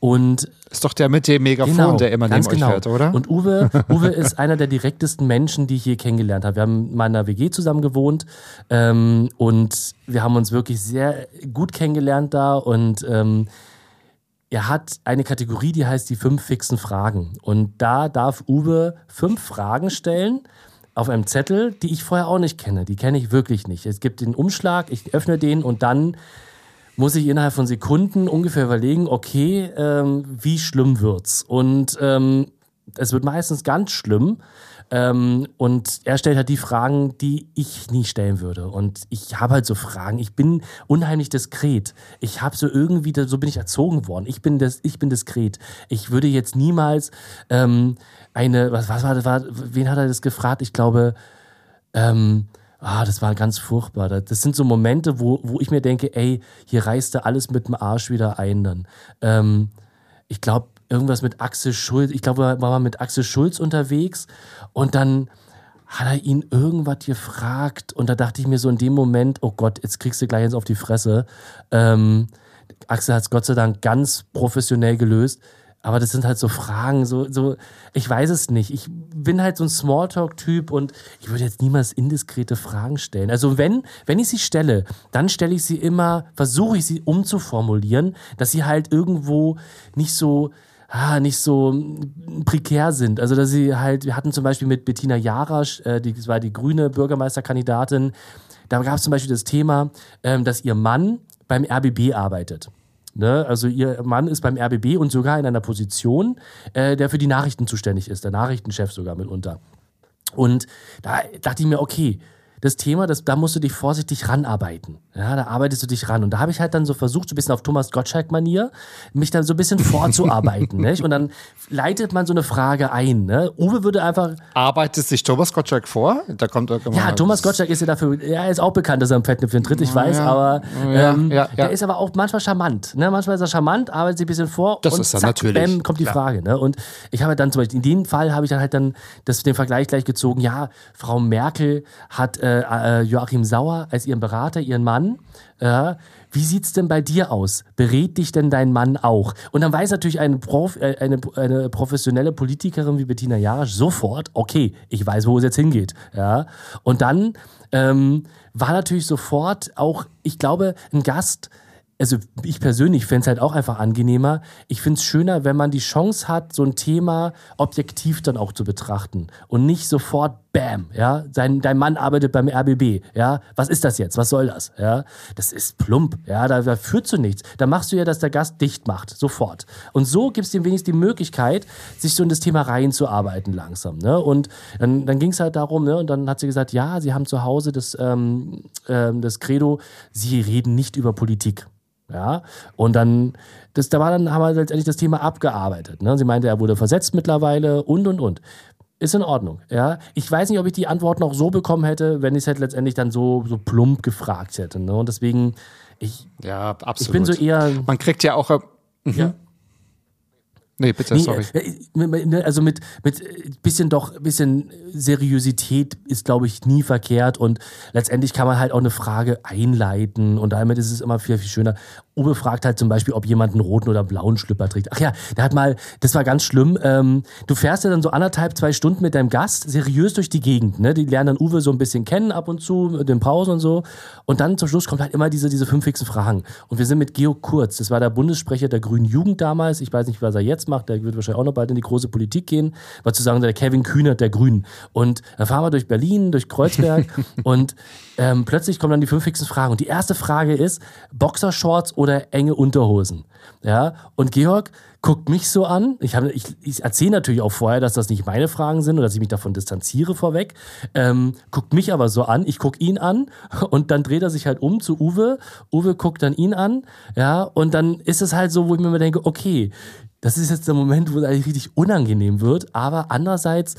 Und ist doch der mit dem Megafon, genau, der immer neben genau. euch fährt, oder? Und Uwe, [LAUGHS] Uwe ist einer der direktesten Menschen, die ich je kennengelernt habe. Wir haben in einer WG zusammen gewohnt ähm, und wir haben uns wirklich sehr gut kennengelernt da und ähm, er hat eine Kategorie, die heißt die fünf fixen Fragen. Und da darf Uwe fünf Fragen stellen auf einem Zettel, die ich vorher auch nicht kenne. Die kenne ich wirklich nicht. Es gibt den Umschlag, ich öffne den und dann muss ich innerhalb von Sekunden ungefähr überlegen, okay, ähm, wie schlimm wird's? Und ähm, es wird meistens ganz schlimm. Ähm, und er stellt halt die Fragen, die ich nie stellen würde. Und ich habe halt so Fragen. Ich bin unheimlich diskret. Ich habe so irgendwie, so bin ich erzogen worden. Ich bin, das, ich bin diskret. Ich würde jetzt niemals ähm, eine, was, was war das, war, wen hat er das gefragt? Ich glaube, ähm, Ah, das war ganz furchtbar. Das sind so Momente, wo, wo ich mir denke, ey, hier reißt er alles mit dem Arsch wieder ein dann. Ähm, ich glaube, irgendwas mit Axel Schulz. Ich glaube, war mal mit Axel Schulz unterwegs und dann hat er ihn irgendwas gefragt und da dachte ich mir so in dem Moment, oh Gott, jetzt kriegst du gleich jetzt auf die Fresse. Ähm, Axel hat es Gott sei Dank ganz professionell gelöst. Aber das sind halt so Fragen, so, so, ich weiß es nicht. Ich bin halt so ein Smalltalk-Typ und ich würde jetzt niemals indiskrete Fragen stellen. Also wenn, wenn ich sie stelle, dann stelle ich sie immer, versuche ich sie umzuformulieren, dass sie halt irgendwo nicht so, ah, nicht so prekär sind. Also, dass sie halt, wir hatten zum Beispiel mit Bettina Jarasch, äh, die das war die grüne Bürgermeisterkandidatin, da gab es zum Beispiel das Thema, ähm, dass ihr Mann beim RBB arbeitet. Ne? Also ihr Mann ist beim RBB und sogar in einer Position, äh, der für die Nachrichten zuständig ist, der Nachrichtenchef sogar mitunter. Und da dachte ich mir, okay, das Thema, das, da musst du dich vorsichtig ranarbeiten. Ja, da arbeitest du dich ran. Und da habe ich halt dann so versucht, so ein bisschen auf Thomas Gottschalk-Manier, mich dann so ein bisschen vorzuarbeiten. [LAUGHS] nicht? Und dann leitet man so eine Frage ein. Ne? Uwe würde einfach. Arbeitet sich Thomas Gottschalk vor? Da kommt Ja, Thomas Gottschalk ist ja dafür, er ist auch bekannt, dass er im Fettnäpfchen tritt, ich weiß, ja, aber ähm, ja, ja, er ist aber auch manchmal charmant. Ne? Manchmal ist er charmant, arbeitet sich ein bisschen vor das und ist zack, natürlich. bam, kommt die Klar. Frage. Ne? Und ich habe dann zum Beispiel, in dem Fall habe ich dann halt dann das, den Vergleich gleich gezogen, ja, Frau Merkel hat äh, äh, Joachim Sauer als ihren Berater, ihren Mann, äh, wie sieht's denn bei dir aus? Berät dich denn dein Mann auch? Und dann weiß natürlich eine, Prof, äh, eine, eine professionelle Politikerin wie Bettina Jarasch sofort, okay, ich weiß, wo es jetzt hingeht. Ja? Und dann ähm, war natürlich sofort auch, ich glaube, ein Gast, also ich persönlich fände es halt auch einfach angenehmer. Ich finde es schöner, wenn man die Chance hat, so ein Thema objektiv dann auch zu betrachten und nicht sofort Bam, ja, dein, dein Mann arbeitet beim RBB, ja, was ist das jetzt, was soll das, ja, das ist plump, ja, da, da führt zu nichts, da machst du ja, dass der Gast dicht macht, sofort. Und so gibst du ihm wenigstens die Möglichkeit, sich so in das Thema reinzuarbeiten langsam, ne, und dann, dann ging es halt darum, ne, und dann hat sie gesagt, ja, sie haben zu Hause das, ähm, ähm, das Credo, sie reden nicht über Politik. Ja, und dann, das, da war dann, haben wir letztendlich das Thema abgearbeitet. Ne? Sie meinte, er wurde versetzt mittlerweile und und und. Ist in Ordnung, ja. Ich weiß nicht, ob ich die Antwort noch so bekommen hätte, wenn ich es halt letztendlich dann so, so plump gefragt hätte. Ne? Und deswegen, ich, Ja, absolut. ich bin so eher. Man kriegt ja auch. äh, Mhm. Ja. Nee, bitte, Nee, sorry. äh, Also mit, mit äh, bisschen doch, bisschen Seriosität ist, glaube ich, nie verkehrt und letztendlich kann man halt auch eine Frage einleiten und damit ist es immer viel, viel schöner. Uwe fragt halt zum Beispiel, ob jemand einen roten oder blauen Schlüpper trägt. Ach ja, der hat mal, das war ganz schlimm. Ähm, du fährst ja dann so anderthalb, zwei Stunden mit deinem Gast seriös durch die Gegend. Ne? Die lernen dann Uwe so ein bisschen kennen ab und zu mit den Pausen und so. Und dann zum Schluss kommt halt immer diese, diese fünf fixen Fragen. Und wir sind mit Georg Kurz, das war der Bundessprecher der Grünen Jugend damals. Ich weiß nicht, was er jetzt macht. Der wird wahrscheinlich auch noch bald in die große Politik gehen. War zu sagen, der Kevin Kühnert der Grünen. Und dann fahren wir durch Berlin, durch Kreuzberg [LAUGHS] und ähm, plötzlich kommen dann die fünf fixen Fragen. Und die erste Frage ist, Boxershorts oder enge Unterhosen? Ja, und Georg guckt mich so an. Ich, hab- ich, ich erzähle natürlich auch vorher, dass das nicht meine Fragen sind oder dass ich mich davon distanziere vorweg. Ähm, guckt mich aber so an. Ich gucke ihn an [LAUGHS] und dann dreht er sich halt um zu Uwe. Uwe guckt dann ihn an. Ja, und dann ist es halt so, wo ich mir immer denke, okay, das ist jetzt der Moment, wo es eigentlich richtig unangenehm wird. Aber andererseits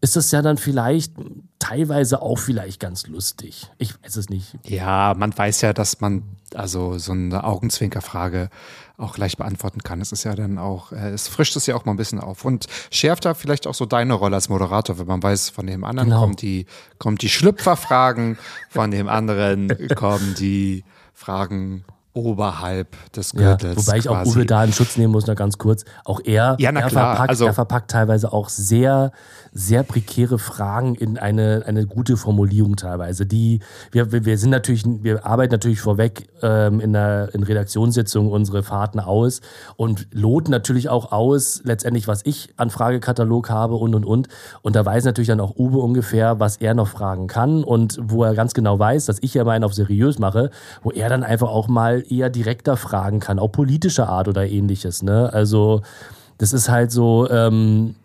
ist das ja dann vielleicht teilweise auch vielleicht ganz lustig. Ich weiß es nicht. Ja, man weiß ja, dass man also so eine Augenzwinkerfrage auch gleich beantworten kann. Es ist ja dann auch, äh, es frischt es ja auch mal ein bisschen auf und schärft da vielleicht auch so deine Rolle als Moderator, wenn man weiß, von dem anderen Genau. kommen die, kommen die Schlüpferfragen, von dem anderen [LAUGHS] kommen die Fragen oberhalb des Ja, Gürtels. wobei ich auch quasi. Uwe da in Schutz nehmen muss, noch ganz kurz. Auch er, Ja, na er, klar, verpackt, also- er verpackt teilweise auch sehr, sehr prekäre Fragen in eine, eine gute Formulierung teilweise. Die, wir, wir sind natürlich, wir arbeiten natürlich vorweg ähm, in der in Redaktionssitzungen unsere Fahrten aus und loten natürlich auch aus, letztendlich, was ich an Fragekatalog habe und und und. Und da weiß natürlich dann auch Uwe ungefähr, was er noch fragen kann und wo er ganz genau weiß, dass ich ja meinen auf seriös mache, wo er dann einfach auch mal eher direkter fragen kann, auch politischer Art oder ähnliches. Ne? Also das ist halt so, ähm,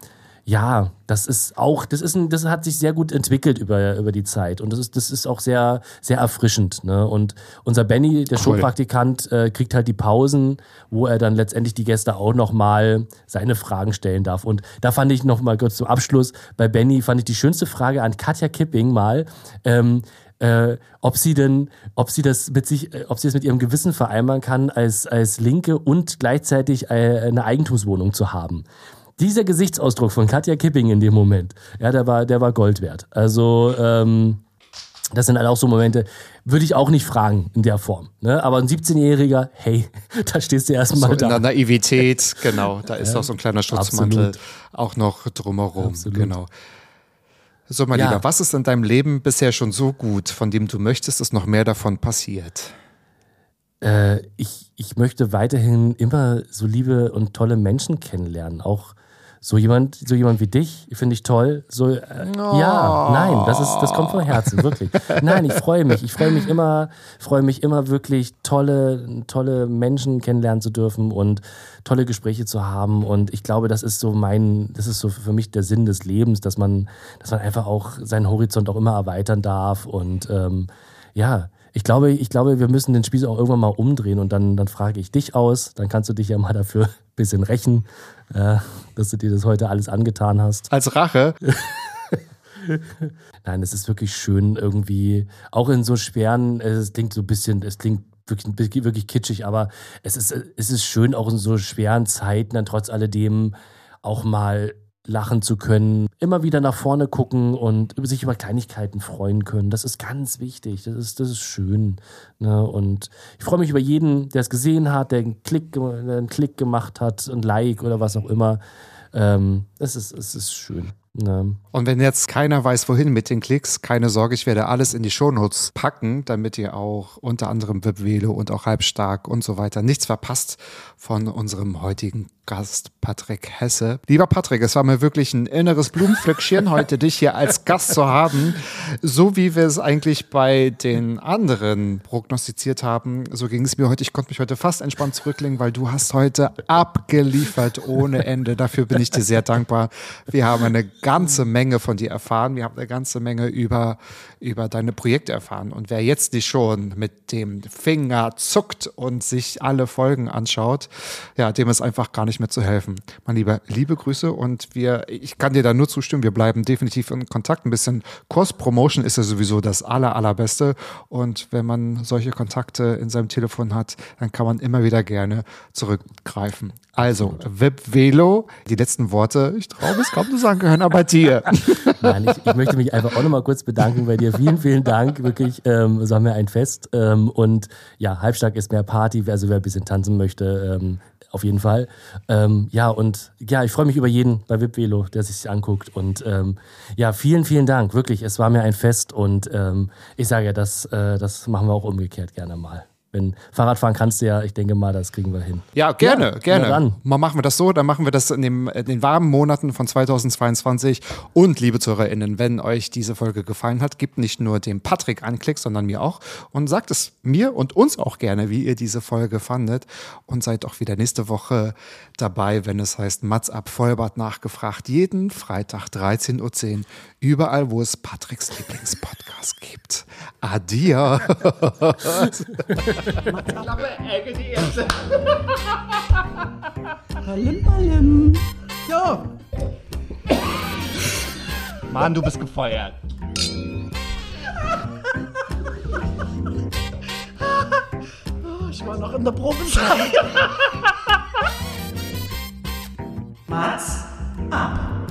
ja, das ist auch, das ist ein, das hat sich sehr gut entwickelt über, über die Zeit und das ist, das ist auch sehr, sehr erfrischend. Ne? Und unser Benny, der Cool. Showpraktikant, äh, kriegt halt die Pausen, wo er dann letztendlich die Gäste auch nochmal seine Fragen stellen darf. Und da fand ich nochmal kurz zum Abschluss, bei Benny fand ich die schönste Frage an Katja Kipping mal, ähm, äh, ob sie denn, ob sie das mit sich, äh, ob sie das mit ihrem Gewissen vereinbaren kann, als, als Linke und gleichzeitig äh, eine Eigentumswohnung zu haben. Dieser Gesichtsausdruck von Katja Kipping in dem Moment, ja, der war, der war Gold wert. Also, ähm, das sind halt auch so Momente, würde ich auch nicht fragen in der Form. Ne? Aber ein 17-Jähriger, hey, [LAUGHS] da stehst du so erstmal in der da. Naivität, [LAUGHS] genau, da ist auch so ein kleiner Schutzmantel Absolut. auch noch drumherum, Absolut. genau. So, mein Ja. Lieber, was ist in deinem Leben bisher schon so gut, von dem du möchtest, dass noch mehr davon passiert? Äh, ich, ich möchte weiterhin immer so liebe und tolle Menschen kennenlernen. Auch so jemand, so jemand wie dich, finde ich toll. So, äh, ja, nein, das ist, das kommt vom Herzen, wirklich. Nein, ich freue mich. Ich freue mich immer, freue mich immer wirklich tolle, tolle Menschen kennenlernen zu dürfen und tolle Gespräche zu haben. Und ich glaube, das ist so mein, das ist so für mich der Sinn des Lebens, dass man, dass man einfach auch seinen Horizont auch immer erweitern darf. Und ähm, ja, ich glaube, ich glaube, wir müssen den Spieß auch irgendwann mal umdrehen und dann, dann frage ich dich aus. Dann kannst du dich ja mal dafür [LAUGHS] ein bisschen rächen, äh, dass du dir das heute alles angetan hast. Als Rache? [LAUGHS] Nein, es ist wirklich schön irgendwie, auch in so schweren, es klingt so ein bisschen, es klingt wirklich, wirklich kitschig, aber es ist, es ist schön, auch in so schweren Zeiten dann trotz alledem auch mal lachen zu können, immer wieder nach vorne gucken und sich über Kleinigkeiten freuen können. Das ist ganz wichtig. Das ist, das ist schön. Ne? Und ich freue mich über jeden, der es gesehen hat, der einen Klick, einen Klick gemacht hat, ein Like oder was auch immer. Ähm, es, ist, es ist schön. Ne? Und wenn jetzt keiner weiß, wohin mit den Klicks, keine Sorge, ich werde alles in die Shownotes packen, damit ihr auch unter anderem Webvelo und auch Halbstark und so weiter nichts verpasst von unserem heutigen Gast Patrick Hesse. Lieber Patrick, es war mir wirklich ein inneres Blumenpflückchen, [LAUGHS] heute dich hier als Gast zu haben. So wie wir es eigentlich bei den anderen prognostiziert haben, so ging es mir heute. Ich konnte mich heute fast entspannt zurücklegen, weil du hast heute abgeliefert ohne Ende. Dafür bin ich dir sehr dankbar. Wir haben eine ganze Menge von dir erfahren. Wir haben eine ganze Menge über, über deine Projekte erfahren. Und wer jetzt nicht schon mit dem Finger zuckt und sich alle Folgen anschaut, ja, dem ist einfach gar nicht mehr zu helfen. Mein Lieber, liebe Grüße und wir, ich kann dir da nur zustimmen, wir bleiben definitiv in Kontakt. Ein bisschen Kurs-Promotion ist ja sowieso das aller, allerbeste. Und wenn man solche Kontakte in seinem Telefon hat, dann kann man immer wieder gerne zurückgreifen. Also, Web Velo, die letzten Worte, ich traue es kaum zu sagen, gehören aber dir. [LAUGHS] Nein, ich, ich möchte mich einfach auch nochmal kurz bedanken bei dir. Vielen, vielen Dank. Wirklich, ähm, es war mir ein Fest. Ähm, und ja, halbstark ist mehr Party. Also wer ein bisschen tanzen möchte, ähm, auf jeden Fall. Ähm, ja, und ja, ich freue mich über jeden bei Velo, der sich anguckt. Und ähm, ja, vielen, vielen Dank. Wirklich, es war mir ein Fest und ähm, ich sage ja, das, äh, das machen wir auch umgekehrt gerne mal wenn Fahrradfahren kannst du ja, ich denke mal, das kriegen wir hin. Ja, gerne, ja, gerne. Dann. Mal machen wir das so, dann machen wir das in, dem, in den warmen Monaten von 2022. Und liebe ZuhörerInnen, wenn euch diese Folge gefallen hat, gebt nicht nur dem Patrick einen Klick, sondern mir auch und sagt es mir und uns auch gerne, wie ihr diese Folge fandet und seid auch wieder nächste Woche dabei, wenn es heißt Mats ab Vollbart nachgefragt. Jeden Freitag 13.10 Uhr, überall, wo es Patricks Lieblingspodcast gibt. Adios. [LAUGHS] Klappe, Ecke, die erste. Palim, palim. Jo. Mann, du bist gefeuert. Ich war noch in der Probezeit. Mats ab.